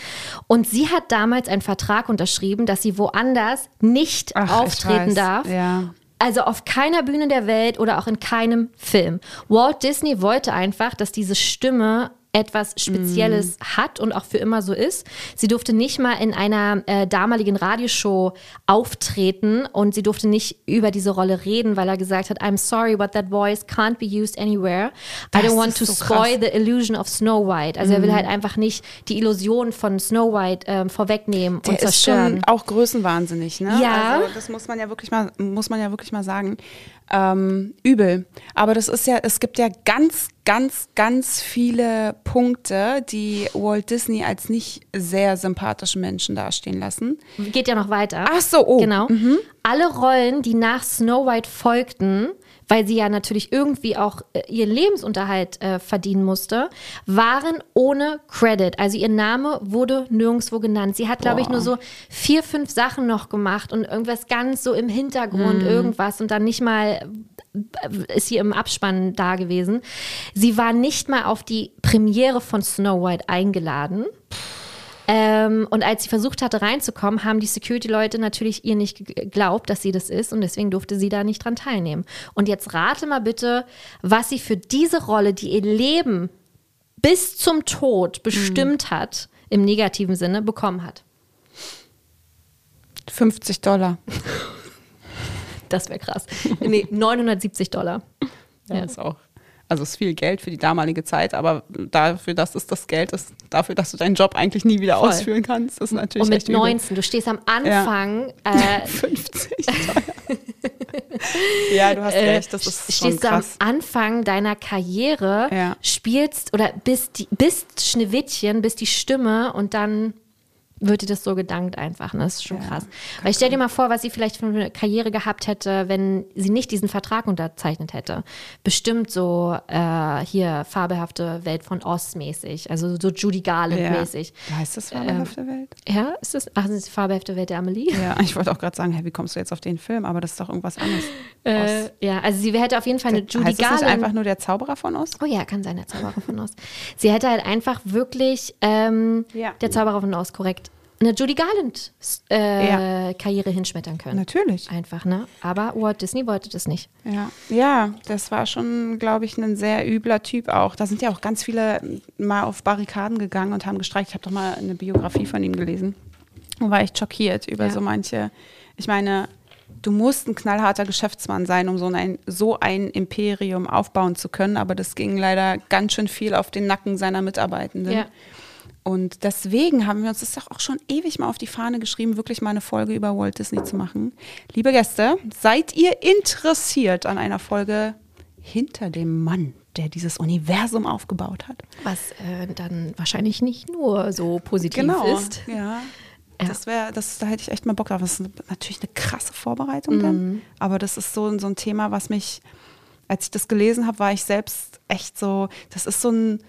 Und sie hat damals einen Vertrag unterschrieben, dass sie woanders nicht
Ach,
auftreten darf.
Ja.
Also auf keiner Bühne der Welt oder auch in keinem Film. Walt Disney wollte einfach, dass diese Stimme etwas Spezielles hat und auch für immer so ist. Sie durfte nicht mal in einer äh, damaligen Radioshow auftreten und sie durfte nicht über diese Rolle reden, weil er gesagt hat, I'm sorry, but that voice can't be used anywhere. I
Das
don't want
ist
to
so
spoil
krass.
the illusion of Snow White. Also er will halt einfach nicht die Illusion von Snow White ähm, vorwegnehmen
Der
und
ist
zerstören.
schon auch größenwahnsinnig, ne?
Ja.
Also das muss man ja wirklich mal, muss man ja wirklich mal sagen. Ähm, übel. Aber das ist ja, es gibt ja ganz, ganz, ganz viele Punkte, die Walt Disney als nicht sehr sympathischen Menschen dastehen lassen.
Geht ja noch weiter.
Ach so, oh.
Genau. Alle Rollen, die nach Snow White folgten, weil sie ja natürlich irgendwie auch äh, ihren Lebensunterhalt äh, verdienen musste, waren ohne Credit. Also ihr Name wurde nirgendwo genannt. Sie hat, glaube ich, nur so vier, fünf Sachen noch gemacht und irgendwas ganz so im Hintergrund, irgendwas und dann nicht mal äh, ist sie im Abspann da gewesen. Sie war nicht mal auf die Premiere von Snow White eingeladen. Ähm, und als sie versucht hatte reinzukommen, haben die Security-Leute natürlich ihr nicht ge- geglaubt, dass sie das ist und deswegen durfte sie da nicht dran teilnehmen. Und jetzt rate mal bitte, was sie für diese Rolle, die ihr Leben bis zum Tod bestimmt hat, im negativen Sinne, bekommen hat.
50 Dollar.
Das wäre krass. Nee, 970 Dollar.
Ja,
Ja.
ist auch. Also ist viel Geld für die damalige Zeit, aber dafür, dass es das Geld ist, dafür, dass du deinen Job eigentlich nie wieder
Voll.
ausführen kannst, ist natürlich
Und mit
echt übel.
19, du stehst am Anfang, äh,
50 Dollar. ja, du hast
äh,
recht, das ist schon
stehst du am
krass.
Anfang deiner Karriere,
Ja.
spielst oder bist, die, bist Schneewittchen, bist die Stimme und dann wird dir das so gedankt einfach. Ne? Das ist schon krass. Weil ich stell dir mal vor, was sie vielleicht für eine Karriere gehabt hätte, wenn sie nicht diesen Vertrag unterzeichnet hätte. Bestimmt so äh, hier fabelhafte Welt von Oz mäßig, also so Judy Garland
Ja.
mäßig.
Heißt das fabelhafte Welt?
Ja, ist das? Ach, das ist die fabelhafte Welt der Amelie?
Ja, ich wollte auch gerade sagen, hey, wie kommst du jetzt auf den Film? Aber das ist doch irgendwas anderes.
Äh, ja, also sie hätte auf jeden Fall eine Judy
heißt das
Garland.
nicht einfach nur der Zauberer von Oz?
Oh ja, kann sein, der Zauberer von Oz. Sie hätte halt einfach wirklich ähm,
Ja.
der Zauberer von Oz, korrekt, eine Judy Garland äh,
Ja.
Karriere hinschmettern können.
Natürlich.
Einfach, ne? Aber Walt Disney wollte das nicht.
Ja, ja, das war schon, glaube ich, ein sehr übler Typ auch. Da sind ja auch ganz viele mal auf Barrikaden gegangen und haben gestreikt. Ich habe doch mal eine Biografie von ihm gelesen und war echt schockiert über
Ja.
so manche. Ich meine, du musst ein knallharter Geschäftsmann sein, um so ein, so ein Imperium aufbauen zu können, aber das ging leider ganz schön viel auf den Nacken seiner Mitarbeitenden.
Ja.
Und deswegen haben wir uns das doch auch schon ewig mal auf die Fahne geschrieben, wirklich mal eine Folge über Walt Disney zu machen. Liebe Gäste, seid ihr interessiert an einer Folge hinter dem Mann, der dieses Universum aufgebaut hat?
Was äh, dann wahrscheinlich nicht nur so positiv ist.
Ja.
Ja.
Das wäre, das, da hätte ich echt mal Bock drauf. Das ist natürlich eine krasse Vorbereitung
Mhm.
dann. Aber das ist so, so ein Thema, was mich, als ich das gelesen habe, war ich selbst echt so, das ist so ein,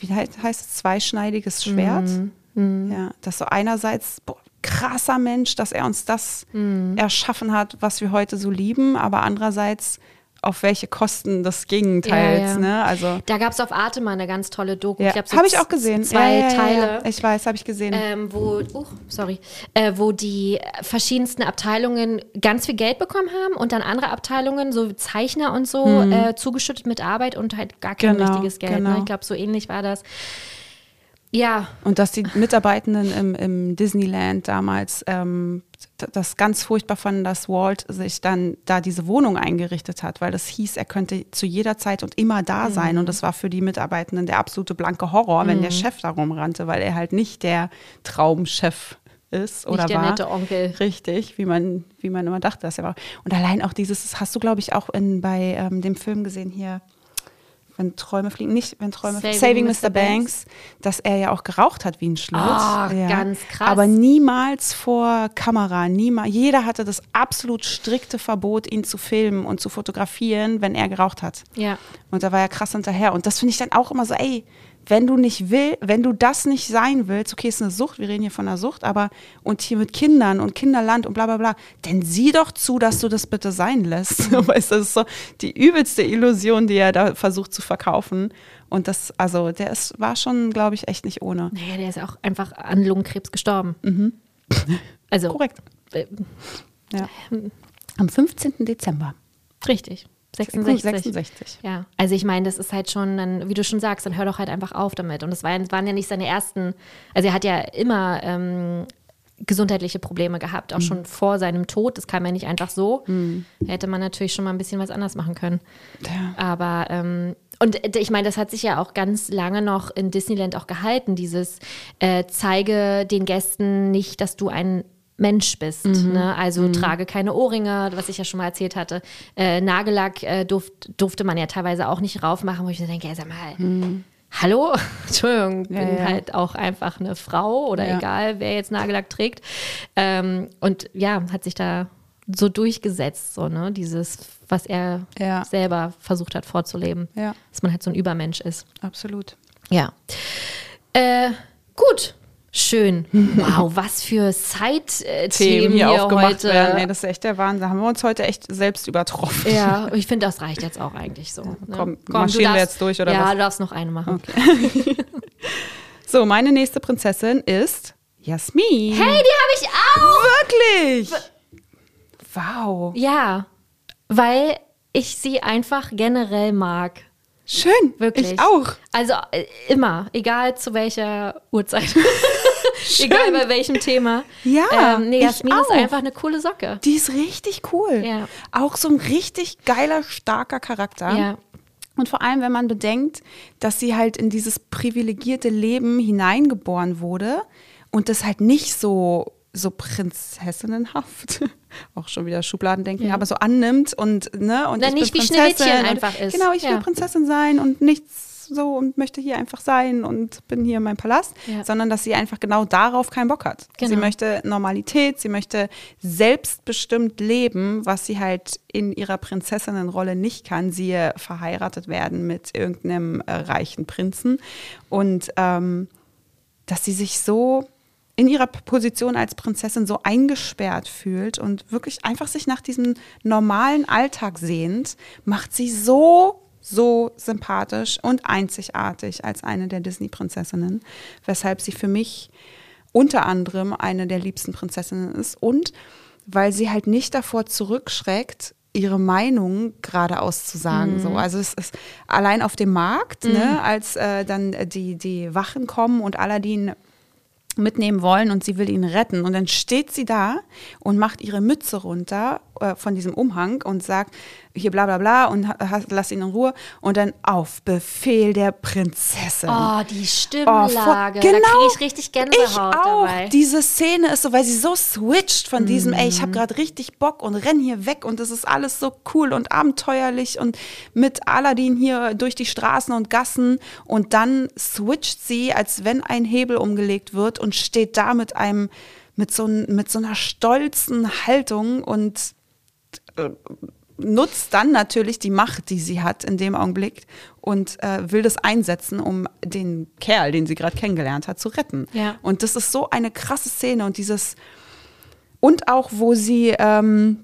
wie heißt heißt es, zweischneidiges Schwert.
Mhm.
Ja, dass so einerseits, boah, krasser Mensch, dass er uns das
Mhm.
erschaffen hat, was wir heute so lieben, aber andererseits auf welche Kosten des Gegenteils,
Ja, ja.
ne? Also,
Da gab es auf Arte mal eine ganz tolle Doku.
ja,
glaub, so
habe ich auch gesehen.
Zwei Teile.
Ich weiß, habe ich gesehen.
ähm, wo, uh, sorry, äh, wo die verschiedensten Abteilungen ganz viel Geld bekommen haben und dann andere Abteilungen, so Zeichner und so, äh, zugeschüttet mit Arbeit und halt gar kein.
Genau,
richtiges Geld.
genau.
Ne? Ich glaube, so ähnlich war das. Ja,
Und dass die Mitarbeitenden im, im Disneyland damals ähm, das ganz furchtbar fanden, dass Walt sich dann da diese Wohnung eingerichtet hat, weil das hieß, er könnte zu jeder Zeit und immer da sein. Und das war für die Mitarbeitenden der absolute blanke Horror, wenn der Chef da rumrannte, weil er halt nicht der Traumchef ist oder
nicht der
war.
nette Onkel.
Richtig, wie man, wie man immer dachte, dass er war. Und allein auch dieses, das hast du, glaube ich, auch in, bei ähm, dem Film gesehen hier, wenn Träume fliegen, nicht wenn Träume
Saving
Saving,
Mr.
Mr. Banks, dass er ja auch geraucht hat wie ein Schlitz.
Ah,
ja.
ganz krass.
Aber niemals vor Kamera, niemals. Jeder hatte das absolut strikte Verbot, ihn zu filmen und zu fotografieren, wenn er geraucht hat.
Ja.
Und da war er krass hinterher. Und das finde ich dann auch immer so, ey, wenn du nicht will, wenn du das nicht sein willst, okay, ist eine Sucht, wir reden hier von einer Sucht, aber und hier mit Kindern und Kinderland und bla bla bla, dann sieh doch zu, dass du das bitte sein lässt. weißt, du, das ist so die übelste Illusion, die er da versucht zu verkaufen. Und das, also, der ist, war schon, glaube ich, echt nicht ohne.
Naja, der ist auch einfach an Lungenkrebs gestorben. Also,
Korrekt.
äh,
Ja. Am 15. Dezember.
richtig. 66.
66.
Ja, also ich meine, das ist halt schon, dann, wie du schon sagst, dann hör doch halt einfach auf damit. Und es waren, waren ja nicht seine ersten, also er hat ja immer ähm, gesundheitliche Probleme gehabt, auch schon vor seinem Tod. Das kam ja nicht einfach so. Da hätte man natürlich schon mal ein bisschen was anders machen können.
Ja.
Aber ähm, und ich meine, das hat sich ja auch ganz lange noch in Disneyland auch gehalten, dieses äh, zeige den Gästen nicht, dass du ein Mensch bist. Ne? Also trage keine Ohrringe, was ich ja schon mal erzählt hatte. Äh, Nagellack äh, durft, durfte man ja teilweise auch nicht raufmachen, wo ich mir denke, ja, sag mal, hallo? Entschuldigung, bin
Ja, ja.
halt auch einfach eine Frau oder
Ja.
egal, wer jetzt Nagellack trägt. Ähm, und ja, hat sich da so durchgesetzt, so, ne? Dieses, was er
Ja.
selber versucht hat vorzuleben.
Ja.
Dass man halt so ein Übermensch ist.
Absolut.
Ja. Äh, gut. Schön. Wow, was für Side-Themen hier, heute.
werden. Ey, das ist echt der Wahnsinn. Da haben wir uns heute echt selbst übertroffen.
Ja, ich finde, das reicht jetzt auch eigentlich so. Ne?
komm, marschieren wir jetzt durch, oder
ja,
was?
du darfst noch eine machen.
So, meine nächste Prinzessin ist Jasmin.
Hey, die habe ich auch!
Wirklich? Wow.
Ja, weil ich sie einfach generell mag.
Schön.
Wirklich.
Ich auch.
Also äh, immer, egal zu welcher Uhrzeit. egal bei welchem Thema.
Ja,
ähm, nee,
ich
Jasmin ist einfach eine coole Socke.
Die ist richtig cool.
Ja.
Auch so ein richtig geiler, starker Charakter.
Ja.
Und vor allem, wenn man bedenkt, dass sie halt in dieses privilegierte Leben hineingeboren wurde und das halt nicht so, so prinzessinnenhaft, auch schon wieder Schubladendenken,
Ja.
aber so annimmt und, ne, und
Na,
ich
nicht
bin
wie Schneewittchen
Prinzessin und-
einfach ist.
Genau, ich
Ja.
will Prinzessin sein und nichts so und möchte hier einfach sein und bin hier in meinem Palast,
Ja.
sondern dass sie einfach genau darauf keinen Bock hat. Sie
Genau.
möchte Normalität, sie möchte selbstbestimmt leben, was sie halt in ihrer Prinzessinnenrolle nicht kann. Siehe verheiratet werden mit irgendeinem äh, reichen Prinzen. Und ähm, dass sie sich so in ihrer Position als Prinzessin so eingesperrt fühlt und wirklich einfach sich nach diesem normalen Alltag sehnt, macht sie so, so sympathisch und einzigartig als eine der Disney-Prinzessinnen, weshalb sie für mich unter anderem eine der liebsten Prinzessinnen ist und weil sie halt nicht davor zurückschreckt, ihre Meinung geradeaus zu sagen. So. Also es ist allein auf dem Markt, ne, als äh, dann die, die Wachen kommen und Aladdin mitnehmen wollen und sie will ihn retten. Und dann steht sie da und macht ihre Mütze runter äh, von diesem Umhang und sagt, hier bla bla bla und lass ihn in Ruhe. Und dann auf Befehl der Prinzessin.
Oh, die
Oh,
Stimmlage.
voll-
Da kriege ich richtig Gänsehaut
ich auch.
dabei.
Diese Szene ist so, weil sie so switcht von diesem, ey, ich habe gerade richtig Bock und renn hier weg und das ist alles so cool und abenteuerlich und mit Aladdin hier durch die Straßen und Gassen und dann switcht sie, als wenn ein Hebel umgelegt wird und steht da mit einem, mit so, mit so einer stolzen Haltung und nutzt dann natürlich die Macht, die sie hat in dem Augenblick und äh, will das einsetzen, um den Kerl, den sie gerade kennengelernt hat, zu retten.
Ja.
Und das ist so eine krasse Szene und dieses und auch wo sie ähm,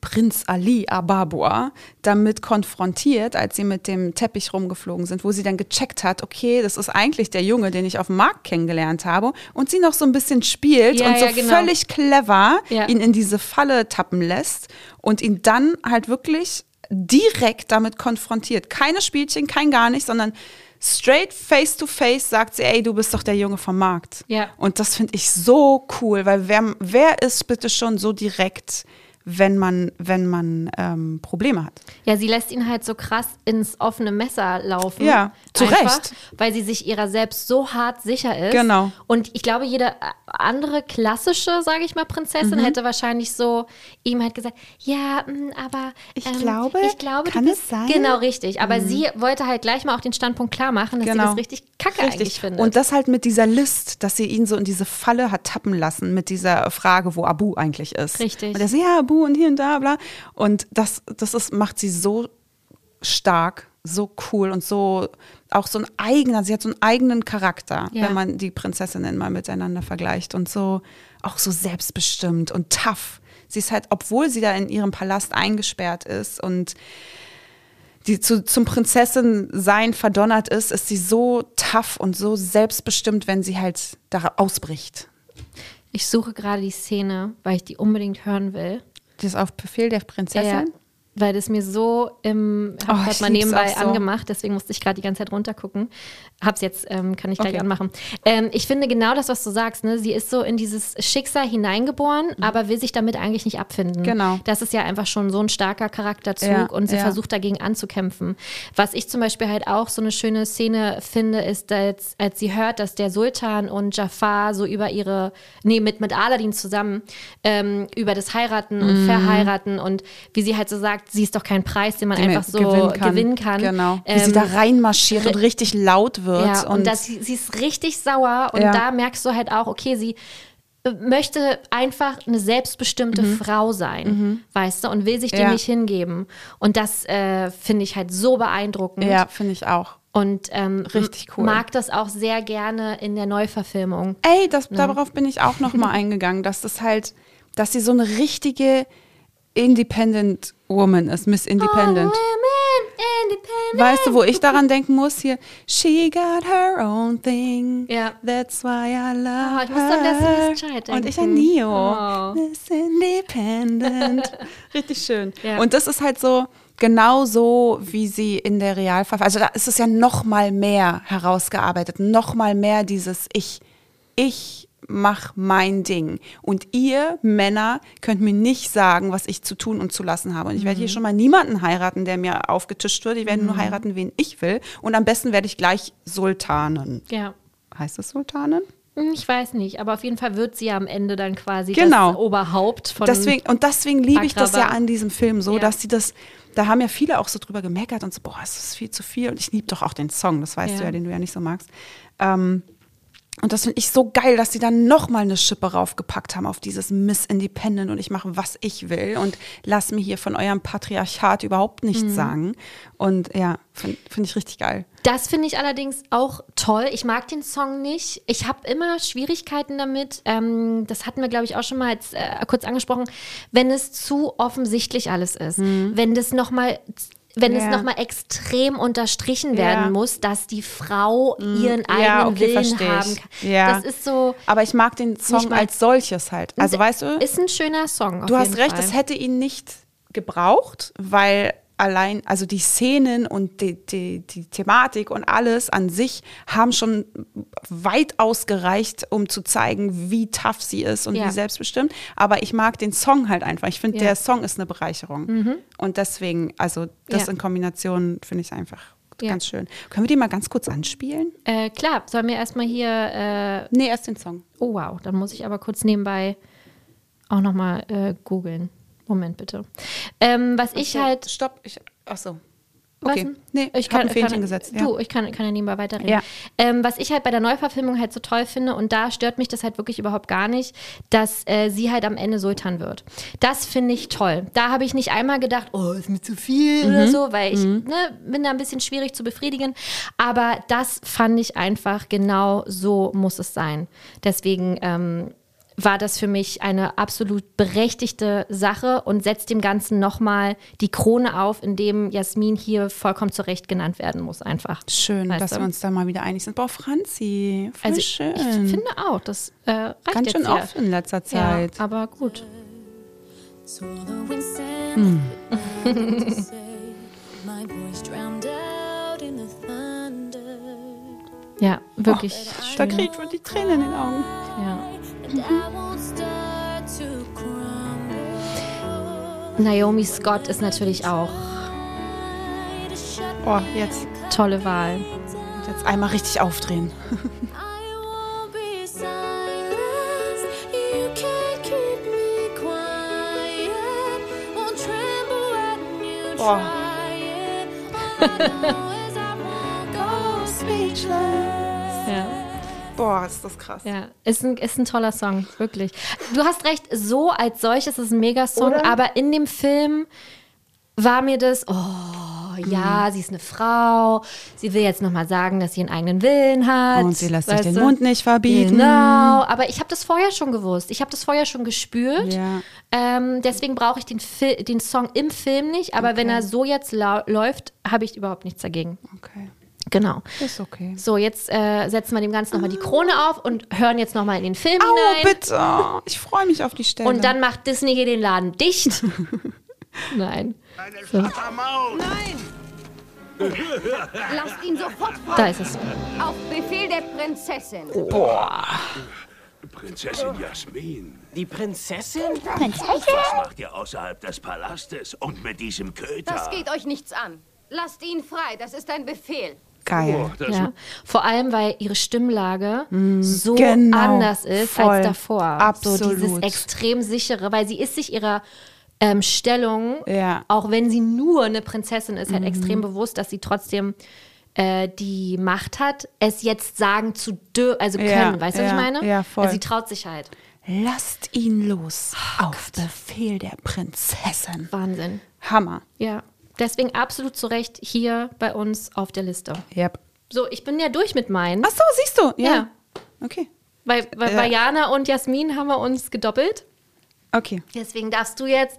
Prinz Ali Ababua damit konfrontiert, als sie mit dem Teppich rumgeflogen sind, wo sie dann gecheckt hat, okay, das ist eigentlich der Junge, den ich auf dem Markt kennengelernt habe und sie noch so ein bisschen spielt
Ja,
und so
ja, genau.
völlig clever
Ja.
ihn in diese Falle tappen lässt und ihn dann halt wirklich direkt damit konfrontiert. Keine Spielchen, kein gar nicht, sondern straight face to face sagt sie, ey, du bist doch der Junge vom Markt.
Ja.
Und das finde ich so cool, weil wer, wer ist bitte schon so direkt, wenn man, wenn man ähm, Probleme hat?
Ja, sie lässt ihn halt so krass ins offene Messer laufen.
Ja, zu
Einfach,
Recht.
Weil sie sich ihrer selbst so hart sicher ist.
Genau.
Und ich glaube, jede andere klassische, sage ich mal, Prinzessin
Mhm.
hätte wahrscheinlich so ihm halt gesagt, ja, mh, aber
Ich
ähm,
glaube,
ich glaube,
kann
du
es
bist
sein? Mhm.
genau richtig. Aber sie wollte halt gleich mal auch den Standpunkt klar machen, dass sie das richtig kacke eigentlich findet.
Genau. Und das halt mit dieser List, dass sie ihn so in diese Falle hat tappen lassen, mit dieser Frage, wo Abu eigentlich ist.
Richtig.
Und er so, ja, Abu und hier und da, bla. Und das, das ist, macht sie so stark, so cool und so auch so ein eigener, sie hat so einen eigenen Charakter,
Ja.
wenn man die Prinzessinnen mal miteinander vergleicht und so auch so selbstbestimmt und tough. Sie ist halt, obwohl sie da in ihrem Palast eingesperrt ist und die zu, zum Prinzessin sein verdonnert ist, ist sie so tough und so selbstbestimmt, wenn sie halt da ausbricht.
Ich suche gerade die Szene, weil ich die unbedingt hören will.
Das auf Befehl der Prinzessin.
Weil das mir so im, hab
Oh,
grad mal nebenbei
so.
angemacht, deswegen musste ich gerade die ganze Zeit runtergucken. Hab's jetzt, ähm, kann ich gleich
Okay.
anmachen. Ähm, ich finde genau das, was du sagst, ne? Sie ist so in dieses Schicksal hineingeboren, aber will sich damit eigentlich nicht abfinden.
Mhm. Genau.
Das ist ja einfach schon so ein starker Charakterzug
Ja,
und sie
ja.
versucht dagegen anzukämpfen. Was ich zum Beispiel halt auch so eine schöne Szene finde, ist, als, als sie hört, dass der Sultan und Jafar so über ihre, nee, mit, mit Aladdin zusammen ähm, über das Heiraten
Mhm.
und Verheiraten und wie sie halt so sagt, sie ist doch kein Preis, den man
den
einfach so
man
gewinnen kann.
Genau. Wie
Ähm,
sie da reinmarschiert und richtig laut wird.
ja, und, dass sie, sie ist richtig sauer und
Ja.
da merkst du halt auch, okay, sie äh, möchte einfach eine selbstbestimmte Frau sein, weißt du, und will sich dem
Mhm. Ja.
nicht hingeben. Und das äh, finde ich halt so beeindruckend.
ja, finde ich auch.
Und ähm,
Richtig cool.
mag das auch sehr gerne in der Neuverfilmung.
Ey, das, darauf bin ich auch noch mal eingegangen, dass das halt, dass sie so eine richtige Independent Woman ist, Miss Independent.
Women independent.
Weißt du, wo ich daran denken muss? Hier, she got her own thing.
Ja.
That's why I love
Oh, ich musste an Destiny's
her.
Child
Und ich
denken.
an Neo.
Oh.
Miss Independent. Richtig schön.
Ja.
Und das ist halt so genau so, wie sie in der Realverfassung, also da ist es ja noch mal mehr herausgearbeitet, noch mal mehr dieses Ich, ich mach mein Ding. Und ihr Männer könnt mir nicht sagen, was ich zu tun und zu lassen habe. Und ich werde
Mhm.
hier schon mal niemanden heiraten, der mir aufgetischt wird. Ich werde nur heiraten, wen ich will. Und am besten werde ich gleich Sultanen.
Ja.
Heißt es Sultanen?
Hm, Ich weiß nicht, aber auf jeden Fall wird sie ja am Ende dann quasi
Genau.
das Oberhaupt von
deswegen, und deswegen liebe ich das ja an diesem Film so,
Ja.
dass sie das, da haben ja viele auch so drüber gemeckert und so, boah, es ist viel zu viel. Und ich liebe doch auch den Song, das weißt
Ja.
du ja, den du ja nicht so magst. Ähm, und das finde ich so geil, dass sie dann nochmal eine Schippe raufgepackt haben auf dieses Miss Independent und ich mache, was ich will und lass mir hier von eurem Patriarchat überhaupt nichts
Mhm.
sagen. Und ja, finde find ich richtig geil.
Das finde ich allerdings auch toll. Ich mag den Song nicht. Ich habe immer Schwierigkeiten damit. Ähm, das hatten wir, glaube ich, auch schon mal jetzt, äh, kurz angesprochen. Wenn es zu offensichtlich alles ist. Wenn das nochmal. Wenn es.
Ja.
nochmal extrem unterstrichen
Ja.
werden muss, dass die Frau ihren eigenen
Ja, okay,
Willen haben kann.
Ja.
Das ist so.
Aber ich mag den Song
mal-
als solches halt. Also weißt du,
Ist ein schöner Song.
Du hast recht,
Fall.
es hätte ihn nicht gebraucht, weil allein, also die Szenen und die, die, die Thematik und alles an sich haben schon weit ausgereicht, um zu zeigen, wie tough sie ist und
Ja.
wie selbstbestimmt. Aber ich mag den Song halt einfach. Ich finde,
Ja. Mhm.
der Song ist eine Bereicherung. Und deswegen, also das
Ja.
in Kombination finde ich einfach ganz schön. Können wir die mal ganz kurz anspielen?
Äh, klar, sollen wir erstmal hier. Äh,
Nee, erst den Song.
oh, wow. Dann muss ich aber kurz nebenbei auch nochmal äh, googeln. Moment bitte. Ähm, was ich halt.
Stopp. Ich, ach so. Okay. Nee,
ich kann
ein Fähnchen
kann,
gesetzt.
Du, ich kann, kann ja nebenbei weiterreden.
Ja.
Ähm, was ich halt bei der Neuverfilmung halt so toll finde, und da stört mich das halt wirklich überhaupt gar nicht, dass äh, sie halt am Ende Sultan wird. Das finde ich toll. Da habe ich nicht einmal gedacht, oh, ist mir zu viel oder
Mhm.
so, weil ich ne, bin da ein bisschen schwierig zu befriedigen. Aber das fand ich einfach genau so muss es sein. Deswegen ähm, war das für mich eine absolut berechtigte Sache und setzt dem Ganzen nochmal die Krone auf, indem Jasmin hier vollkommen zurecht genannt werden muss, einfach.
Schön,
Weißt
dass
du?
wir uns da mal wieder einig sind. Boah, Franzi, voll
Also
schön.
ich finde auch, das äh, reicht
Ganz
jetzt
schön
hier.
oft in letzter
Ja,
Zeit.
aber gut.
So
Ja, wirklich
Da
schön.
kriegt man die Tränen in den Augen.
Ja.
Crumble.
Naomi Scott ist natürlich auch
Boah, jetzt,
tolle Wahl.
jetzt einmal richtig aufdrehen.
I
Ja.
Boah, ist das krass.
Ja, ist ein, ist ein toller Song, wirklich. Du hast recht, so als solches ist es ein Megasong,
Oder?
aber in dem Film war mir das, oh ja,
Mhm.
sie ist eine Frau, sie will jetzt nochmal sagen, dass sie einen eigenen Willen hat.
Und sie lässt sich den
du?
Mund nicht verbieten.
Genau, aber ich habe das vorher schon gewusst. Ich habe das vorher schon gespürt.
Ja.
Ähm, deswegen brauche ich den, Fil den Song im Film nicht. Aber wenn er so jetzt läuft, habe ich überhaupt nichts dagegen.
Okay,
Genau.
ist okay.
So, jetzt äh, setzen wir dem Ganzen nochmal die Krone auf und hören jetzt nochmal in den Film
Oh,
hinein.
bitte. Ich freue mich auf die Stelle.
Und dann macht Disney hier den Laden dicht. Nein.
Lasst ihn sofort frei.
Da ist es.
Auf Befehl der Prinzessin.
Prinzessin Jasmin,
Die Prinzessin?
was macht ihr außerhalb des Palastes und mit diesem Köter?
Das geht euch nichts an. Lasst ihn frei, das ist ein Befehl.
Geil.
das
Ja. Vor allem, weil ihre Stimmlage so
genau.
anders ist
Voll.
als davor. So
Absolut.
dieses extrem sichere, weil sie ist sich ihrer ähm, Stellung,
Ja. Mhm.
auch wenn sie nur eine Prinzessin ist, halt extrem bewusst, dass sie trotzdem äh, die Macht hat, es jetzt sagen zu dürfen, also können.
Ja,
weißt du, was ich meine?
ja, voll.
Also sie traut sich halt.
Lasst ihn los.
Oh
auf Befehl der Prinzessin.
Wahnsinn.
Hammer.
Ja. Deswegen absolut zu Recht hier bei uns auf der Liste.
Yep.
So, ich bin ja durch mit meinen.
Ach so, siehst du. Ja.
Ja.
Okay.
Weil, weil
Ja.
bei Jana und Jasmin haben wir uns gedoppelt.
Okay.
Deswegen darfst du jetzt.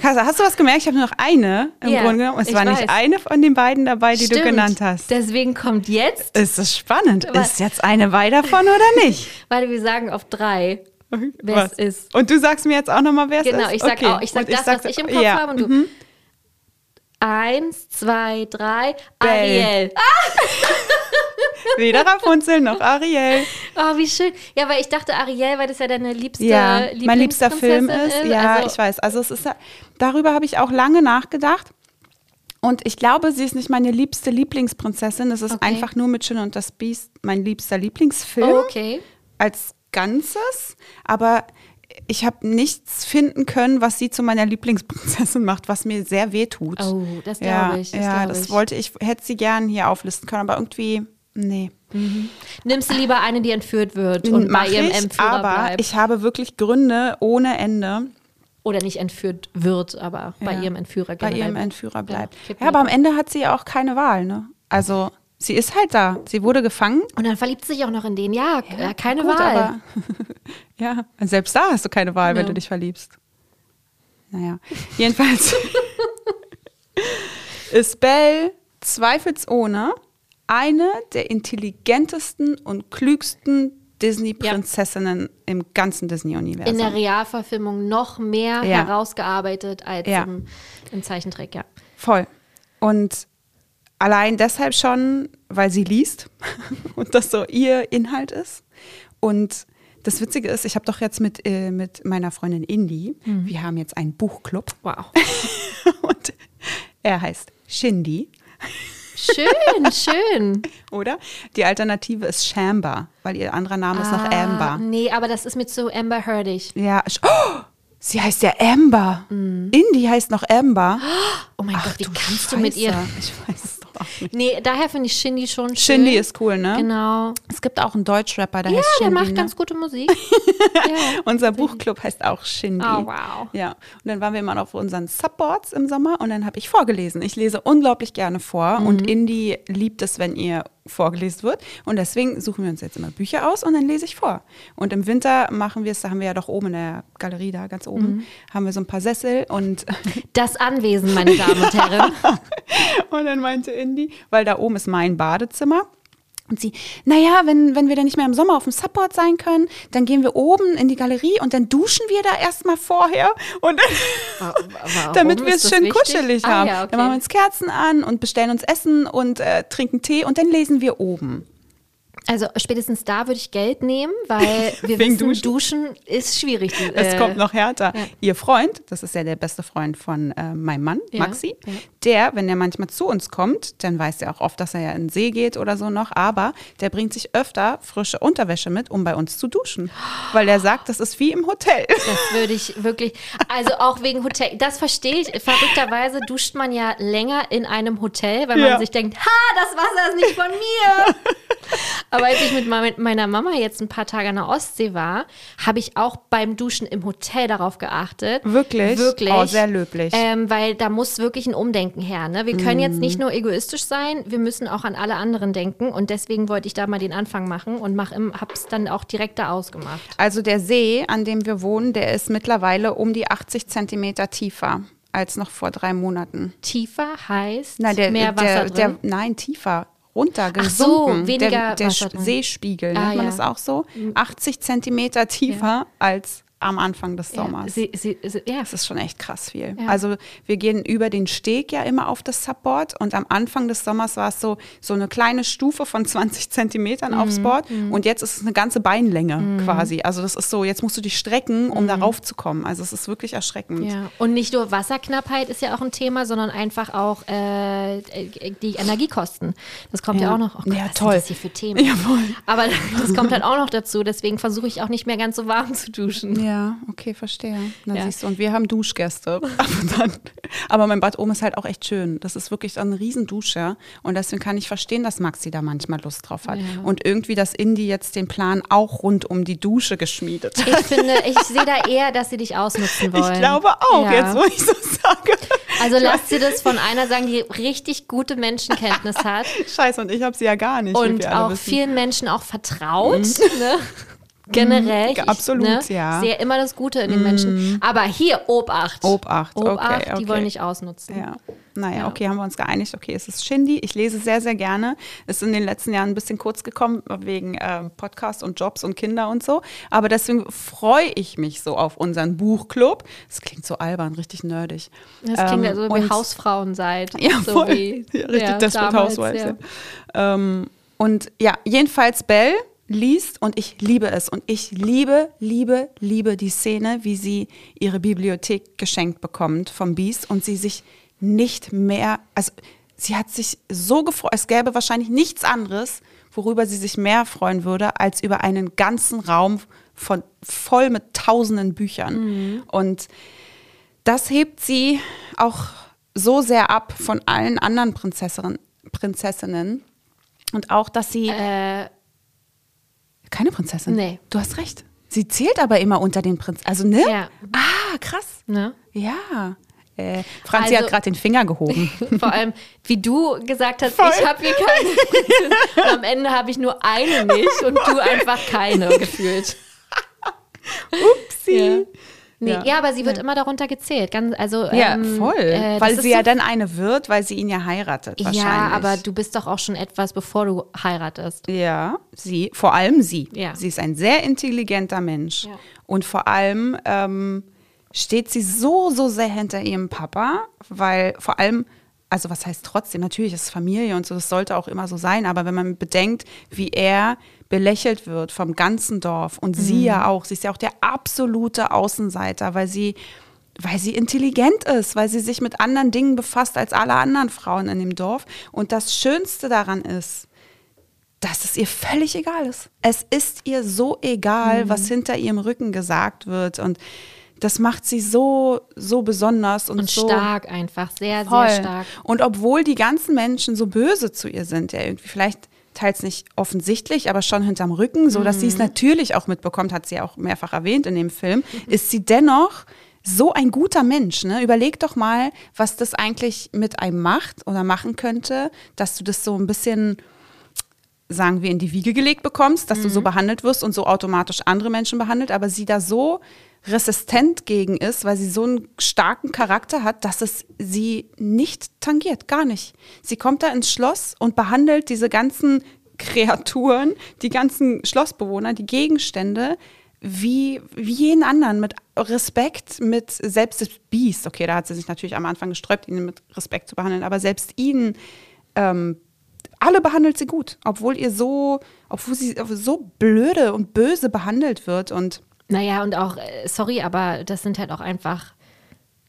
Kasa, hast du was gemerkt? Ich habe nur noch eine im
Ja,
Grunde genommen. Es
ich
war
weiß.
nicht eine von den beiden dabei, die du
Stimmt.
genannt hast.
Deswegen kommt jetzt,
Ist das spannend?
Aber-
ist jetzt eine bei davon oder nicht?
weil wir sagen auf drei, wer
Was?
es ist.
Und du sagst mir jetzt auch nochmal, wer es
Genau,
ist?
ich sag
Okay.
auch, ich sag
Und
das,
sag-
was ich im Kopf
ja.
habe und du.
Mhm.
Eins, zwei, drei,
Bell.
Ariel.
Weder Rapunzel noch Ariel.
Oh, wie schön. Ja, weil ich dachte Ariel, weil das ja deine liebste
Ja, mein liebster Film ist.
Lieblingsprinzessin
Ja,
Also,
ich weiß. Also es ist darüber habe ich auch lange nachgedacht. Und ich glaube, sie ist nicht meine liebste Lieblingsprinzessin. Es ist
Okay.
einfach nur mit Schöne und das Biest mein liebster Lieblingsfilm
Oh, okay.
als Ganzes. Aber ich habe nichts finden können, was sie zu meiner Lieblingsprinzessin macht, was mir sehr weh tut.
Oh, das
ja,
glaube ich. Das
ja,
glaub
das
ich.
wollte ich, hätte sie gern hier auflisten können, aber irgendwie, nee.
Nimmst du lieber eine, die entführt wird und bei
Mach
ihrem
ich,
Entführer
aber
bleibt.
ich habe wirklich Gründe ohne Ende,
Oder nicht entführt wird, aber bei
Ja.
ihrem Entführer
bei
generell.
ihrem Entführer bleibt.
hab
Ja, aber am Ende hat sie ja auch keine Wahl, ne? Also, sie ist halt da. Sie wurde gefangen.
Und dann verliebt sie sich auch noch in den. Ja, äh, keine
Gut,
Wahl.
aber ja, selbst da hast du keine Wahl, wenn
Ja.
du dich verliebst. Naja, jedenfalls ist Belle zweifelsohne eine der intelligentesten und klügsten Disney-Prinzessinnen im ganzen Disney-Universum.
in der Realverfilmung noch mehr
Ja.
herausgearbeitet als
Ja.
im, im Zeichentrick, ja.
Voll. Und allein deshalb schon, weil sie liest und das so ihr Inhalt ist. Und das Witzige ist, ich habe doch jetzt mit, äh, mit meiner Freundin Indy, wir haben jetzt einen Buchclub
Wow.
und er heißt Shindy,
Schön, schön.
oder? Die Alternative ist Shamba, weil ihr anderer Name ist noch
Ah,
Amber.
Nee, aber das ist mir zu Amber Heardig.
Ja, oh, sie heißt ja Amber. Indy heißt noch Amber.
Oh mein Gott, wie kannst du mit
Scheiße.
ihr?
Ich weiß
Nee, daher finde ich Shindy schon schön.
Shindy ist cool, ne?
Genau.
Es gibt auch einen Deutschrapper, der
Ja,
heißt
der
Shindy.
macht
ne?
ganz gute Musik. ja.
Unser Buchclub heißt auch Shindy.
Oh, wow.
Ja. Und dann waren wir immer auf unseren Subboards im Sommer und dann habe ich vorgelesen. Ich lese unglaublich gerne vor
Mhm.
und Indie liebt es, wenn ihr vorgelesen wird. Und deswegen suchen wir uns jetzt immer Bücher aus und dann lese ich vor. Und im Winter machen wir es, da haben wir ja doch oben in der Galerie da ganz oben,
Mhm.
haben wir so ein paar Sessel und
Das Anwesen, meine Damen und Herren.
Und dann meinte Indy, weil da oben ist mein Badezimmer. Und sie, naja, wenn, wenn wir dann nicht mehr im Sommer auf dem Subboard sein können, dann gehen wir oben in die Galerie und dann duschen wir da erstmal vorher. Und damit wir es schön
wichtig?
kuschelig
Ah,
haben.
ja, okay.
Dann machen wir uns Kerzen an und bestellen uns Essen und äh, trinken Tee und dann lesen wir oben.
Also spätestens da würde ich Geld nehmen, weil wir wissen,
Duschen?
Duschen ist schwierig.
Es
Äh,
kommt noch härter.
ja.
Ihr Freund, das ist ja der beste Freund von äh, meinem Mann,
Ja,
Maxi,
ja.
der, wenn er manchmal zu uns kommt, dann weiß er auch oft, dass er ja in den See geht oder so noch, aber der bringt sich öfter frische Unterwäsche mit, um bei uns zu duschen. Weil er sagt, das ist wie im Hotel.
Das würde ich wirklich, also auch wegen Hotel, das verstehe ich. Verrückterweise duscht man ja länger in einem Hotel, weil man sich denkt, ha, das Wasser ist nicht von mir. Aber als ich mit meiner Mama jetzt ein paar Tage an der Ostsee war, habe ich auch beim Duschen im Hotel darauf geachtet.
Wirklich?
Wirklich.
Oh, sehr löblich.
Ähm, weil da muss wirklich ein Umdenken her. Ne? Wir können jetzt
Mhm.
nicht nur egoistisch sein, wir müssen auch an alle anderen denken. Und deswegen wollte ich da mal den Anfang machen und mach im, hab's dann auch direkt da ausgemacht.
Also der See, an dem wir wohnen, der ist mittlerweile um die 80 Zentimeter tiefer als noch vor drei Monaten.
Tiefer heißt
Nein, der,
mehr Wasser
der,
drin.
der, nein, tiefer. Runter,
Ach so, weniger
der, der
Wasser.
Seespiegel,
Ah,
nennt man
ja.
das auch so? 80 Zentimeter tiefer als am Anfang des Sommers.
Ja, sie, sie, sie, ja.
Das ist schon echt krass viel.
Ja.
Also wir gehen über den Steg ja immer auf das Subboard und am Anfang des Sommers war es so, so eine kleine Stufe von 20 Zentimetern aufs
Mhm.
Board und jetzt ist es eine ganze Beinlänge quasi. Also das ist so, jetzt musst du dich strecken, um darauf zu kommen. Also es ist wirklich erschreckend.
Mhm. Ja, und nicht nur Wasserknappheit ist ja auch ein Thema, sondern einfach auch äh, die Energiekosten. Das kommt ja, auch noch. Oh Gott,
Ja,
was
toll.
Sind das hier für Themen?
Ja, voll.
Aber das kommt halt auch noch dazu. Deswegen versuche ich auch nicht mehr ganz so warm zu duschen.
Ja, okay, verstehe. Na
Ja.
siehst du, und wir haben Duschgäste. Aber, dann, aber mein Bad oben ist halt auch echt schön. Das ist wirklich ein Riesenduscher. Und deswegen kann ich verstehen, dass Maxi da manchmal Lust drauf hat. Und irgendwie, dass Indy jetzt den Plan auch rund um die Dusche geschmiedet hat.
Ich finde, ich sehe da eher, dass sie dich ausnutzen wollen.
Ich glaube auch,
Ja.
jetzt wo ich so sage.
Also lass sie das von einer sagen, die richtig gute Menschenkenntnis hat
Scheiße, und ich habe sie ja gar nicht.
und auch
wissen.
vielen Menschen auch vertraut. Ne? Generell.
Mhm, absolut,
ne?
ja. Mhm.
Sehe immer das Gute in den Menschen. Aber hier, Obacht.
Obacht, okay,
Obacht, die
okay.
wollen nicht ausnutzen.
Ja. Naja,
Ja.
okay, haben wir uns geeinigt. Okay, es ist Shindy. Ich lese sehr, sehr gerne. Ist in den letzten Jahren ein bisschen kurz gekommen wegen ähm, Podcast und Jobs und Kinder und so. Aber deswegen freue ich mich so auf unseren Buchclub. Das klingt so albern, richtig nerdig.
Das klingt
Ähm,
also wie
und-
Hausfrauen seid.
Ja,
so
voll.
wie
ja, richtig
ja,
Desperate
damals,
Housewives.
ja.
Ja. Ähm, und ja, jedenfalls Belle liest und ich liebe es. Und ich liebe, liebe, liebe die Szene, wie sie ihre Bibliothek geschenkt bekommt vom Beast und sie sich nicht mehr, also sie hat sich so gefreut, es gäbe wahrscheinlich nichts anderes, worüber sie sich mehr freuen würde, als über einen ganzen Raum von voll mit tausenden Büchern. Und das hebt sie auch so sehr ab von allen anderen Prinzessinnen. Prinzessinnen. Und auch, dass sie. Keine Prinzessin?
Nee.
Du hast recht. Sie zählt aber immer unter den Prinz. Also, ne?
Ja.
Ah, krass.
Ne?
Ja. Äh, Franzi
Also-
hat gerade den Finger gehoben.
Vor allem, wie du gesagt hast,
Voll.
ich habe hier keine. Und am Ende habe ich nur eine nicht und du einfach keine gefühlt.
Upsi.
Ja. Nee,
Ja.
ja. aber sie wird immer darunter gezählt. Ganz, also,
Ja,
ähm,
voll.
äh,
weil sie ja
so-
dann eine wird, weil sie ihn ja heiratet. Wahrscheinlich.
Ja, aber du bist doch auch schon etwas, bevor du heiratest.
Ja, sie, vor allem sie.
Ja.
Sie ist ein sehr intelligenter Mensch.
Ja.
Und vor allem ähm, steht sie so, so sehr hinter ihrem Papa, weil vor allem, also was heißt trotzdem, natürlich ist es Familie und so, das sollte auch immer so sein, aber wenn man bedenkt, wie er belächelt wird vom ganzen Dorf und
Mhm.
sie ja auch, sie ist ja auch der absolute Außenseiter, weil sie weil sie intelligent ist, weil sie sich mit anderen Dingen befasst als alle anderen Frauen in dem Dorf. Und das Schönste daran ist, dass es ihr völlig egal ist. Es ist ihr so egal, was hinter ihrem Rücken gesagt wird. Und das macht sie so, so besonders und,
Und
so
stark einfach, sehr,
voll.
sehr stark.
Und obwohl die ganzen Menschen so böse zu ihr sind, ja irgendwie vielleicht teils nicht offensichtlich, aber schon hinterm Rücken, so dass sie
Mhm.
es natürlich auch mitbekommt, hat sie ja auch mehrfach erwähnt in dem Film, ist sie dennoch so ein guter Mensch. Ne? Überleg doch mal, was das eigentlich mit einem macht oder machen könnte, dass du das so ein bisschen sagen wir, in die Wiege gelegt bekommst, dass du
Mhm.
so behandelt wirst und so automatisch andere Menschen behandelt, aber sie da so resistent gegen ist, weil sie so einen starken Charakter hat, dass es sie nicht tangiert, gar nicht. Sie kommt da ins Schloss und behandelt diese ganzen Kreaturen, die ganzen Schlossbewohner, die Gegenstände, wie, wie jeden anderen, mit Respekt, mit selbst das Biest. Okay, da hat sie sich natürlich am Anfang gesträubt, ihn mit Respekt zu behandeln, aber selbst ihn ähm, alle behandelt sie gut, obwohl ihr so, obwohl sie so blöde und böse behandelt wird und
Naja, und auch, äh, sorry, aber das sind halt auch einfach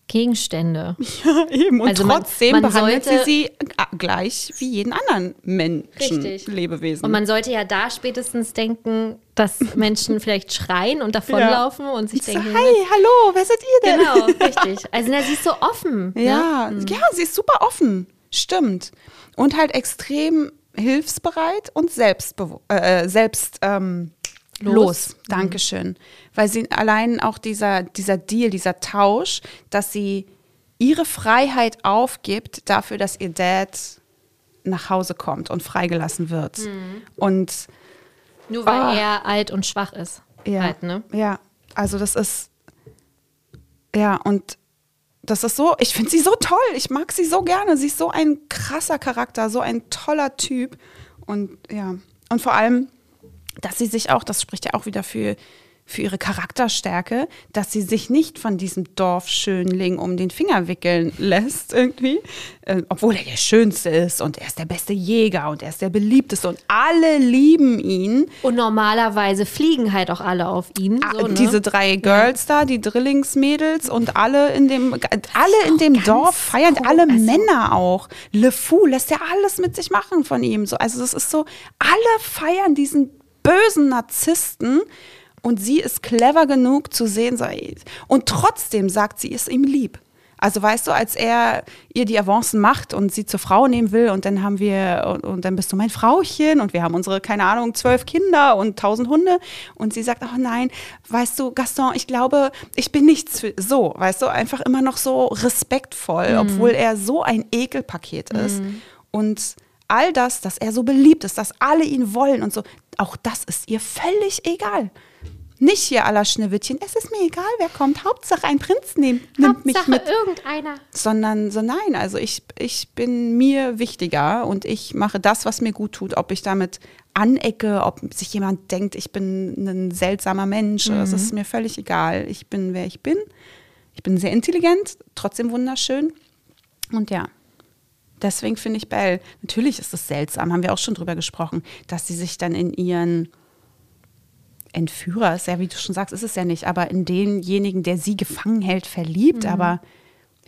Gegenstände.
ja, eben und
Also man-
trotzdem
man
behandelt
sollte-
sie sie äh, gleich wie jeden anderen Menschen,
Richtig.
Lebewesen.
Und man sollte ja da spätestens denken, dass Menschen vielleicht schreien und davonlaufen und sich
so,
denken,
hey, hallo, wer seid ihr denn?
genau, richtig. Also na, sie ist so offen.
Ja,
Ne?
ja, sie ist super offen. Stimmt. Und halt extrem hilfsbereit und selbstbewo äh, selbst ähm, los.
Los.
Dankeschön. Weil sie allein auch dieser, dieser Deal, dieser Tausch, dass sie ihre Freiheit aufgibt dafür, dass ihr Dad nach Hause kommt und freigelassen wird. Und
Nur weil
Ah.
er alt und schwach ist.
ja,
Halt, ne?
ja, also das ist ja und das ist so, ich finde sie so toll, ich mag sie so gerne, sie ist so ein krasser Charakter, so ein toller Typ und ja, und vor allem, dass sie sich auch, das spricht ja auch wieder für für ihre Charakterstärke, dass sie sich nicht von diesem Dorfschönling um den Finger wickeln lässt irgendwie, äh, obwohl er der Schönste ist und er ist der beste Jäger und er ist der beliebteste und alle lieben ihn.
Und normalerweise fliegen halt auch alle auf ihn.
Ah,
So, ne?
Diese drei Girls da, die Drillingsmädels und alle in dem, alle in dem Dorf feiern, alle
also
Männer auch. Le Fou lässt ja alles mit sich machen von ihm. So, also das ist so, alle feiern diesen bösen Narzissten und sie ist clever genug zu sehen, ey, und trotzdem sagt sie, ist ihm lieb. Also weißt du, als er ihr die Avancen macht und sie zur Frau nehmen will und dann haben wir, und, und dann bist du mein Frauchen und wir haben unsere, keine Ahnung, zwölf Kinder und tausend Hunde und sie sagt, oh nein, weißt du, Gaston, ich glaube, ich bin nichts für, so, weißt du, einfach immer noch so respektvoll, obwohl er so ein Ekelpaket ist. Und all das, dass er so beliebt ist, dass alle ihn wollen und so, auch das ist ihr völlig egal. Nicht hier aller Schneewittchen, es ist mir egal, wer kommt, Hauptsache ein Prinz nimmt, nimmt mich
Hauptsache
mit
irgendeiner.
sondern so nein, also ich, ich bin mir wichtiger und ich mache das, was mir gut tut, ob ich damit anecke, ob sich jemand denkt, ich bin ein seltsamer Mensch, das ist mir völlig egal. Ich bin, wer ich bin. Ich bin sehr intelligent, trotzdem wunderschön und ja. Deswegen finde ich Belle, natürlich ist es seltsam, haben wir auch schon drüber gesprochen, dass sie sich dann in ihren Entführer, ist ja, wie du schon sagst, ist es ja nicht, aber in denjenigen, der sie gefangen hält, verliebt, aber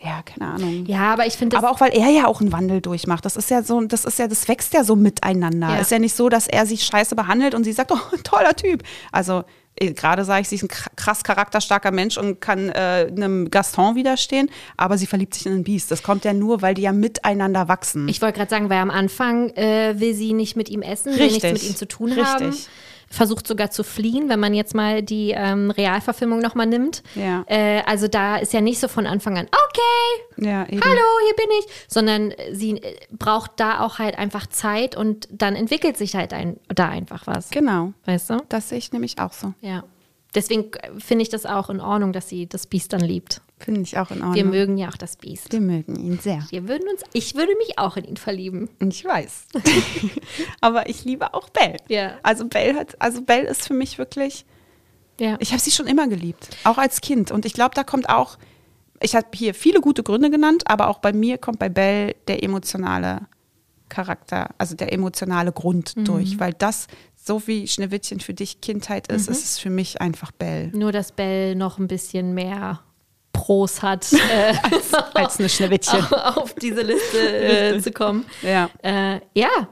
ja, keine Ahnung.
Ja, aber ich finde.
Aber auch weil er ja auch einen Wandel durchmacht. Das ist ja so, das ist ja, das wächst ja so miteinander.
Ja.
Ist ja nicht so, dass er sie scheiße behandelt und sie sagt, oh, toller Typ. Also eh, gerade sage ich, sie ist ein kr- krass charakterstarker Mensch und kann äh, einem Gaston widerstehen, aber sie verliebt sich in einen Biest. Das kommt ja nur, weil die ja miteinander wachsen.
Ich wollte gerade sagen, weil am Anfang äh, will sie nicht mit ihm essen, will
Richtig.
nichts mit ihm zu tun
Richtig.
haben. Versucht sogar zu fliehen, wenn man jetzt mal die ähm, Realverfilmung nochmal nimmt.
Ja.
Äh, also da ist ja nicht so von Anfang an, okay,
ja,
hallo, hier bin ich, sondern sie äh, braucht da auch halt einfach Zeit und dann entwickelt sich halt ein, da einfach was.
Genau.
Weißt du?
Das sehe ich nämlich auch so.
Ja. Deswegen äh, finde ich das auch in Ordnung, dass sie das Biest dann liebt.
Finde ich auch in Ordnung.
Wir mögen ja auch das Biest.
Wir mögen ihn sehr.
Wir würden uns, ich würde mich auch in ihn verlieben.
Ich weiß. Aber ich liebe auch Belle.
Ja.
Also Belle hat, also Belle ist für mich wirklich,
Ja.
ich habe sie schon immer geliebt, auch als Kind. Und ich glaube, da kommt auch, ich habe hier viele gute Gründe genannt, aber auch bei mir kommt bei Belle der emotionale Charakter, also der emotionale Grund
Mhm.
durch, weil das, so wie Schneewittchen für dich Kindheit ist,
Mhm.
ist es für mich einfach Belle.
Nur, dass Belle noch ein bisschen mehr Pros hat, äh,
Als eine Schneewittchen.
auf diese Liste äh, zu kommen.
Ja.
Äh, ja.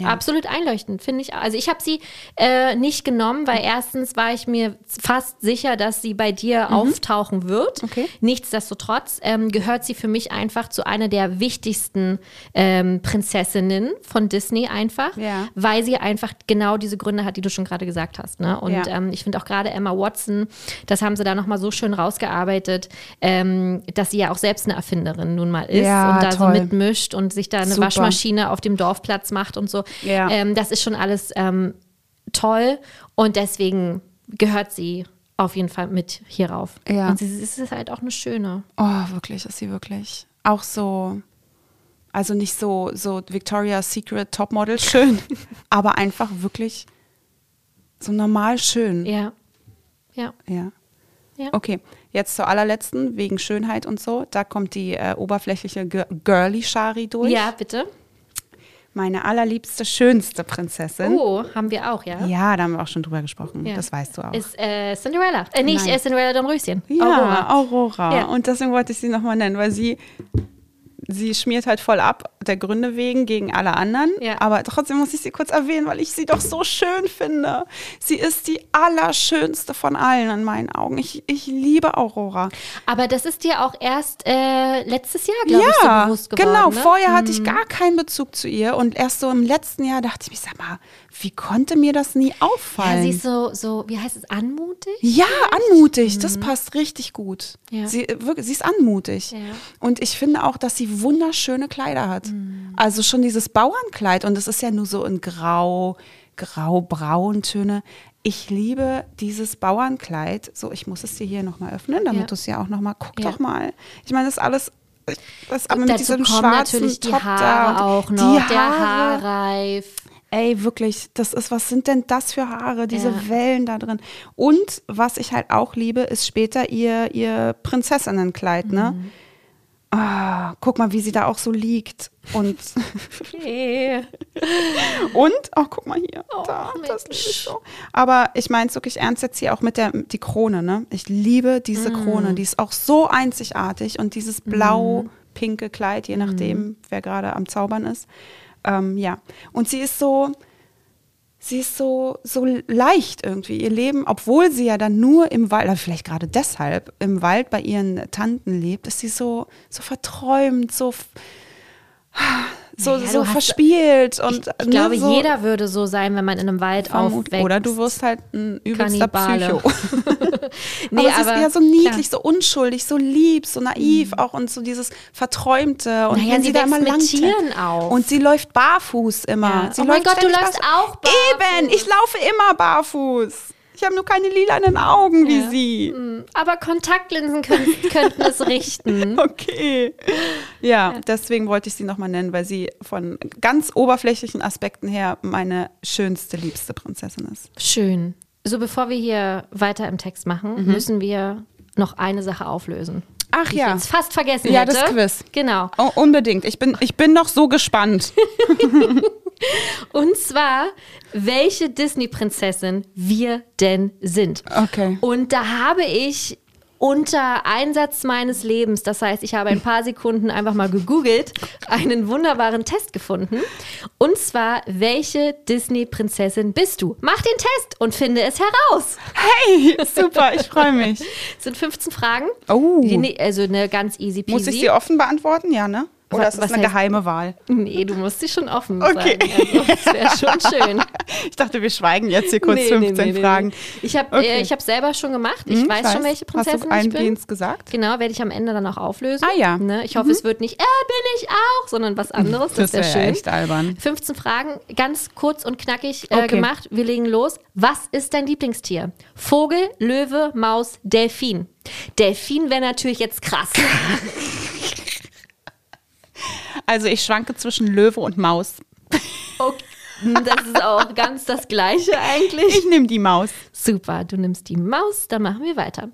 Ja.
Absolut einleuchtend, finde ich. Also ich habe sie äh, nicht genommen, weil erstens war ich mir fast sicher, dass sie bei dir auftauchen wird.
Mhm. Okay.
Nichtsdestotrotz ähm, gehört sie für mich einfach zu einer der wichtigsten ähm, Prinzessinnen von Disney einfach,
Ja.
weil sie einfach genau diese Gründe hat, die du schon gerade gesagt hast. Ne? Und
Ja.
ähm, ich finde auch gerade Emma Watson, das haben sie da nochmal so schön rausgearbeitet, ähm, dass sie ja auch selbst eine Erfinderin nun mal ist und da
toll.
so mitmischt und sich da eine
Super.
Waschmaschine auf dem Dorfplatz macht und so.
Ja.
Ähm, das ist schon alles ähm, toll und deswegen gehört sie auf jeden Fall mit hier rauf.
Ja.
Und sie, sie ist halt auch eine schöne.
Oh, wirklich, ist sie wirklich. Auch so, also nicht so, so Victoria's Secret Topmodel schön, aber einfach wirklich so normal schön.
Ja. Ja.
Ja.
Ja.
Okay, jetzt zur allerletzten, wegen Schönheit und so. Da kommt die äh, oberflächliche Girly Shari durch.
Ja, bitte.
Meine allerliebste, schönste Prinzessin.
Oh, haben wir auch, ja?
Ja, da haben wir auch schon drüber gesprochen.
Ja.
Das weißt du auch.
Ist äh, Cinderella. Äh, nicht
Nein.
äh, Cinderella Dornröschen.
Ja,
Aurora.
Aurora.
Ja.
Und deswegen wollte ich sie nochmal nennen, weil sie sie schmiert halt voll ab, der Gründe wegen, gegen alle anderen.
Ja.
Aber trotzdem muss ich sie kurz erwähnen, weil ich sie doch so schön finde. Sie ist die allerschönste von allen in meinen Augen. Ich, ich liebe Aurora.
Aber das ist dir auch erst äh, letztes Jahr, glaube ich, so
Ja,
bewusst geworden.
genau.
Ne?
Vorher hatte ich gar keinen Bezug zu ihr und erst so im letzten Jahr dachte ich mir, sag mal, wie konnte mir das nie
Ja,
auffallen?
sie ist so, so, wie heißt es, anmutig?
Ja, anmutig. Das passt richtig gut.
Ja.
Sie, äh, wirklich, sie ist anmutig.
Ja.
Und ich finde auch, dass sie wunderschöne Kleider hat. Also schon dieses Bauernkleid. Und es ist ja nur so in grau, grau-braun Töne. Ich liebe dieses Bauernkleid. So, ich muss es dir hier nochmal öffnen, damit
Ja.
du es ja auch nochmal, guck
Ja.
doch mal. Ich meine, das ist alles, das ist aber
Und
mit diesem schwarzen
natürlich die
Top
Haare
da. und
auch noch,
Die
der
Haare.
Haarreif.
Ey, wirklich, das ist, was sind denn das für Haare, diese
Ja.
Wellen da drin? Und was ich halt auch liebe, ist später ihr, ihr Prinzessinnenkleid, ne?
Mhm.
Ah, guck mal, wie sie da auch so liegt. Und,
Okay.
und, oh, guck mal hier.
Oh,
da, das liebe ich so. Aber ich meine es wirklich ernst jetzt hier auch mit der die Krone, ne? Ich liebe diese
Mm.
Krone. Die ist auch so einzigartig und dieses blau-pinke Kleid, je nachdem,
Mm.
wer gerade am Zaubern ist. Ähm, ja. Und sie ist so, sie ist so, so leicht irgendwie. Ihr Leben, obwohl sie ja dann nur im Wald, oder vielleicht gerade deshalb, im Wald bei ihren Tanten lebt, ist sie so, so verträumt, so, so,
Naja,
so verspielt. Und,
Ich
ne,
glaube,
so
jeder würde so sein, wenn man in einem Wald aufwächst.
Oder du wirst halt ein übelster
Kannibale.
Psycho.
Nee,
aber, sie
aber
ist ja so niedlich,
klar.
so unschuldig, so lieb, so naiv auch und so dieses Verträumte. Und
Naja,
wenn
sie
sie, da immer
mit Tieren auf.
Und sie läuft barfuß immer.
Ja.
Sie
Oh mein Gott, du läufst
barfuß.
auch barfuß.
Eben, ich laufe immer barfuß. Ich habe nur keine lilanen Augen wie sie.
Aber Kontaktlinsen können, könnten es richten.
Okay. Ja, deswegen wollte ich sie nochmal nennen, weil sie von ganz oberflächlichen Aspekten her meine schönste, liebste Prinzessin ist.
Schön. So, bevor wir hier weiter im Text machen, müssen wir noch eine Sache auflösen.
Ach
Die ich
ja.
jetzt fast vergessen
Ja,
hätte.
das Quiz.
Genau.
Oh, unbedingt. Ich bin, ich bin noch so gespannt.
Und zwar, welche Disney-Prinzessin wir denn sind.
Okay.
Und da habe ich unter Einsatz meines Lebens, das heißt, ich habe ein paar Sekunden einfach mal gegoogelt, einen wunderbaren Test gefunden. Und zwar, welche Disney-Prinzessin bist du? Mach den Test und finde es heraus.
Hey, super, ich freue mich.
Es sind 15 Fragen.
Oh.
Die, ne- also eine ganz easy peasy.
Muss ich sie offen beantworten? Ja, ne? Oder
Wa-
ist das
was
eine
heißt-
geheime Wahl?
Nee, du musst sie schon offen
Okay.
sagen. Also, das wäre schon schön.
Ich dachte, wir schweigen jetzt hier kurz
Nee, nee,
15
nee, nee,
Fragen.
nee. Ich habe
Okay.
äh, ich hab selber schon gemacht. Ich
Hm,
weiß, schon, welche Prinzessin
Hast du
ich bin.
eingehend gesagt?
Genau, werde ich am Ende dann auch auflösen.
Ah, ja.
Ne? Ich hoffe, es wird nicht, äh, bin ich auch, sondern was anderes. Das,
Das
wäre schön.
echt albern.
15 Fragen, ganz kurz und knackig äh,
Okay.
gemacht. Wir legen los. Was ist dein Lieblingstier? Vogel, Löwe, Maus, Delfin. Delfin wäre natürlich jetzt krass.
Also ich schwanke zwischen Löwe und Maus.
Okay. Das ist auch ganz das Gleiche eigentlich.
Ich nehme die Maus.
Super, du nimmst die Maus, dann machen wir weiter.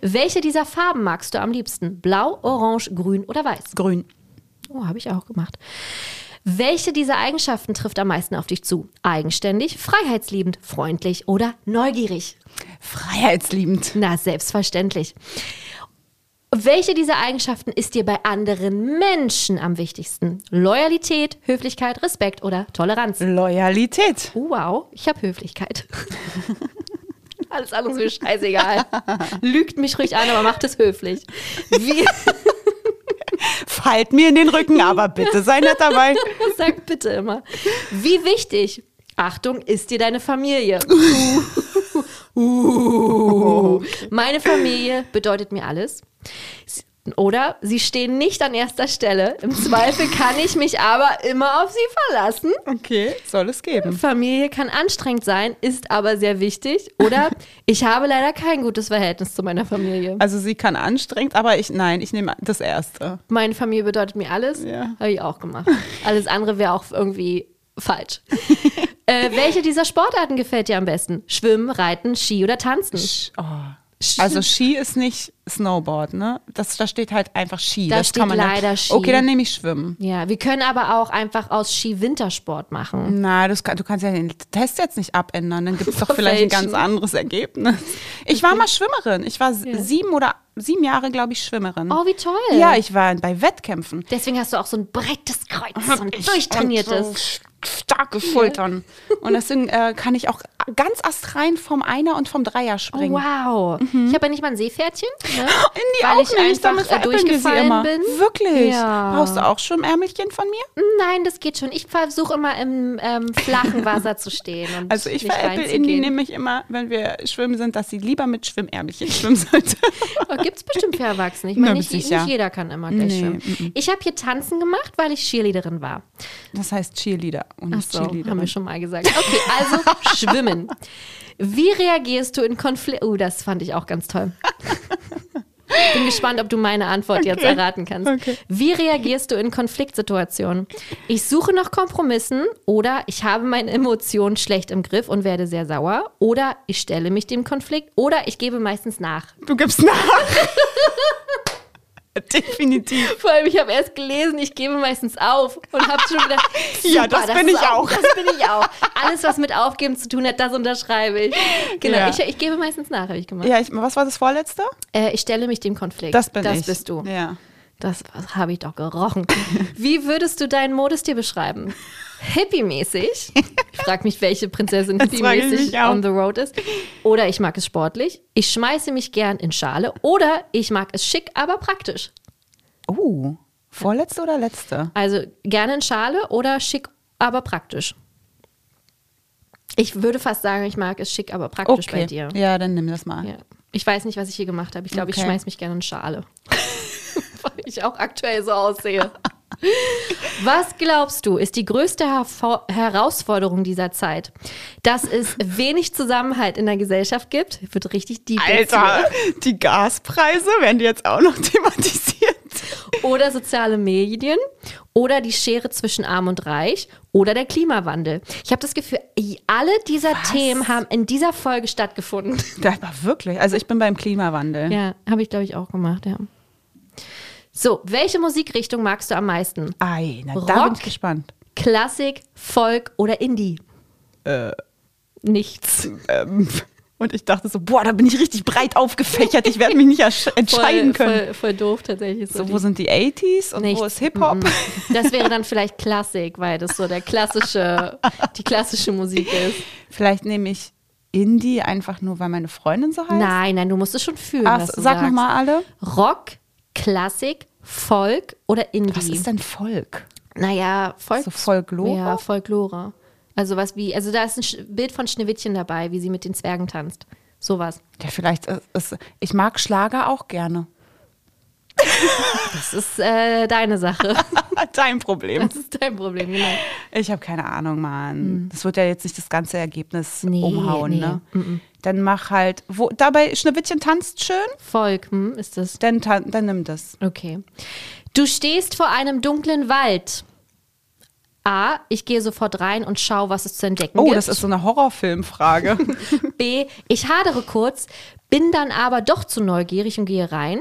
Welche dieser Farben magst du am liebsten? Blau, Orange, Grün oder Weiß?
Grün.
Oh, habe ich auch gemacht. Welche dieser Eigenschaften trifft am meisten auf dich zu? Eigenständig, freiheitsliebend, freundlich oder neugierig?
Freiheitsliebend.
Na, selbstverständlich. Welche dieser Eigenschaften ist dir bei anderen Menschen am wichtigsten? Loyalität, Höflichkeit, Respekt oder Toleranz?
Loyalität.
Wow, ich habe Höflichkeit. Alles andere ist mir scheißegal. Lügt mich ruhig an, aber macht es höflich. Wie,
Fallt mir in den Rücken, aber bitte sei nett dabei.
sag bitte immer. Wie wichtig, Achtung, ist dir deine Familie? Uh. Meine Familie bedeutet mir alles. Oder sie stehen nicht an erster Stelle. Im Zweifel kann ich mich aber immer auf sie verlassen.
Okay, soll es geben.
Familie kann anstrengend sein, ist aber sehr wichtig. Oder ich habe leider kein gutes Verhältnis zu meiner Familie.
Also sie kann anstrengend, aber ich, nein, ich nehme das Erste.
Meine Familie bedeutet mir alles.
Ja.
Habe ich auch gemacht. Alles andere wäre auch irgendwie falsch. äh, welche dieser Sportarten gefällt dir am besten? Schwimmen, Reiten, Ski oder Tanzen?
Oh, Also Ski ist nicht Snowboard, ne? Das, da steht halt einfach Ski.
Da
das
steht
kann man ja-
leider Ski.
Okay, dann nehme ich Schwimmen.
Ja, wir können aber auch einfach aus Ski Wintersport machen.
Na, das du kannst ja den Test jetzt nicht abändern, dann gibt es doch vielleicht ein ganz anderes Ergebnis. Ich war mal Schwimmerin. Ich war s- sieben oder sieben Jahre, glaube ich, Schwimmerin.
Oh, wie toll.
Ja, ich war bei Wettkämpfen.
Deswegen hast du auch so ein breites Kreuz und
Ich-
durchtrainiertes.
und so starke Schultern. Und deswegen äh, kann ich auch ganz astrein vom Einer und vom Dreier
Oh,
springen.
wow. Ich habe ja nicht mal ein Seepferdchen, ne?
In die
weil
auch
ich
nicht,
einfach
damit
durchgefallen
immer.
bin.
Wirklich?
Ja.
Brauchst du auch Schwimmärmelchen von mir?
Nein, das geht schon. Ich versuche immer im ähm, flachen Wasser zu stehen.
Also ich Indie
reinzugehen.
nämlich immer, wenn wir schwimmen sind, dass sie lieber mit Schwimmärmelchen schwimmen sollte.
Oh, Gibt es bestimmt für Erwachsene. Ich meine, nicht, nicht jeder kann immer gleich
Nee,
schwimmen. Ich habe hier Tanzen gemacht, weil ich Cheerleaderin war.
Das heißt Cheerleader und
Ach so, haben
Cheerleaderin.
wir schon mal gesagt. Okay, also schwimmen. Wie reagierst du in Konflikt? Oh, das fand ich auch ganz toll. Bin gespannt, ob du meine Antwort jetzt erraten kannst.
Okay.
Wie reagierst du in Konfliktsituationen? Ich suche nach Kompromissen oder ich habe meine Emotionen schlecht im Griff und werde sehr sauer oder ich stelle mich dem Konflikt oder ich gebe meistens nach.
Du gibst nach. Definitiv.
Vor allem, ich habe erst gelesen, ich gebe meistens auf und habe schon gedacht,
Ja,
super,
das bin ich auch.
Das bin ich auch. Alles, was mit Aufgeben zu tun hat, das unterschreibe ich. Genau,
Ja.
ich, ich gebe meistens nach, habe ich gemacht.
Ja, ich, was war das vorletzte?
Äh, ich stelle mich dem Konflikt.
Das bin
das
ich.
bist du.
Ja.
Das habe ich doch gerochen. Wie würdest du deinen Modestil beschreiben? Hippie-mäßig. Ich frage mich, welche Prinzessin
ich
hippie-mäßig on the road ist. Oder ich mag es sportlich. Ich schmeiße mich gern in Schale. Oder ich mag es schick, aber praktisch.
Uh, vorletzte oder letzte?
Also gerne in Schale oder schick, aber praktisch. Ich würde fast sagen, ich mag es schick, aber praktisch bei dir.
Ja, dann nimm das mal.
Ja. Ich weiß nicht, was ich hier gemacht habe. Ich glaube, ich
Okay.
schmeiß mich gerne in Schale. Weil ich auch aktuell so aussehe. Was glaubst du, ist die größte Hervor Herausforderung dieser Zeit? Dass es wenig Zusammenhalt in der Gesellschaft gibt? Wird richtig jetzt
Alter, die Gaspreise werden die jetzt auch noch thematisiert.
Oder soziale Medien? Oder die Schere zwischen Arm und Reich? Oder der Klimawandel? Ich habe das Gefühl, alle dieser Themen haben in dieser Folge stattgefunden.
Das war wirklich. Also ich bin beim Klimawandel.
Ja, habe ich, glaube ich, auch gemacht, ja. So, welche Musikrichtung magst du am meisten?
Ei, na, da bin
Rock?
ich gespannt.
Klassik, Folk oder Indie?
Äh.
Nichts.
Ähm, und ich dachte so, boah, da bin ich richtig breit aufgefächert. Ich werde mich nicht entscheiden
voll,
können.
Voll, voll doof tatsächlich.
So,
die-
wo sind die 80s und wo
Nichts.
ist Hip-Hop?
Mhm. Das wäre dann vielleicht Klassik, weil das so der klassische, die klassische Musik ist.
Vielleicht nehme ich Indie einfach nur, weil meine Freundin so heißt.
Nein, nein, du musst es schon fühlen.
Ach,
was du
sag nochmal alle.
Rock, Klassik, Folk oder Indie?
Was ist denn Volk?
Naja, Folk
So Folklore?
Ja, Folklore. Also was wie, also da ist ein Bild von Schneewittchen dabei, wie sie mit den Zwergen tanzt. Sowas.
Ja, vielleicht ist, ist ich mag Schlager auch gerne.
Das ist äh, deine Sache.
Dein Problem.
Das ist dein Problem, genau.
Ich habe keine Ahnung, Mann. Das wird ja jetzt nicht das ganze Ergebnis
Nee,
umhauen,
nee.
ne? Dann mach halt, wo dabei Schneewittchen tanzt schön,
Volk, hm, ist das.
dann, dann nimm das.
Okay. Du stehst vor einem dunklen Wald. A, ich gehe sofort rein und schaue, was es zu entdecken
Oh,
gibt.
das ist so eine Horrorfilmfrage.
B, ich hadere kurz, bin dann aber doch zu neugierig und gehe rein.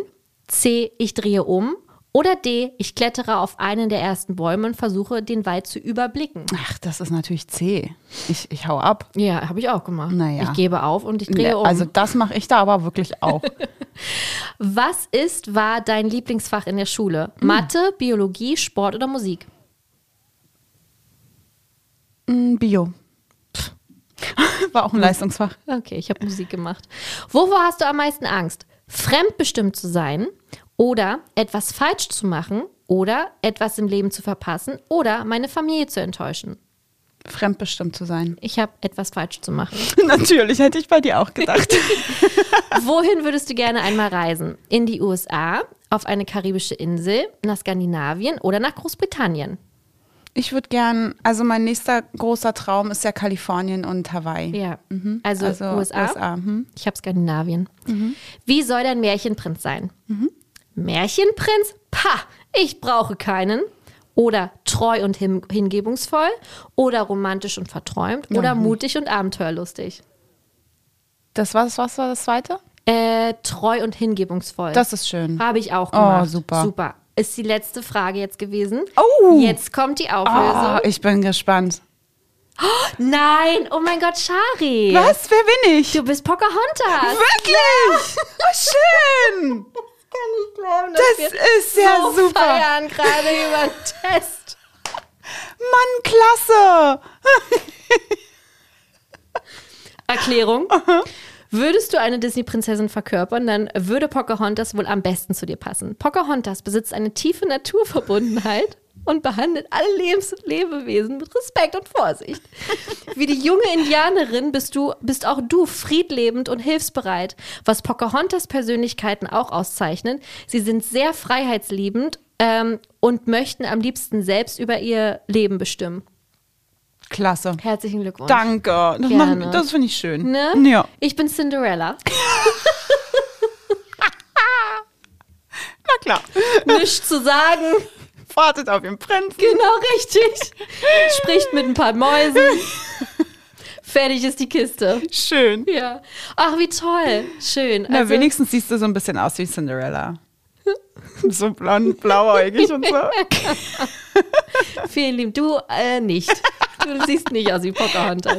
C, ich drehe um. Oder D, ich klettere auf einen der ersten Bäume und versuche, den Wald zu überblicken.
Ach, das ist natürlich C. Ich, ich hau ab.
Ja, habe ich auch gemacht.
Naja.
Ich gebe auf und ich drehe
Nee,
um.
Also das mache ich da aber wirklich auch.
Was ist, war dein Lieblingsfach in der Schule?
Hm.
Mathe, Biologie, Sport oder Musik?
Mm, Bio. Pff. War auch ein Leistungsfach.
Okay, ich habe Musik gemacht. Wovor hast du am meisten Angst? Fremdbestimmt zu sein oder etwas falsch zu machen oder etwas im Leben zu verpassen oder meine Familie zu enttäuschen?
Fremdbestimmt zu sein.
Ich habe etwas falsch zu machen.
Natürlich, hätte ich bei dir auch gedacht.
Wohin würdest du gerne einmal reisen? In die USA, auf eine karibische Insel, nach Skandinavien oder nach Großbritannien?
Ich würde gern, also mein nächster großer Traum ist ja Kalifornien und Hawaii.
Ja, also,
Also
USA.
USA, hm.
Ich habe Skandinavien. Wie soll dein Märchenprinz sein? Märchenprinz? Pah, ich brauche keinen. Oder treu und hin hingebungsvoll. Oder romantisch und verträumt. Oder mutig und abenteuerlustig.
Das was, was war das zweite?
Äh, treu und hingebungsvoll.
Das ist schön.
Habe ich auch
Oh,
gemacht.
super.
Super. Ist die letzte Frage jetzt gewesen.
Oh.
Jetzt kommt die Auflösung.
Ah, ich bin gespannt.
Nein, oh mein Gott, Shari.
Was? Wer bin ich?
Du bist Pocahontas.
Wirklich? Oh, schön.
nicht glauben,
Das ist ja
so
super.
feiern gerade über den Test.
Mann, klasse.
Erklärung. Würdest du eine Disney-Prinzessin verkörpern, dann würde Pocahontas wohl am besten zu dir passen. Pocahontas besitzt eine tiefe Naturverbundenheit und behandelt alle Lebens Lebewesen mit Respekt und Vorsicht. Wie die junge Indianerin bist du, bist auch du friedlebend und hilfsbereit. Was Pocahontas Persönlichkeiten auch auszeichnen, sie sind sehr freiheitsliebend ähm, und möchten am liebsten selbst über ihr Leben bestimmen.
Klasse.
Herzlichen Glückwunsch.
Danke. Das, macht- das finde ich schön.
Ne?
Ja.
Ich bin Cinderella.
Na klar.
Nichts zu sagen.
Wartet auf den Prinzen.
Genau, richtig. Spricht mit ein paar Mäusen. Fertig ist die Kiste.
Schön.
Ja. Ach, wie toll. Schön.
Na,
Also,
wenigstens siehst du so ein bisschen aus wie Cinderella. So blond, blauäugig und so.
vielen lieben. Du äh, nicht. Du siehst nicht aus wie Pocahontas.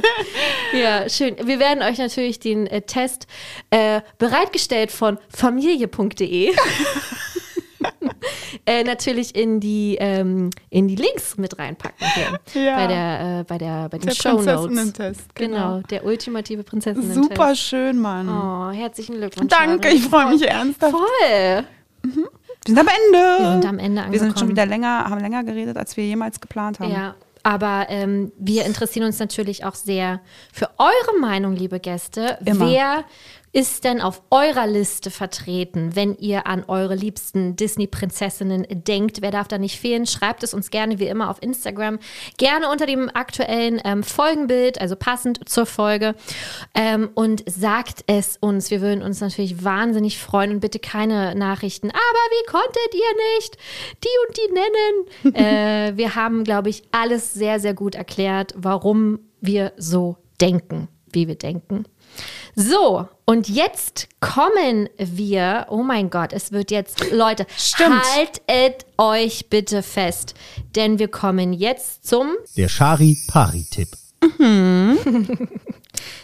Ja, schön. Wir werden euch natürlich den äh, Test äh, bereitgestellt von familie.de. äh, natürlich in die, ähm, in die Links mit reinpacken hier.
Ja.
Bei, der, äh, bei, der, bei den
Der
Show Notes.
Prinzessinnen-Test,
Genau.
genau.
der ultimative Prinzessinnen
Super schön, Mann.
Oh, herzlichen Glückwunsch.
Danke, ich freue mich ernsthaft.
Voll.
Wir sind am Ende.
Wir sind am Ende
Wir sind schon
angekommen.
wieder länger, haben länger geredet, als wir jemals geplant haben.
Ja, aber ähm, wir interessieren uns natürlich auch sehr für eure Meinung, liebe Gäste.
Immer.
Wer ist denn auf eurer Liste vertreten, wenn ihr an eure liebsten Disney-Prinzessinnen denkt? Wer darf da nicht fehlen? Schreibt es uns gerne wie immer auf Instagram. Gerne unter dem aktuellen ähm, Folgenbild, also passend zur Folge. Ähm, und sagt es uns. Wir würden uns natürlich wahnsinnig freuen und bitte keine Nachrichten. Aber wie konntet ihr nicht die und die nennen? äh, wir haben, glaube ich, alles sehr, sehr gut erklärt, warum wir so denken, wie wir denken. So, und jetzt kommen wir, oh mein Gott, es wird jetzt, Leute,
Stimmt.
haltet euch bitte fest, denn wir kommen jetzt zum,
Der Shari-Pari-Tipp.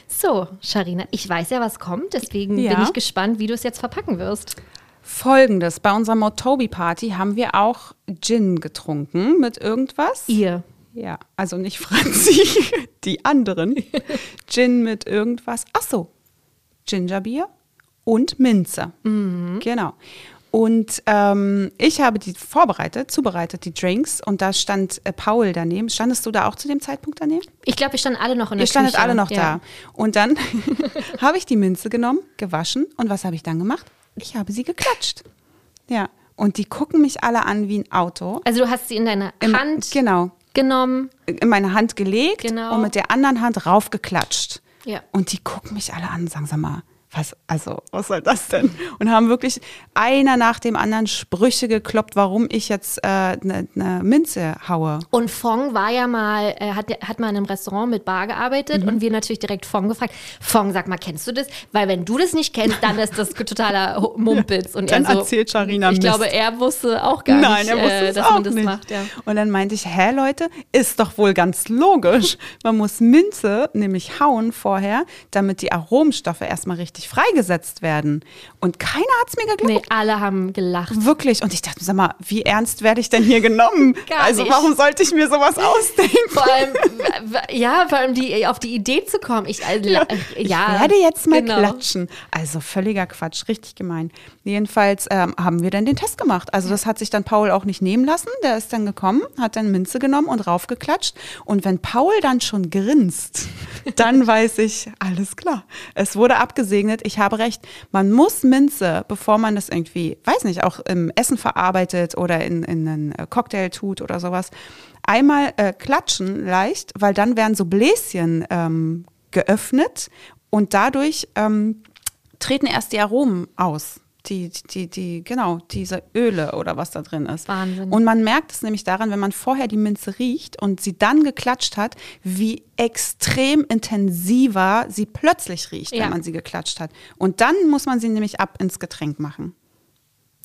so, Sharina, ich weiß ja, was kommt, deswegen
Ja.
bin ich gespannt, wie du es jetzt verpacken wirst.
Folgendes: Bei unserer Motobi-Party haben wir auch Gin getrunken mit irgendwas.
Ihr.
Ja, also nicht Franzi, die anderen. Gin mit irgendwas. Ach so, Gingerbier und Minze. Genau. Und ähm, ich habe die vorbereitet, zubereitet, die Drinks. Und da stand äh, Paul daneben. Standest du da auch zu dem Zeitpunkt daneben?
Ich glaube, wir standen alle noch in der
Ihr standet
Küche.
alle noch
ja.
da. Und dann habe ich die Minze genommen, gewaschen. Und was habe ich dann gemacht? Ich habe sie geklatscht. Ja. Und die gucken mich alle an wie ein Auto.
Also du hast sie in deine
Im-
Hand
Genau.
Genommen.
In meine Hand gelegt
Genau.
und mit der anderen Hand raufgeklatscht.
Ja.
Und die gucken mich alle an sagen, sag mal, was, also, was soll das denn? Und haben wirklich einer nach dem anderen Sprüche gekloppt, warum ich jetzt eine ne Minze haue.
Und Fong war ja mal, äh, hat, hat mal in einem Restaurant mit Bar gearbeitet
Mhm.
und wir natürlich direkt Fong gefragt, Fong, sag mal, kennst du das? Weil wenn du das nicht kennst, dann ist das totaler Mumpitz. Und
Dann
er so,
erzählt Sharina
Ich
Mist.
glaube, er wusste auch gar
Nein,
nicht,
er wusste
äh, dass
auch
man das
nicht.
macht. Ja.
Und dann meinte ich, hä Leute, ist doch wohl ganz logisch. Man muss Minze nämlich hauen vorher, damit die Aromenstoffe erstmal richtig freigesetzt werden. Und keiner hat es mir geglaubt.
Nee, alle haben gelacht.
Wirklich. Und ich dachte, sag mal, wie ernst werde ich denn hier genommen?
Gar
also
nicht.
warum sollte ich mir sowas ausdenken?
Vor allem, ja, vor allem die, auf die Idee zu kommen. Ich, also, ja,
Ich
ja,
werde jetzt mal
genau.
klatschen. Also völliger Quatsch, richtig gemein. Jedenfalls ähm, haben wir dann den Test gemacht. Also das hat sich dann Paul auch nicht nehmen lassen. Der ist dann gekommen, hat dann Minze genommen und raufgeklatscht. Und wenn Paul dann schon grinst, dann weiß ich, alles klar. Es wurde abgesegnet. Ich habe recht. Man muss Minze, bevor man das irgendwie, weiß nicht, auch im Essen verarbeitet oder in, in einen äh, Cocktail tut oder sowas, einmal äh, klatschen leicht, weil dann werden so Bläschen ähm, geöffnet und dadurch ähm, treten erst die Aromen aus, die, die, die, genau, diese Öle oder was da drin ist.
Wahnsinn.
Und man merkt es nämlich daran, wenn man vorher die Minze riecht und sie dann geklatscht hat, wie extrem intensiver sie plötzlich riecht,
Ja.
wenn man sie geklatscht hat. Und dann muss man sie nämlich ab ins Getränk machen.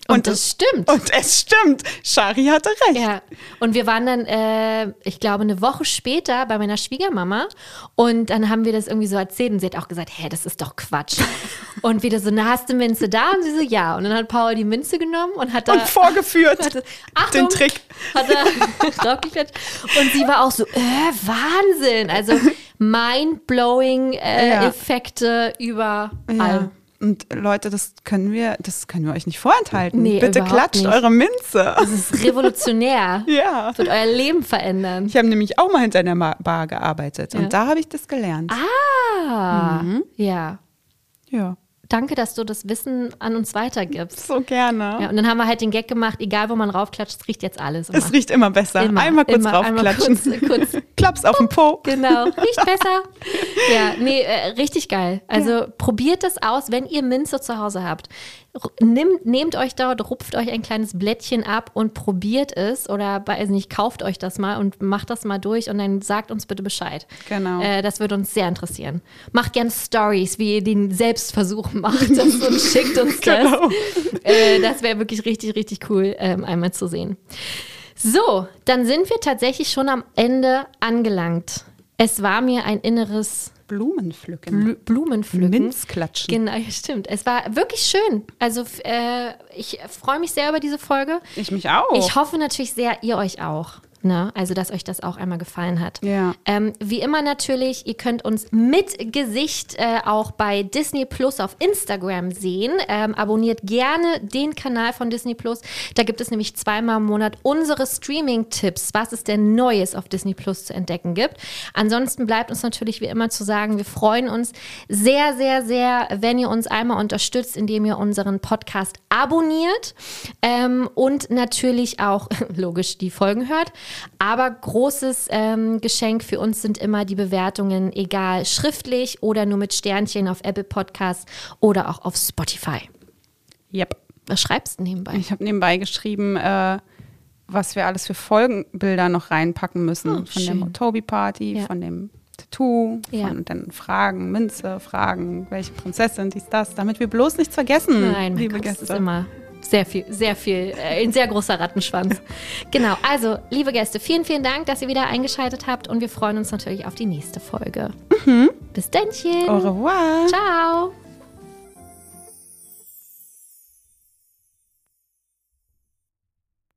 Und das stimmt.
Und es stimmt. Shari hatte recht.
Ja, und wir waren dann, äh, ich glaube, eine Woche später bei meiner Schwiegermama und dann haben wir das irgendwie so erzählt und sie hat auch gesagt, hä, das ist doch Quatsch. und wieder so, na, hast du Minze da? Und sie so, ja. Und dann hat Paul die Minze genommen und hat da...
Und vorgefürt.
hatte, Achtung,
Den Trick.
Hat er draufgeklatscht. Und sie war auch so, äh, Wahnsinn. Also mind-blowing äh,
Ja.
Effekte überall.
Ja. Und Leute, das können wir, das können wir euch nicht vorenthalten.
Nee,
Bitte klatscht
nicht.
eure Minze.
Das ist revolutionär.
Ja.
Wird euer Leben verändern.
Ich habe nämlich auch mal hinter einer Bar gearbeitet
Ja.
und da habe ich das gelernt.
Ah,
Mhm.
ja.
Ja,
Danke, dass du das Wissen an uns weitergibst.
so gerne.
Ja, und dann haben wir halt den Gag gemacht, egal wo man raufklatscht, es riecht jetzt alles.
Es riecht immer besser.
Immer,
einmal kurz
immer, einmal
raufklatschen.
kurz- kurz.
Klaps auf den Po.
Genau, riecht besser. Ja, nee, äh, richtig geil. Also probiert das aus, wenn ihr Minze zu Hause habt. Nimmt, nehmt euch dort, rupft euch ein kleines Blättchen ab und probiert es oder weiß nicht, kauft euch das mal und macht das mal durch und dann sagt uns bitte Bescheid.
Genau.
Äh, das würde uns sehr interessieren. Macht gerne Stories, wie ihr den Selbstversuch macht und schickt uns das.
Genau.
Äh, das wäre wirklich richtig, richtig cool, ähm, einmal zu sehen. So, dann sind wir tatsächlich schon am Ende angelangt. Es war mir ein inneres
Blumenpflücken.
Blu Blumenpflücken.
Minzklatschen.
Genau, stimmt. Es war wirklich schön. Also äh, ich freue mich sehr über diese Folge.
Ich mich auch.
Ich hoffe natürlich sehr, ihr euch auch. Ne? Also, dass euch das auch einmal gefallen hat.
Ja.
Ähm, wie immer natürlich, ihr könnt uns mit Gesicht äh, auch bei Disney Plus auf Instagram sehen. Ähm, abonniert gerne den Kanal von Disney Plus. Da gibt es nämlich zweimal im Monat unsere Streaming-Tipps, was es denn Neues auf Disney Plus zu entdecken gibt. Ansonsten bleibt uns natürlich wie immer zu sagen, wir freuen uns sehr, sehr, sehr, wenn ihr uns einmal unterstützt, indem ihr unseren Podcast abonniert ähm, und natürlich auch logisch die Folgen hört. Aber großes ähm, Geschenk für uns sind immer die Bewertungen, egal schriftlich oder nur mit Sternchen auf Apple Podcasts oder auch auf Spotify.
Yep.
Was schreibst du nebenbei?
Ich habe nebenbei geschrieben, äh, was wir alles für Folgenbilder noch reinpacken müssen.
Oh,
von der
schön.
Motobi-Party,
Ja.
von dem Tattoo,
Ja.
von den Fragen, Minze, Fragen, welche Prinzessin, dies, das, damit wir bloß nichts vergessen,
Nein,
liebe
Gott, das
Gäste.
ist immer sehr viel, sehr viel, äh, ein sehr großer Rattenschwanz. genau, also, liebe Gäste, vielen, vielen Dank, dass ihr wieder eingeschaltet habt und wir freuen uns natürlich auf die nächste Folge. Bis dann.
Au revoir.
Ciao.